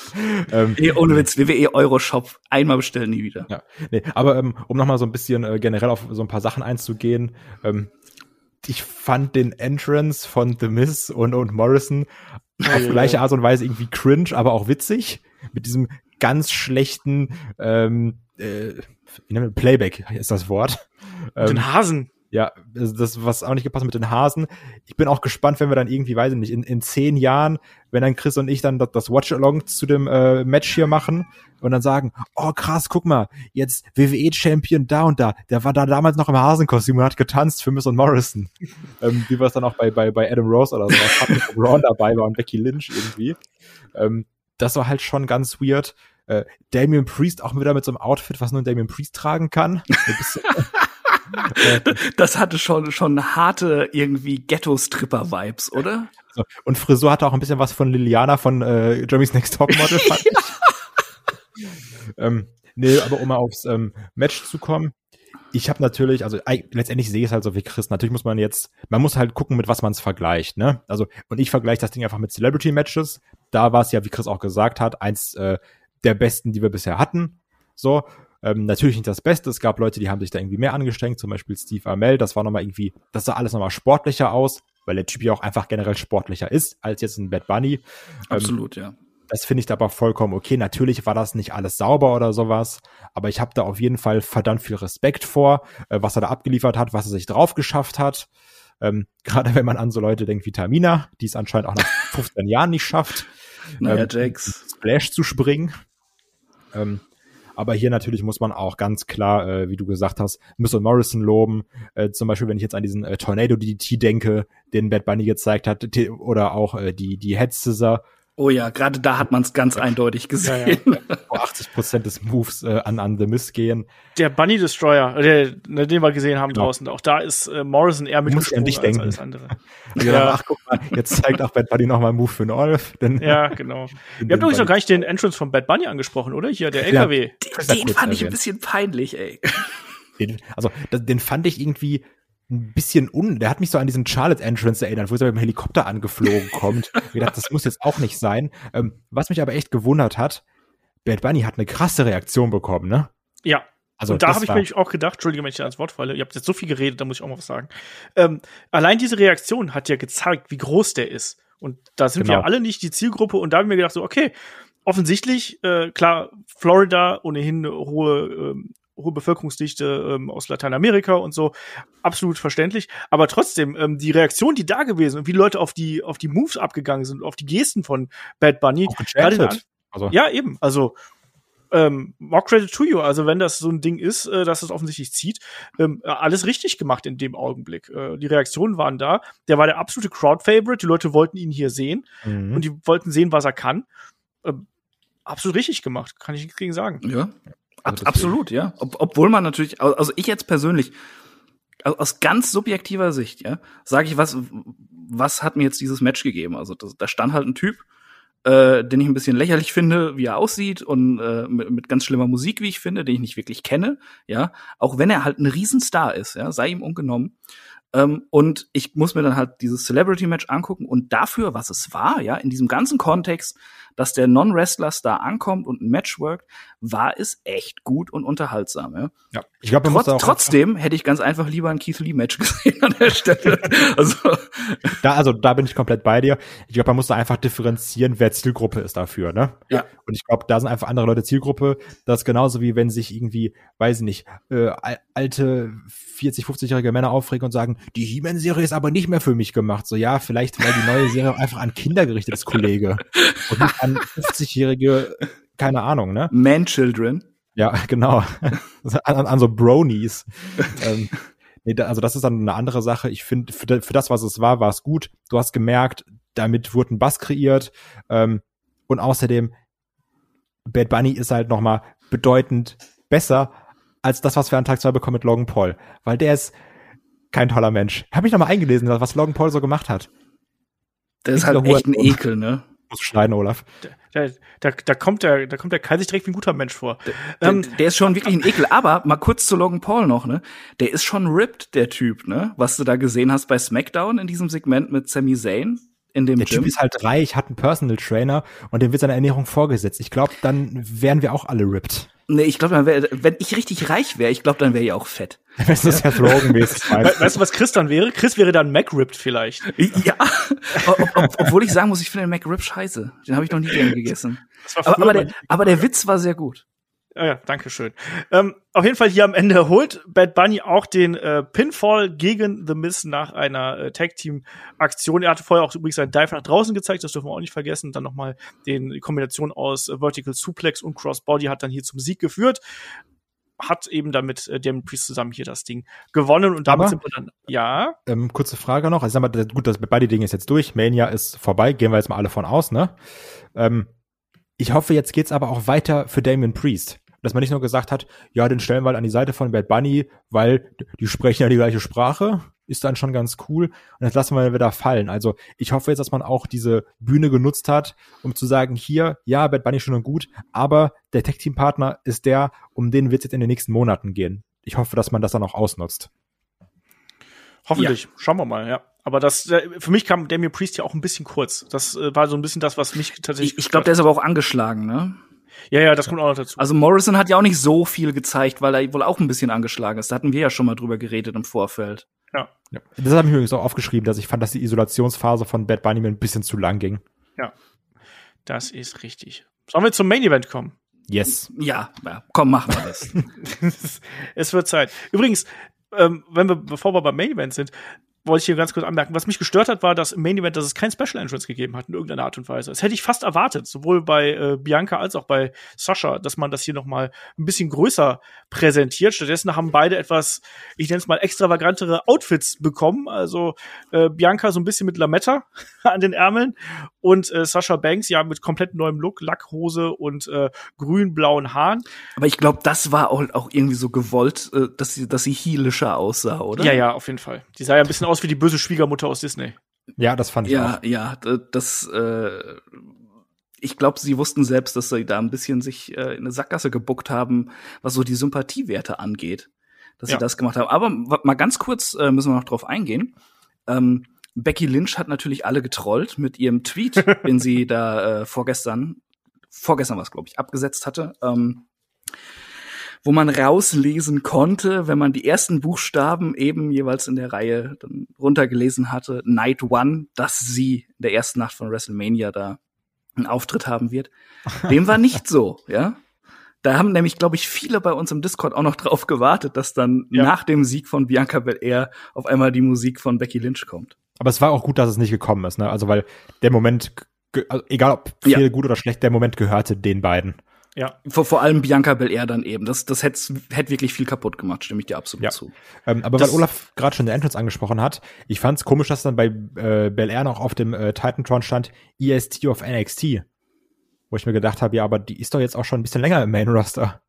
*laughs* ähm, Ey, ohne Witz, WWE Euroshop, einmal bestellen, nie wieder. Ja, nee, aber ähm, um nochmal so ein bisschen äh, generell auf so ein paar Sachen einzugehen, ähm, ich fand den Entrance von The Miz und, und Morrison auf ja, gleiche ja. Art und Weise irgendwie cringe, aber auch witzig. Mit diesem ganz schlechten ähm, äh, wie nennt man, Playback ist das Wort. *laughs* Ähm, Den Hasen. ja, das, was auch nicht gepasst hat mit den Hasen. Ich bin auch gespannt, wenn wir dann irgendwie, weiß ich nicht, in, in zehn Jahren, wenn dann Chris und ich dann das, das Watch-Along zu dem äh, Match hier machen und dann sagen, oh krass, guck mal, jetzt WWE-Champion da und da, der war da damals noch im Hasenkostüm und hat getanzt für Miss und Morrison. *laughs* ähm, wie wir es dann auch bei, bei, bei Adam Rose oder sowas *laughs* hatten, Braun dabei war und Becky Lynch irgendwie. Ähm, das war halt schon ganz weird. Äh, Damien Priest auch wieder mit so einem Outfit, was nur ein Damien Priest tragen kann. *laughs* Bisschen- Das hatte schon, schon harte irgendwie Ghetto-Stripper-Vibes, oder? So. Und Frisur hatte auch ein bisschen was von Liliana von äh, Jeremy's Next Topmodel, fand ich. *laughs* ähm, nee, aber um mal aufs ähm, Match zu kommen. Ich habe natürlich, also eig- letztendlich sehe ich es halt so wie Chris. Natürlich muss man jetzt, man muss halt gucken, mit was man es vergleicht, ne? Also, und ich vergleiche das Ding einfach mit Celebrity-Matches. Da war es ja, wie Chris auch gesagt hat, eins äh, der besten, die wir bisher hatten. So, ähm, natürlich nicht das Beste. Es gab Leute, die haben sich da irgendwie mehr angestrengt, zum Beispiel Steve Amell. Das war nochmal irgendwie, das sah alles nochmal sportlicher aus, weil der Typ ja auch einfach generell sportlicher ist als jetzt ein Bad Bunny. Ähm, Absolut, ja. das finde ich aber vollkommen okay. Natürlich war das nicht alles sauber oder sowas, aber ich habe da auf jeden Fall verdammt viel Respekt vor, äh, was er da abgeliefert hat, was er sich drauf geschafft hat. Ähm, *laughs* Gerade wenn man an so Leute denkt wie Tamina, die es anscheinend auch nach *laughs* 15 Jahren nicht schafft, Naja, ähm, Jax. Splash zu springen. Ähm, aber hier natürlich muss man auch ganz klar, äh, wie du gesagt hast, Miss und Morrison loben. Äh, zum Beispiel, wenn ich jetzt an diesen äh, Tornado DDT denke, den Bad Bunny gezeigt hat, oder auch äh, die, die Head Scissor, Oh ja, gerade da hat man es ganz eindeutig gesehen. *laughs* wo 80 Prozent des Moves äh, an, an The Miss gehen. Der Bunny Destroyer, der, ne, den wir gesehen haben Genau. draußen, auch da ist äh, Morrison eher muss ja an dich als denken. alles andere. *laughs* Ja. ja. ach guck mal, jetzt zeigt auch Bad Bunny nochmal einen Move für den Olf. Denn Ja, genau. *laughs* Wir haben dem übrigens noch gar nicht den Entrance von Bad Bunny angesprochen, oder? Hier, der Ja. LKW. Den kurz fand ich ein bisschen peinlich, ey. Den, also den fand ich irgendwie ein bisschen un. Der hat mich so an diesen Charlotte Entrance erinnert, wo er mit dem Helikopter angeflogen *laughs* kommt. Ich dachte, das muss jetzt auch nicht sein. Ähm, was mich aber echt gewundert hat, Bad Bunny hat eine krasse Reaktion bekommen, ne? Ja. Also und da habe ich mir auch gedacht, Entschuldige, wenn ich da ans Wort falle, ihr habt jetzt so viel geredet, da muss ich auch mal was sagen. Ähm, allein diese Reaktion hat ja gezeigt, wie groß der ist. Und da sind Genau. wir alle nicht die Zielgruppe. Und da habe ich mir gedacht, so, okay, offensichtlich, äh, klar, Florida ohnehin eine hohe ähm, hohe Bevölkerungsdichte ähm, aus Lateinamerika und so, absolut verständlich. Aber trotzdem, ähm, die Reaktion, die da gewesen und wie die Leute auf die, auf die Moves abgegangen sind, auf die Gesten von Bad Bunny. Also, ja, eben. Also, ähm, more credit to you. Also, wenn das so ein Ding ist, äh, dass es offensichtlich zieht, ähm, alles richtig gemacht in dem Augenblick. Äh, die Reaktionen waren da. Der war der absolute Crowd-Favorite. Die Leute wollten ihn hier sehen mhm. und die wollten sehen, was er kann. Ähm, absolut richtig gemacht, kann ich nichts gegen sagen. Ja, Ab, absolut, ja. Ob, obwohl man natürlich, also ich jetzt persönlich, au- aus ganz subjektiver Sicht, ja, sage ich, was, was hat mir jetzt dieses Match gegeben? Also das, da stand halt ein Typ, äh, den ich ein bisschen lächerlich finde, wie er aussieht und äh, mit, mit ganz schlimmer Musik, wie ich finde, den ich nicht wirklich kenne, ja. Auch wenn er halt ein Riesenstar ist, ja, sei ihm ungenommen. Ähm, und ich muss mir dann halt dieses Celebrity-Match angucken und dafür, was es war, ja, in diesem ganzen Kontext, dass der Non-Wrestler-Star ankommt und ein Match workt, war es echt gut und unterhaltsam. Ja. ja. Ich glaube, auch trotzdem hätte ich ganz einfach lieber ein Keith Lee-Match *laughs* gesehen an der Stelle. *laughs* also, Da, also da bin ich komplett bei dir. Ich glaube, man muss da einfach differenzieren, wer Zielgruppe ist dafür, ne? Ja. Und ich glaube, da sind einfach andere Leute Zielgruppe. Das ist genauso wie wenn sich irgendwie, weiß ich nicht, äh, al- alte 40, 50-jährige Männer aufregen und sagen, die He-Man-Serie ist aber nicht mehr für mich gemacht. So, ja, vielleicht, weil die neue Serie *laughs* einfach an Kinder gerichtet ist, Kollege. Und nicht an 50-jährige, keine Ahnung, ne? Man-Children. Ja, *laughs* genau. an, an, an so Bronies. *laughs* ähm, nee, da, also das ist dann eine andere Sache. Ich finde, für, für das, was es war, war es gut. Du hast gemerkt, damit wurde ein Bass kreiert. Ähm, und außerdem, Bad Bunny ist halt noch mal bedeutend besser als das, was wir an Tag 2 bekommen mit Logan Paul. Weil der ist kein toller Mensch. Ich habe mich noch mal eingelesen, was Logan Paul so gemacht hat. Der ist halt echt ein Ekel, ne? Muss schneiden, Olaf. Da, da, da kommt der, da kommt der Kai sich direkt wie ein guter Mensch vor. Der, Ähm, der ist schon wirklich ein Ekel. Aber mal kurz zu Logan Paul noch, ne? Der ist schon ripped, der Typ, ne? Was du da gesehen hast bei SmackDown in diesem Segment mit Sami Zayn in dem Der Gym. Typ ist halt reich, hat einen Personal Trainer und dem wird seine Ernährung vorgesetzt. Ich glaube, dann wären wir auch alle ripped. nee, ich glaube, wenn ich richtig reich wäre, ich glaube, dann wäre ich auch fett. *laughs* Das ist ja we weißt du, was Chris dann wäre? Chris wäre dann MacRipped vielleicht. Ja, *laughs* ob, ob, obwohl ich sagen muss, ich finde den McRib scheiße. Den habe ich noch nie gern gegessen. Aber, aber, der, aber der Witz war sehr gut. Ja, ja, danke schön. Ähm, auf jeden Fall hier am Ende holt Bad Bunny auch den äh, Pinfall gegen The Miz nach einer äh, Tag-Team-Aktion. Er hatte vorher auch übrigens einen Dive nach draußen gezeigt, das dürfen wir auch nicht vergessen. Dann nochmal den die Kombination aus äh, Vertical Suplex und Crossbody hat dann hier zum Sieg geführt. Hat eben damit äh, Damon Priest zusammen hier das Ding gewonnen und damit Aber- sind wir dann, ja, Ähm, kurze Frage noch. Also, sag mal, das- gut, das beide Dinge ist jetzt durch. Mania ist vorbei. Gehen wir jetzt mal alle von aus, ne? Ähm, ich hoffe, jetzt geht's aber auch weiter für Damien Priest. Dass man nicht nur gesagt hat, ja, den stellen wir halt an die Seite von Bad Bunny, weil die sprechen ja die gleiche Sprache. Ist dann schon ganz cool. Und das lassen wir wieder fallen. Also, ich hoffe jetzt, dass man auch diese Bühne genutzt hat, um zu sagen, hier, ja, Bad Bunny schön und gut, aber der Tech-Team-Partner ist der, um den wird's jetzt in den nächsten Monaten gehen. Ich hoffe, dass man das dann auch ausnutzt. hoffentlich. Schauen wir mal, ja. Aber das, äh, für mich kam Damien Priest ja auch ein bisschen kurz. Das äh, war so ein bisschen das, was mich tatsächlich. Ich, ich glaube, der ist aber auch angeschlagen, ne? Ja, ja, das kommt auch noch dazu. Also Morrison hat ja auch nicht so viel gezeigt, weil er wohl auch ein bisschen angeschlagen ist. Da hatten wir ja schon mal drüber geredet im Vorfeld. ja. Ja. Das habe ich mir übrigens auch aufgeschrieben, dass ich fand, dass die Isolationsphase von Bad Bunny mir ein bisschen zu lang ging. Das ist richtig. Sollen wir zum Main Event kommen? Yes. Ja, ja komm, machen wir das. *laughs* es wird Zeit. Übrigens, ähm, wenn wir, bevor wir beim Main Event sind, wollte ich hier ganz kurz anmerken, was mich gestört hat, war, dass im Main Event, dass es kein Special Entrance gegeben hat in irgendeiner Art und Weise. Das hätte ich fast erwartet, sowohl bei äh, Bianca als auch bei Sascha, dass man das hier noch mal ein bisschen größer präsentiert. Stattdessen haben beide etwas, ich nenne es mal extravagantere Outfits bekommen. Also äh, Bianca so ein bisschen mit Lametta *laughs* an den Ärmeln und äh, Sascha Banks ja mit komplett neuem Look, Lackhose und äh, grün-blauen Haaren. aber ich glaube, das war auch, auch irgendwie so gewollt, äh, dass sie, dass sie heelischer aussah, oder? Ja, ja, auf jeden Fall. Die sah ja ein bisschen aus wie die böse Schwiegermutter aus Disney. Ja, das fand ich Ja, auch. ja, d- das, äh, ich glaube, sie wussten selbst, dass sie da ein bisschen sich äh, in eine Sackgasse gebuckt haben, was so die Sympathiewerte angeht, dass Ja. sie das gemacht haben. Aber mal ganz kurz äh, müssen wir noch drauf eingehen. Ähm, Becky Lynch hat natürlich alle getrollt mit ihrem Tweet, *laughs* den sie da äh, vorgestern, vorgestern was glaube ich, abgesetzt hatte. Ähm, wo man rauslesen konnte, wenn man die ersten Buchstaben eben jeweils in der Reihe dann runtergelesen hatte, Night One, dass sie in der ersten Nacht von WrestleMania da einen Auftritt haben wird. *laughs* Dem war nicht so, ja. Da haben nämlich, glaube ich, viele bei uns im Discord auch noch drauf gewartet, dass dann ja. nach dem Sieg von Bianca Belair auf einmal die Musik von Becky Lynch kommt. Aber es war auch gut, dass es nicht gekommen ist, ne? Also weil der Moment, also egal ob viel ja. gut oder schlecht, der Moment gehörte den beiden. Ja. Vor, vor allem Bianca Belair dann eben. Das, das hätte hätt wirklich viel kaputt gemacht, stimme ich dir absolut ja. zu. Ähm, aber das, weil Olaf gerade schon der Entrance angesprochen hat, ich fand es komisch, dass dann bei äh, Belair noch auf dem äh, Titantron stand EST of NXT. Wo ich mir gedacht habe, ja, aber die ist doch jetzt auch schon ein bisschen länger im Main Roster.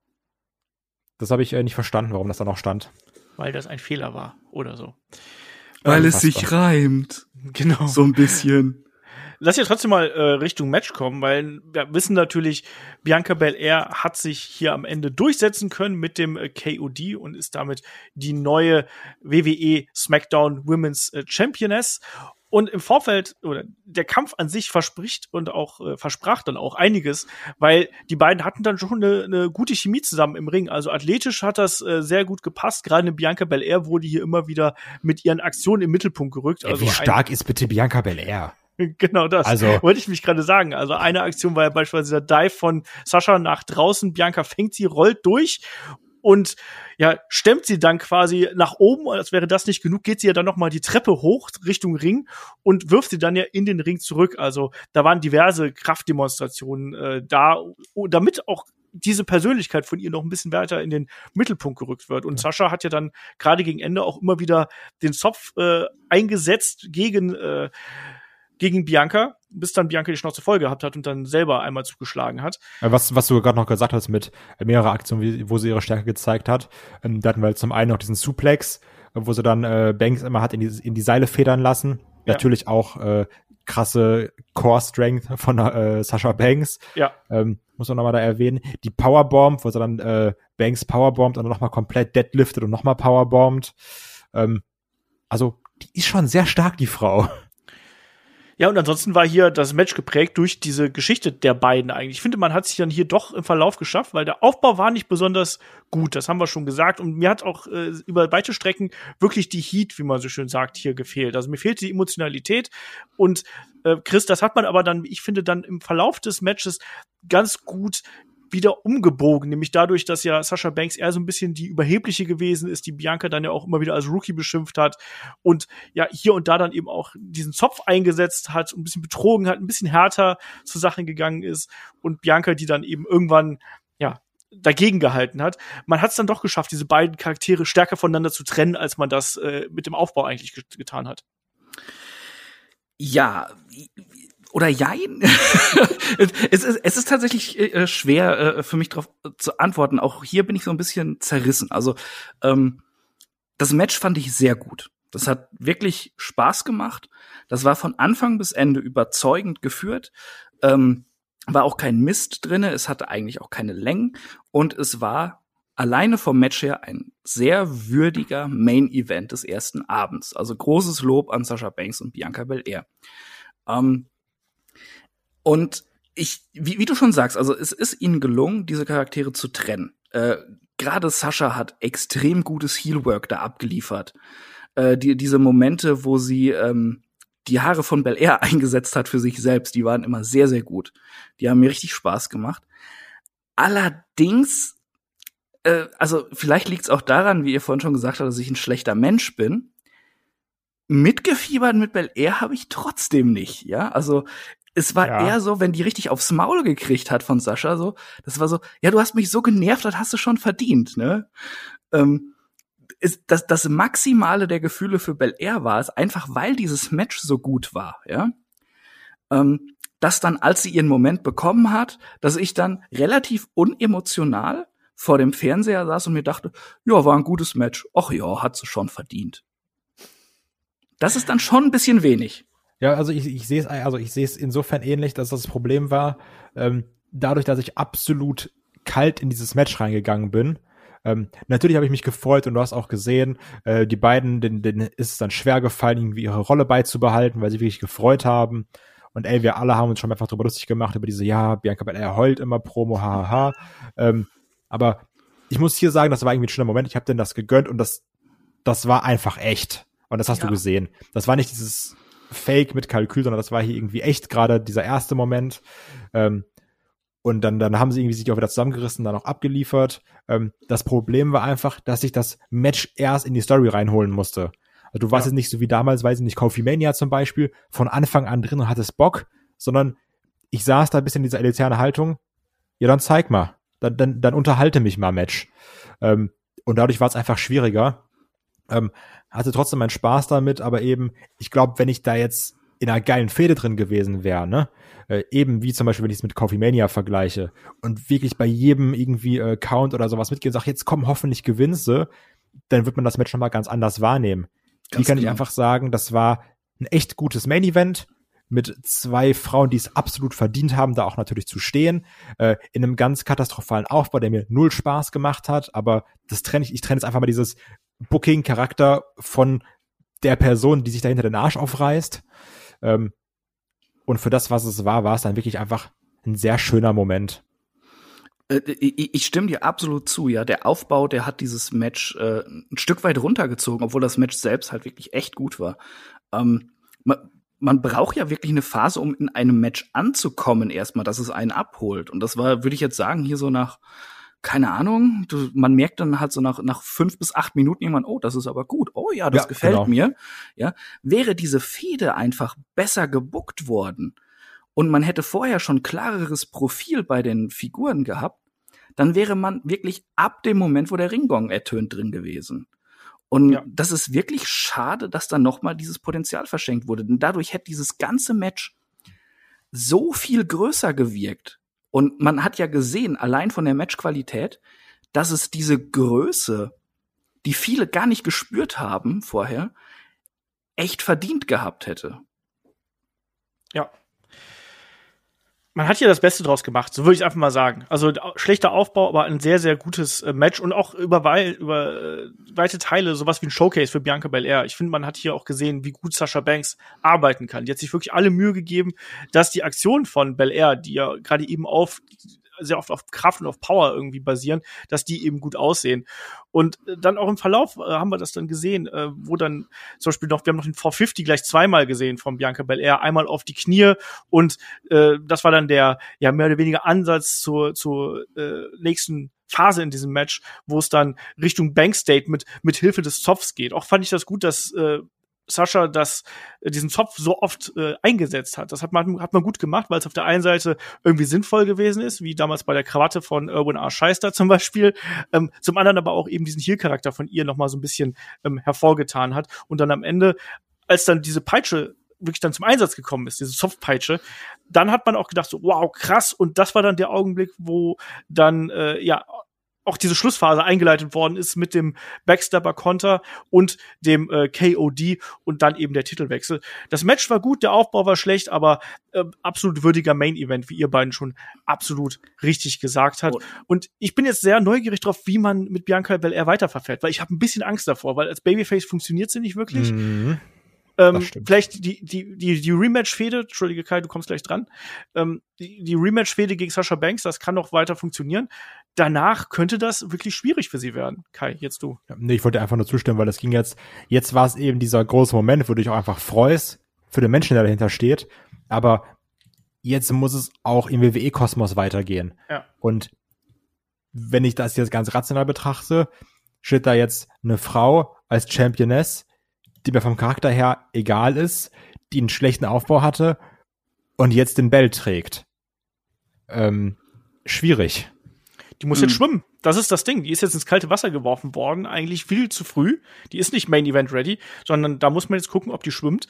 Das habe ich äh, nicht verstanden, warum das da noch stand. Weil das ein Fehler war oder so. Weil es sich reimt. Genau. So ein bisschen. Lass ja trotzdem mal äh, Richtung Match kommen, weil wir wissen natürlich, Bianca Belair hat sich hier am Ende durchsetzen können mit dem äh, KOD und ist damit die neue WWE SmackDown Women's äh, Championess. Und im Vorfeld, oder der Kampf an sich verspricht und auch äh, versprach dann auch einiges, weil die beiden hatten dann schon eine, eine gute Chemie zusammen im Ring. Also athletisch hat das äh, sehr gut gepasst. Gerade Bianca Belair wurde hier immer wieder mit ihren Aktionen im Mittelpunkt gerückt. Also Ey, wie stark ist bitte Bianca Belair? *laughs* Genau das. Also, wollte ich mich gerade sagen. Also eine Aktion war ja beispielsweise der Dive von Sascha nach draußen. Bianca fängt sie, rollt durch und ja, stemmt sie dann quasi nach oben, als wäre das nicht genug, geht sie ja dann nochmal die Treppe hoch Richtung Ring und wirft sie dann ja in den Ring zurück. Also da waren diverse Kraftdemonstrationen äh, da, damit auch diese Persönlichkeit von ihr noch ein bisschen weiter in den Mittelpunkt gerückt wird. Und ja. Sascha hat ja dann gerade gegen Ende auch immer wieder den Zopf äh, eingesetzt gegen äh, gegen Bianca, bis dann Bianca die Schnauze voll gehabt hat und dann selber einmal zugeschlagen hat. Was, was du gerade noch gesagt hast mit mehreren Aktionen, wo sie ihre Stärke gezeigt hat. Ähm, da hatten wir zum einen noch diesen Suplex, wo sie dann äh, Banks immer hat in die, in die Seile federn lassen. Ja. Natürlich auch äh, krasse Core Strength von äh, Sascha Banks. Ja. Ähm, muss man nochmal da erwähnen. Die Powerbomb, wo sie dann äh, Banks powerbombt und dann nochmal komplett deadliftet und nochmal powerbombt. Ähm, also, die ist schon sehr stark, die Frau. Ja, und ansonsten war hier das Match geprägt durch diese Geschichte der beiden eigentlich. Ich finde, man hat sich dann hier doch im Verlauf geschafft, weil der Aufbau war nicht besonders gut. Das haben wir schon gesagt. Und mir hat auch äh, über weite Strecken wirklich die Heat, wie man so schön sagt, hier gefehlt. Also mir fehlte die Emotionalität. Und äh, Chris, das hat man aber dann, ich finde, dann im Verlauf des Matches ganz gut wieder umgebogen, nämlich dadurch, dass ja Sascha Banks eher so ein bisschen die überhebliche gewesen ist, die Bianca dann ja auch immer wieder als Rookie beschimpft hat und ja hier und da dann eben auch diesen Zopf eingesetzt hat, ein bisschen betrogen hat, ein bisschen härter zur Sache gegangen ist und Bianca, die dann eben irgendwann ja dagegen gehalten hat. Man hat es dann doch geschafft, diese beiden Charaktere stärker voneinander zu trennen, als man das äh, mit dem Aufbau eigentlich getan hat. Ja, oder jein? *laughs* es, ist, es ist tatsächlich äh, schwer äh, für mich darauf zu antworten. Auch hier bin ich so ein bisschen zerrissen. Also ähm, das Match fand ich sehr gut. Das hat wirklich Spaß gemacht. Das war von Anfang bis Ende überzeugend geführt. Ähm, war auch kein Mist drinne. Es hatte eigentlich auch keine Längen und es war alleine vom Match her ein sehr würdiger Main Event des ersten Abends. Also großes Lob an Sascha Banks und Bianca Belair. Ähm, und ich, wie, wie du schon sagst, also es ist ihnen gelungen, diese Charaktere zu trennen. Äh, Gerade Sascha hat extrem gutes Heelwork da abgeliefert. Äh, die, diese Momente, wo sie ähm, die Haare von Bel Air *laughs* eingesetzt hat für sich selbst, die waren immer sehr, sehr gut. Die haben mir richtig Spaß gemacht. Allerdings, äh, also vielleicht liegt es auch daran, wie ihr vorhin schon gesagt habt, dass ich ein schlechter Mensch bin. Mitgefiebert mit Bel Air habe ich trotzdem nicht, ja. Also es war ja. eher so, wenn die richtig aufs Maul gekriegt hat von Sascha, so, das war so, ja, du hast mich so genervt, das hast du schon verdient, ne? Ähm, ist das, das Maximale der Gefühle für Bel Air war es, einfach weil dieses Match so gut war, ja. Ähm, dass dann, als sie ihren Moment bekommen hat, dass ich dann relativ unemotional vor dem Fernseher saß und mir dachte, ja, war ein gutes Match. Ach ja, hat sie schon verdient. Das ist dann schon ein bisschen wenig. Ja, also ich, ich sehe es, also ich sehe es insofern ähnlich, dass das Problem war, ähm, dadurch, dass ich absolut kalt in dieses Match reingegangen bin. Ähm, natürlich habe ich mich gefreut und du hast auch gesehen, äh, die beiden, denen, denen ist es dann schwer gefallen, irgendwie ihre Rolle beizubehalten, weil sie wirklich gefreut haben. Und ey, wir alle haben uns schon einfach drüber lustig gemacht, über diese, ja, Bianca Belair heult immer Promo, hahaha. Ähm, aber ich muss hier sagen, das war irgendwie ein schöner Moment. Ich habe denen das gegönnt und das, das war einfach echt. Und das hast ja. du gesehen. Das war nicht dieses Fake mit Kalkül, sondern das war hier irgendwie echt gerade dieser erste Moment. Ähm, Und dann, dann haben sie irgendwie sich auch wieder zusammengerissen, dann auch abgeliefert. Ähm, das Problem war einfach, dass ich das Match erst in die Story reinholen musste. Also du warst Ja. jetzt nicht so wie damals, weiß ich nicht, Coffee Mania zum Beispiel, von Anfang an drin und hattest Bock, sondern ich saß da ein bisschen in dieser elitären Haltung. Ja, dann zeig mal. Dann, dann, dann unterhalte mich mal Match. Ähm, und dadurch war es einfach schwieriger. Ähm, hatte trotzdem meinen Spaß damit, aber eben, ich glaube, wenn ich da jetzt in einer geilen Fehde drin gewesen wäre, ne? Äh, eben wie zum Beispiel, wenn ich es mit Coffee Mania vergleiche und wirklich bei jedem irgendwie äh, Count oder sowas mitgehe und sage, jetzt komm, hoffentlich gewinnst du, dann wird man das Match nochmal ganz anders wahrnehmen. Ganz kann ich genau. einfach sagen, das war ein echt gutes Main Event mit zwei Frauen, die es absolut verdient haben, da auch natürlich zu stehen, äh, in einem ganz katastrophalen Aufbau, der mir null Spaß gemacht hat, aber das trenne ich, ich trenne jetzt einfach mal dieses Booking-Charakter von der Person, die sich dahinter den Arsch aufreißt. Ähm, und für das, was es war, war es dann wirklich einfach ein sehr schöner Moment. Äh, Ich stimme dir absolut zu, ja. Der Aufbau, der hat dieses Match äh, ein Stück weit runtergezogen, obwohl das Match selbst halt wirklich echt gut war. Ähm, man, man braucht ja wirklich eine Phase, um in einem Match anzukommen, erstmal, dass es einen abholt. Und das war, würde ich jetzt sagen, hier so nach, keine Ahnung, du, man merkt dann halt so nach, nach fünf bis acht Minuten irgendwann, oh, das ist aber gut, oh ja, das Ja, gefällt genau. mir. Ja, wäre diese Fehde einfach besser gebuckt worden und man hätte vorher schon klareres Profil bei den Figuren gehabt, dann wäre man wirklich ab dem Moment, wo der Ringgong ertönt, drin gewesen. Und Ja. das ist wirklich schade, dass dann noch mal dieses Potenzial verschenkt wurde. Denn dadurch hätte dieses ganze Match so viel größer gewirkt. Und man hat ja gesehen, allein von der Matchqualität, dass es diese Größe, die viele gar nicht gespürt haben vorher, echt verdient gehabt hätte. Ja. Man hat hier das Beste draus gemacht, so würde ich einfach mal sagen. Also schlechter Aufbau, aber ein sehr, sehr gutes äh, Match und auch über, wei über äh, weite Teile sowas wie ein Showcase für Bianca Belair. Ich finde, man hat hier auch gesehen, wie gut Sasha Banks arbeiten kann. Die hat sich wirklich alle Mühe gegeben, dass die Aktionen von Belair, die ja gerade eben auf sehr oft auf Kraft und auf Power irgendwie basieren, dass die eben gut aussehen. Und äh, dann auch im Verlauf äh, haben wir das dann gesehen, äh, wo dann zum Beispiel noch, wir haben noch den 450 gleich zweimal gesehen von Bianca Belair, einmal auf die Knie und äh, das war dann der ja mehr oder weniger Ansatz zur, zur äh, nächsten Phase in diesem Match, wo es dann Richtung Bankstate mit, mit Hilfe des Zopfs geht. Auch fand ich das gut, dass äh, Sascha das, äh, diesen Zopf so oft äh, eingesetzt hat. Das hat man, hat man gut gemacht, weil es auf der einen Seite irgendwie sinnvoll gewesen ist, wie damals bei der Krawatte von Erwin R. Scheister zum Beispiel, ähm, zum anderen aber auch eben diesen Heel-Charakter von ihr noch mal so ein bisschen ähm, hervorgetan hat. Und dann am Ende, als dann diese Peitsche wirklich dann zum Einsatz gekommen ist, diese Softpeitsche, dann hat man auch gedacht, so, wow, krass. Und das war dann der Augenblick, wo dann, äh, ja, auch diese Schlussphase eingeleitet worden ist mit dem Backstabber-Konter und dem äh, KOD und dann eben der Titelwechsel. Das Match war gut, der Aufbau war schlecht, aber äh, absolut würdiger Main-Event, wie ihr beiden schon absolut richtig gesagt habt. Und- Und ich bin jetzt sehr neugierig drauf, wie man mit Bianca Belair weiterverfährt, weil ich habe ein bisschen Angst davor, weil als Babyface funktioniert sie nicht wirklich. Mhm. Ähm, vielleicht die, die, die, die Rematch-Fehde, Entschuldige Kai, du kommst gleich dran. Ähm, die, die Rematch-Fehde gegen Sasha Banks, das kann noch weiter funktionieren. Danach könnte das wirklich schwierig für sie werden. Kai, jetzt du. Ja, nee, ich wollte einfach nur zustimmen, weil das ging jetzt, jetzt war es eben dieser große Moment, wo du dich auch einfach freust für den Menschen, der dahinter steht. Aber jetzt muss es auch im WWE-Kosmos weitergehen. Ja. Und wenn ich das jetzt ganz rational betrachte, steht da jetzt eine Frau als Championess, die mir vom Charakter her egal ist, die einen schlechten Aufbau hatte und jetzt den Bell trägt. Ähm, schwierig. Die muss Hm. jetzt schwimmen. Das ist das Ding. Die ist jetzt ins kalte Wasser geworfen worden, eigentlich viel zu früh. Die ist nicht Main Event ready, sondern da muss man jetzt gucken, ob die schwimmt.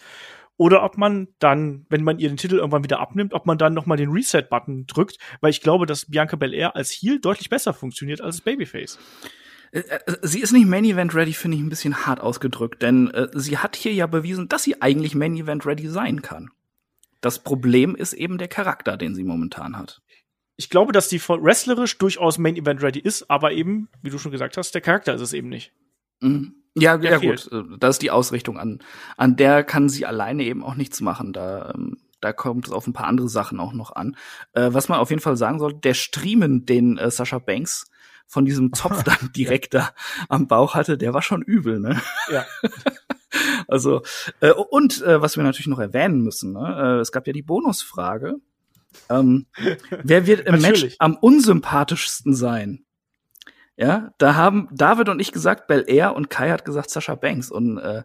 Oder ob man dann, wenn man ihr den Titel irgendwann wieder abnimmt, ob man dann nochmal den Reset-Button drückt, weil ich glaube, dass Bianca Belair als Heel deutlich besser funktioniert als als Babyface. Äh, äh, Sie ist nicht Main Event ready, finde ich ein bisschen hart ausgedrückt, denn äh, sie hat hier ja bewiesen, dass sie eigentlich Main Event ready sein kann. Das Problem ist eben der Charakter, den sie momentan hat. Ich glaube, dass die wrestlerisch durchaus Main Event ready ist, aber eben, wie du schon gesagt hast, der Charakter ist es eben nicht. Mhm. Ja, Der ja fehlt. gut, äh, das ist die Ausrichtung an. An der kann sie alleine eben auch nichts machen. Da, ähm, da kommt es auf ein paar andere Sachen auch noch an. Äh, was man auf jeden Fall sagen soll, der Striemen, den äh, Sascha Banks von diesem Zopf *laughs* dann direkt da am Bauch hatte, der war schon übel, ne? Ja. *laughs* Also, äh, und äh, was wir natürlich noch erwähnen müssen, ne? äh, es gab ja die Bonusfrage, Ähm, wer wird im Match am unsympathischsten sein? Ja, da haben David und ich gesagt Bel Air und Kai hat gesagt Sascha Banks. Und äh,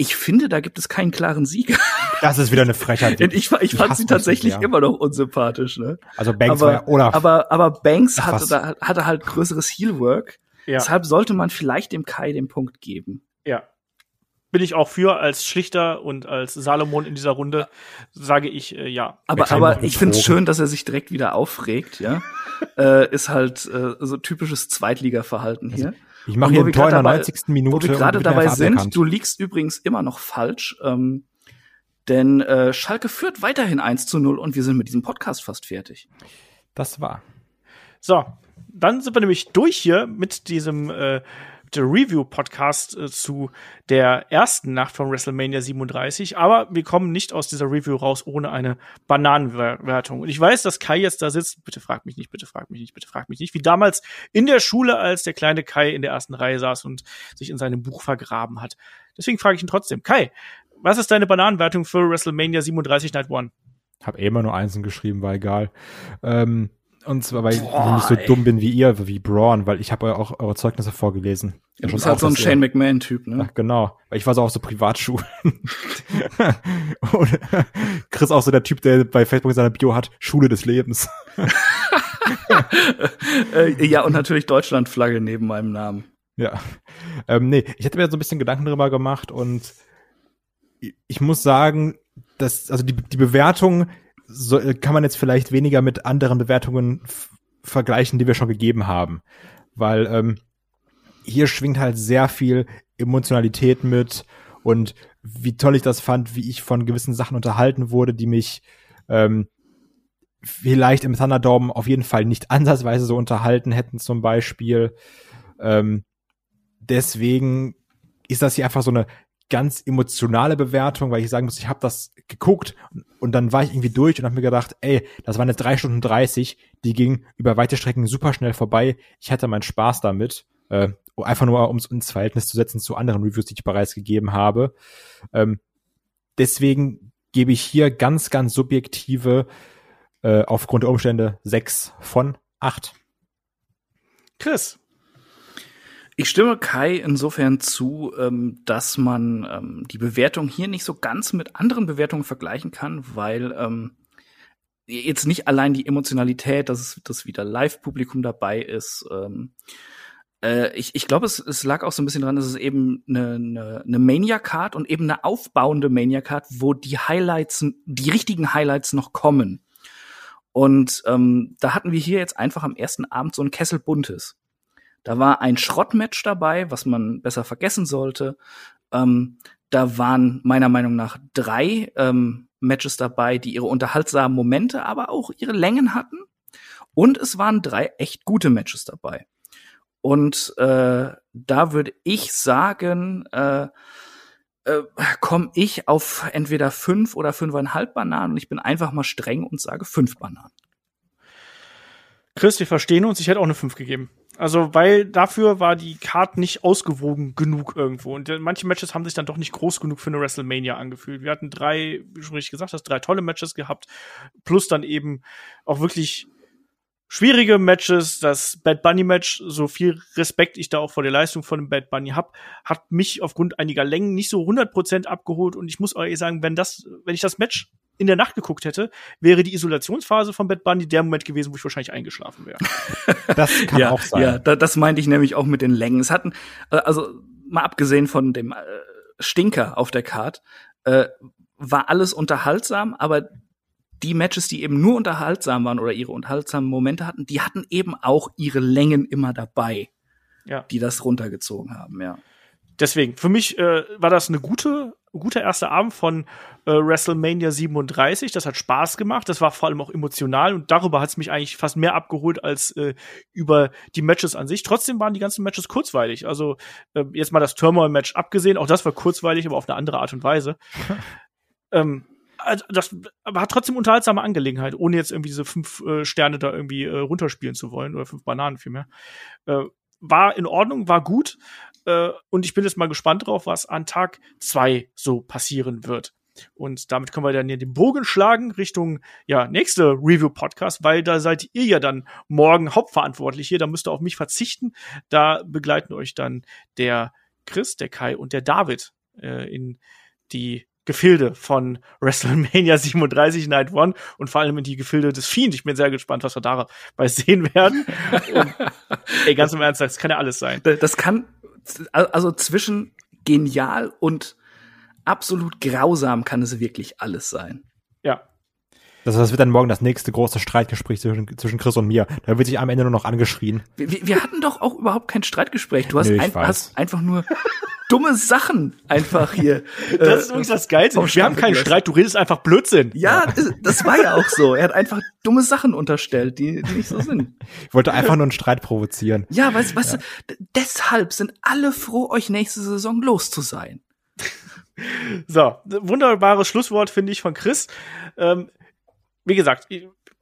ich finde, da gibt es keinen klaren Sieger. *laughs* Das ist wieder eine Frechheit. Ich, ich fand sie tatsächlich ja. immer noch unsympathisch. Ne? Also Banks aber, war ja Olaf. aber, aber Banks Ach, hatte, da, hatte halt größeres Heelwork. Ja, Deshalb sollte man vielleicht dem Kai den Punkt geben. ja. Bin ich auch für als Schlichter und als Salomon in dieser Runde, sage ich äh, ja. Aber, aber ich finde es schön, dass er sich direkt wieder aufregt, ja. *laughs* äh, ist halt äh, so typisches Zweitliga-Verhalten hier. Ich mache hier ein Tor in der grad dabei- 90. Minute. Wo wir gerade dabei sind, aberkannt. du liegst übrigens immer noch falsch, ähm, denn äh, Schalke führt weiterhin 1 zu 0 und wir sind mit diesem Podcast fast fertig. Das war. So, dann sind wir nämlich durch hier mit diesem äh, Review-Podcast äh, zu der ersten Nacht von WrestleMania 37. Aber wir kommen nicht aus dieser Review raus ohne eine Bananenwertung. Und ich weiß, dass Kai jetzt da sitzt. Bitte frag mich nicht, bitte frag mich nicht, bitte frag mich nicht. Wie damals in der Schule, als der kleine Kai in der ersten Reihe saß und sich in seinem Buch vergraben hat. Deswegen frage ich ihn trotzdem. Kai, was ist deine Bananenwertung für WrestleMania 37 Night One? Hab eh immer nur Einsen geschrieben, war egal. Ähm, und zwar, weil Boah, ich nicht so ey. dumm bin wie ihr, wie Braun, weil ich habe auch eure Zeugnisse vorgelesen. Du Schon bist halt so ein Shane McMahon-Typ, Ja, ne? genau. Weil ich war so auf so Privatschulen. *laughs* Und Chris auch so der Typ, der bei Facebook in seiner Bio hat, Schule des Lebens. äh, ja, und natürlich Deutschlandflagge neben meinem Namen. Ja. Ähm, nee, ich hätte mir so ein bisschen Gedanken drüber gemacht und ich- ich muss sagen, dass, also die, die Bewertung so, kann man jetzt vielleicht weniger mit anderen Bewertungen vergleichen, die wir schon gegeben haben. Weil ähm, hier schwingt halt sehr viel Emotionalität mit und wie toll ich das fand, wie ich von gewissen Sachen unterhalten wurde, die mich ähm, vielleicht im Thunderdome auf jeden Fall nicht *laughs* ansatzweise so unterhalten hätten zum Beispiel. Ähm, deswegen ist das hier einfach so eine ganz emotionale Bewertung, weil ich sagen muss, ich habe das geguckt und dann war ich irgendwie durch und habe mir gedacht, ey, das waren jetzt drei Stunden 30, die gingen über weite Strecken super schnell vorbei. Ich hatte meinen Spaß damit. Äh, einfach nur, um es ins Verhältnis zu setzen zu anderen Reviews, die ich bereits gegeben habe. Ähm, deswegen gebe ich hier ganz, ganz subjektive, äh, aufgrund der Umstände, sechs von acht. Chris. Ich stimme Kai insofern zu, ähm, dass man ähm, die Bewertung hier nicht so ganz mit anderen Bewertungen vergleichen kann, weil ähm, jetzt nicht allein die Emotionalität, dass, es, dass wieder Live-Publikum dabei ist. Äh, ich ich glaube, es, es lag auch so ein bisschen dran, dass es eben eine, eine, eine Mania-Card und eben eine aufbauende Mania-Card, wo die Highlights, die richtigen Highlights noch kommen. Und ähm, da hatten wir hier jetzt einfach am ersten Abend so ein Kessel Buntes. Da war ein Schrottmatch dabei, was man besser vergessen sollte. Ähm, da waren meiner Meinung nach drei ähm, Matches dabei, die ihre unterhaltsamen Momente, aber auch ihre Längen hatten. Und es waren drei echt gute Matches dabei. Und äh, da würde ich sagen, äh, äh, komme ich auf entweder fünf oder fünfeinhalb Bananen. Und ich bin einfach mal streng und sage fünf Bananen. Chris, wir verstehen uns. Ich hätte auch eine 5 gegeben. Also, weil dafür war die Card nicht ausgewogen genug irgendwo. Und äh, manche Matches haben sich dann doch nicht groß genug für eine WrestleMania angefühlt. Wir hatten drei, wie schon richtig gesagt hast, drei tolle Matches gehabt. Plus dann eben auch wirklich schwierige Matches. Das Bad Bunny Match, so viel Respekt ich da auch vor der Leistung von dem Bad Bunny hab, hat mich aufgrund einiger Längen nicht so 100% abgeholt. Und ich muss euch sagen, wenn das, wenn ich das Match in der Nacht geguckt hätte, wäre die Isolationsphase von Bad Bunny der Moment gewesen, wo ich wahrscheinlich eingeschlafen wäre. *laughs* Das kann ja, auch sein. Ja, da, das meinte ich nämlich auch mit den Längen. Es hatten, äh, also mal abgesehen von dem äh, Stinker auf der Card, äh, war alles unterhaltsam, aber die Matches, die eben nur unterhaltsam waren oder ihre unterhaltsamen Momente hatten, die hatten eben auch ihre Längen immer dabei, Ja. die das runtergezogen haben, ja. Deswegen, für mich äh, war das eine gute, guter erster Abend von äh, WrestleMania 37. Das hat Spaß gemacht. Das war vor allem auch emotional und darüber hat es mich eigentlich fast mehr abgeholt als äh, über die Matches an sich. Trotzdem waren die ganzen Matches kurzweilig. Also äh, jetzt mal das Turmoil-Match abgesehen, auch das war kurzweilig, aber auf eine andere Art und Weise. *laughs* ähm, also das hat trotzdem unterhaltsame Angelegenheit, ohne jetzt irgendwie diese fünf äh, Sterne da irgendwie äh, runterspielen zu wollen oder fünf Bananen vielmehr. Äh, war in Ordnung, war gut. Äh, und ich bin jetzt mal gespannt drauf, was an Tag zwei so passieren wird. Und damit können wir dann hier den Bogen schlagen Richtung ja nächste Review-Podcast, weil da seid ihr ja dann morgen hauptverantwortlich hier. Da müsst ihr auf mich verzichten. Da begleiten euch dann der Chris, der Kai und der David äh, in die Gefilde von *laughs* WrestleMania 37 Night One und vor allem in die Gefilde des Fiend. Ich bin sehr gespannt, was wir dabei sehen werden. *laughs* Und, ey, ganz im Ernst, das kann ja alles sein. Das kann, also zwischen genial und absolut grausam kann es wirklich alles sein. Ja. Das, das wird dann morgen das nächste große Streitgespräch zwischen, zwischen Chris und mir. Da wird sich am Ende nur noch angeschrien. Wir, wir hatten doch auch überhaupt kein Streitgespräch. Du hast, Nö, ein, hast einfach nur dumme Sachen einfach hier. *laughs* Das äh, ist übrigens das Geilste. Wir haben keinen Streit, du redest einfach Blödsinn. Ja, das, das war ja auch so. Er hat einfach dumme Sachen unterstellt, die, die nicht so sind. Ich wollte einfach nur einen Streit provozieren. Ja, weißt, weißt ja. du, deshalb sind alle froh, euch nächste Saison los zu sein. So, wunderbares Schlusswort finde ich von Chris. Ähm, wie gesagt,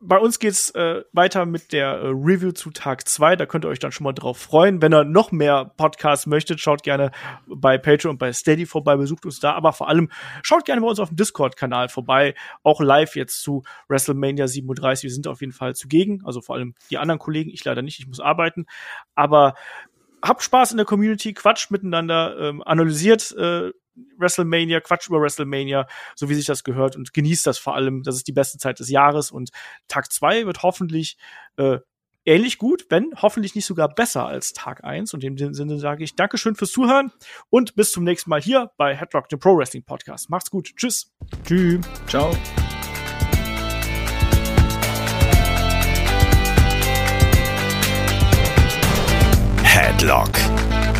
bei uns geht's äh, weiter mit der äh, Review zu Tag 2. Da könnt ihr euch dann schon mal drauf freuen. Wenn ihr noch mehr Podcasts möchtet, schaut gerne bei Patreon und bei Steady vorbei, besucht uns da. Aber vor allem schaut gerne bei uns auf dem Discord-Kanal vorbei. Auch live jetzt zu WrestleMania 37. Wir sind auf jeden Fall zugegen. Also vor allem die anderen Kollegen. Ich leider nicht. Ich muss arbeiten. Aber habt Spaß in der Community, quatscht miteinander, ähm, analysiert äh, WrestleMania, Quatsch über WrestleMania, so wie sich das gehört und genießt das vor allem. Das ist die beste Zeit des Jahres und Tag zwei wird hoffentlich äh, ähnlich gut, wenn hoffentlich nicht sogar besser als Tag eins. Und in dem Sinne sage ich Dankeschön fürs Zuhören und bis zum nächsten Mal hier bei Headlock, dem Pro Wrestling Podcast. Macht's gut. Tschüss. Tschüss. Ciao. Headlock,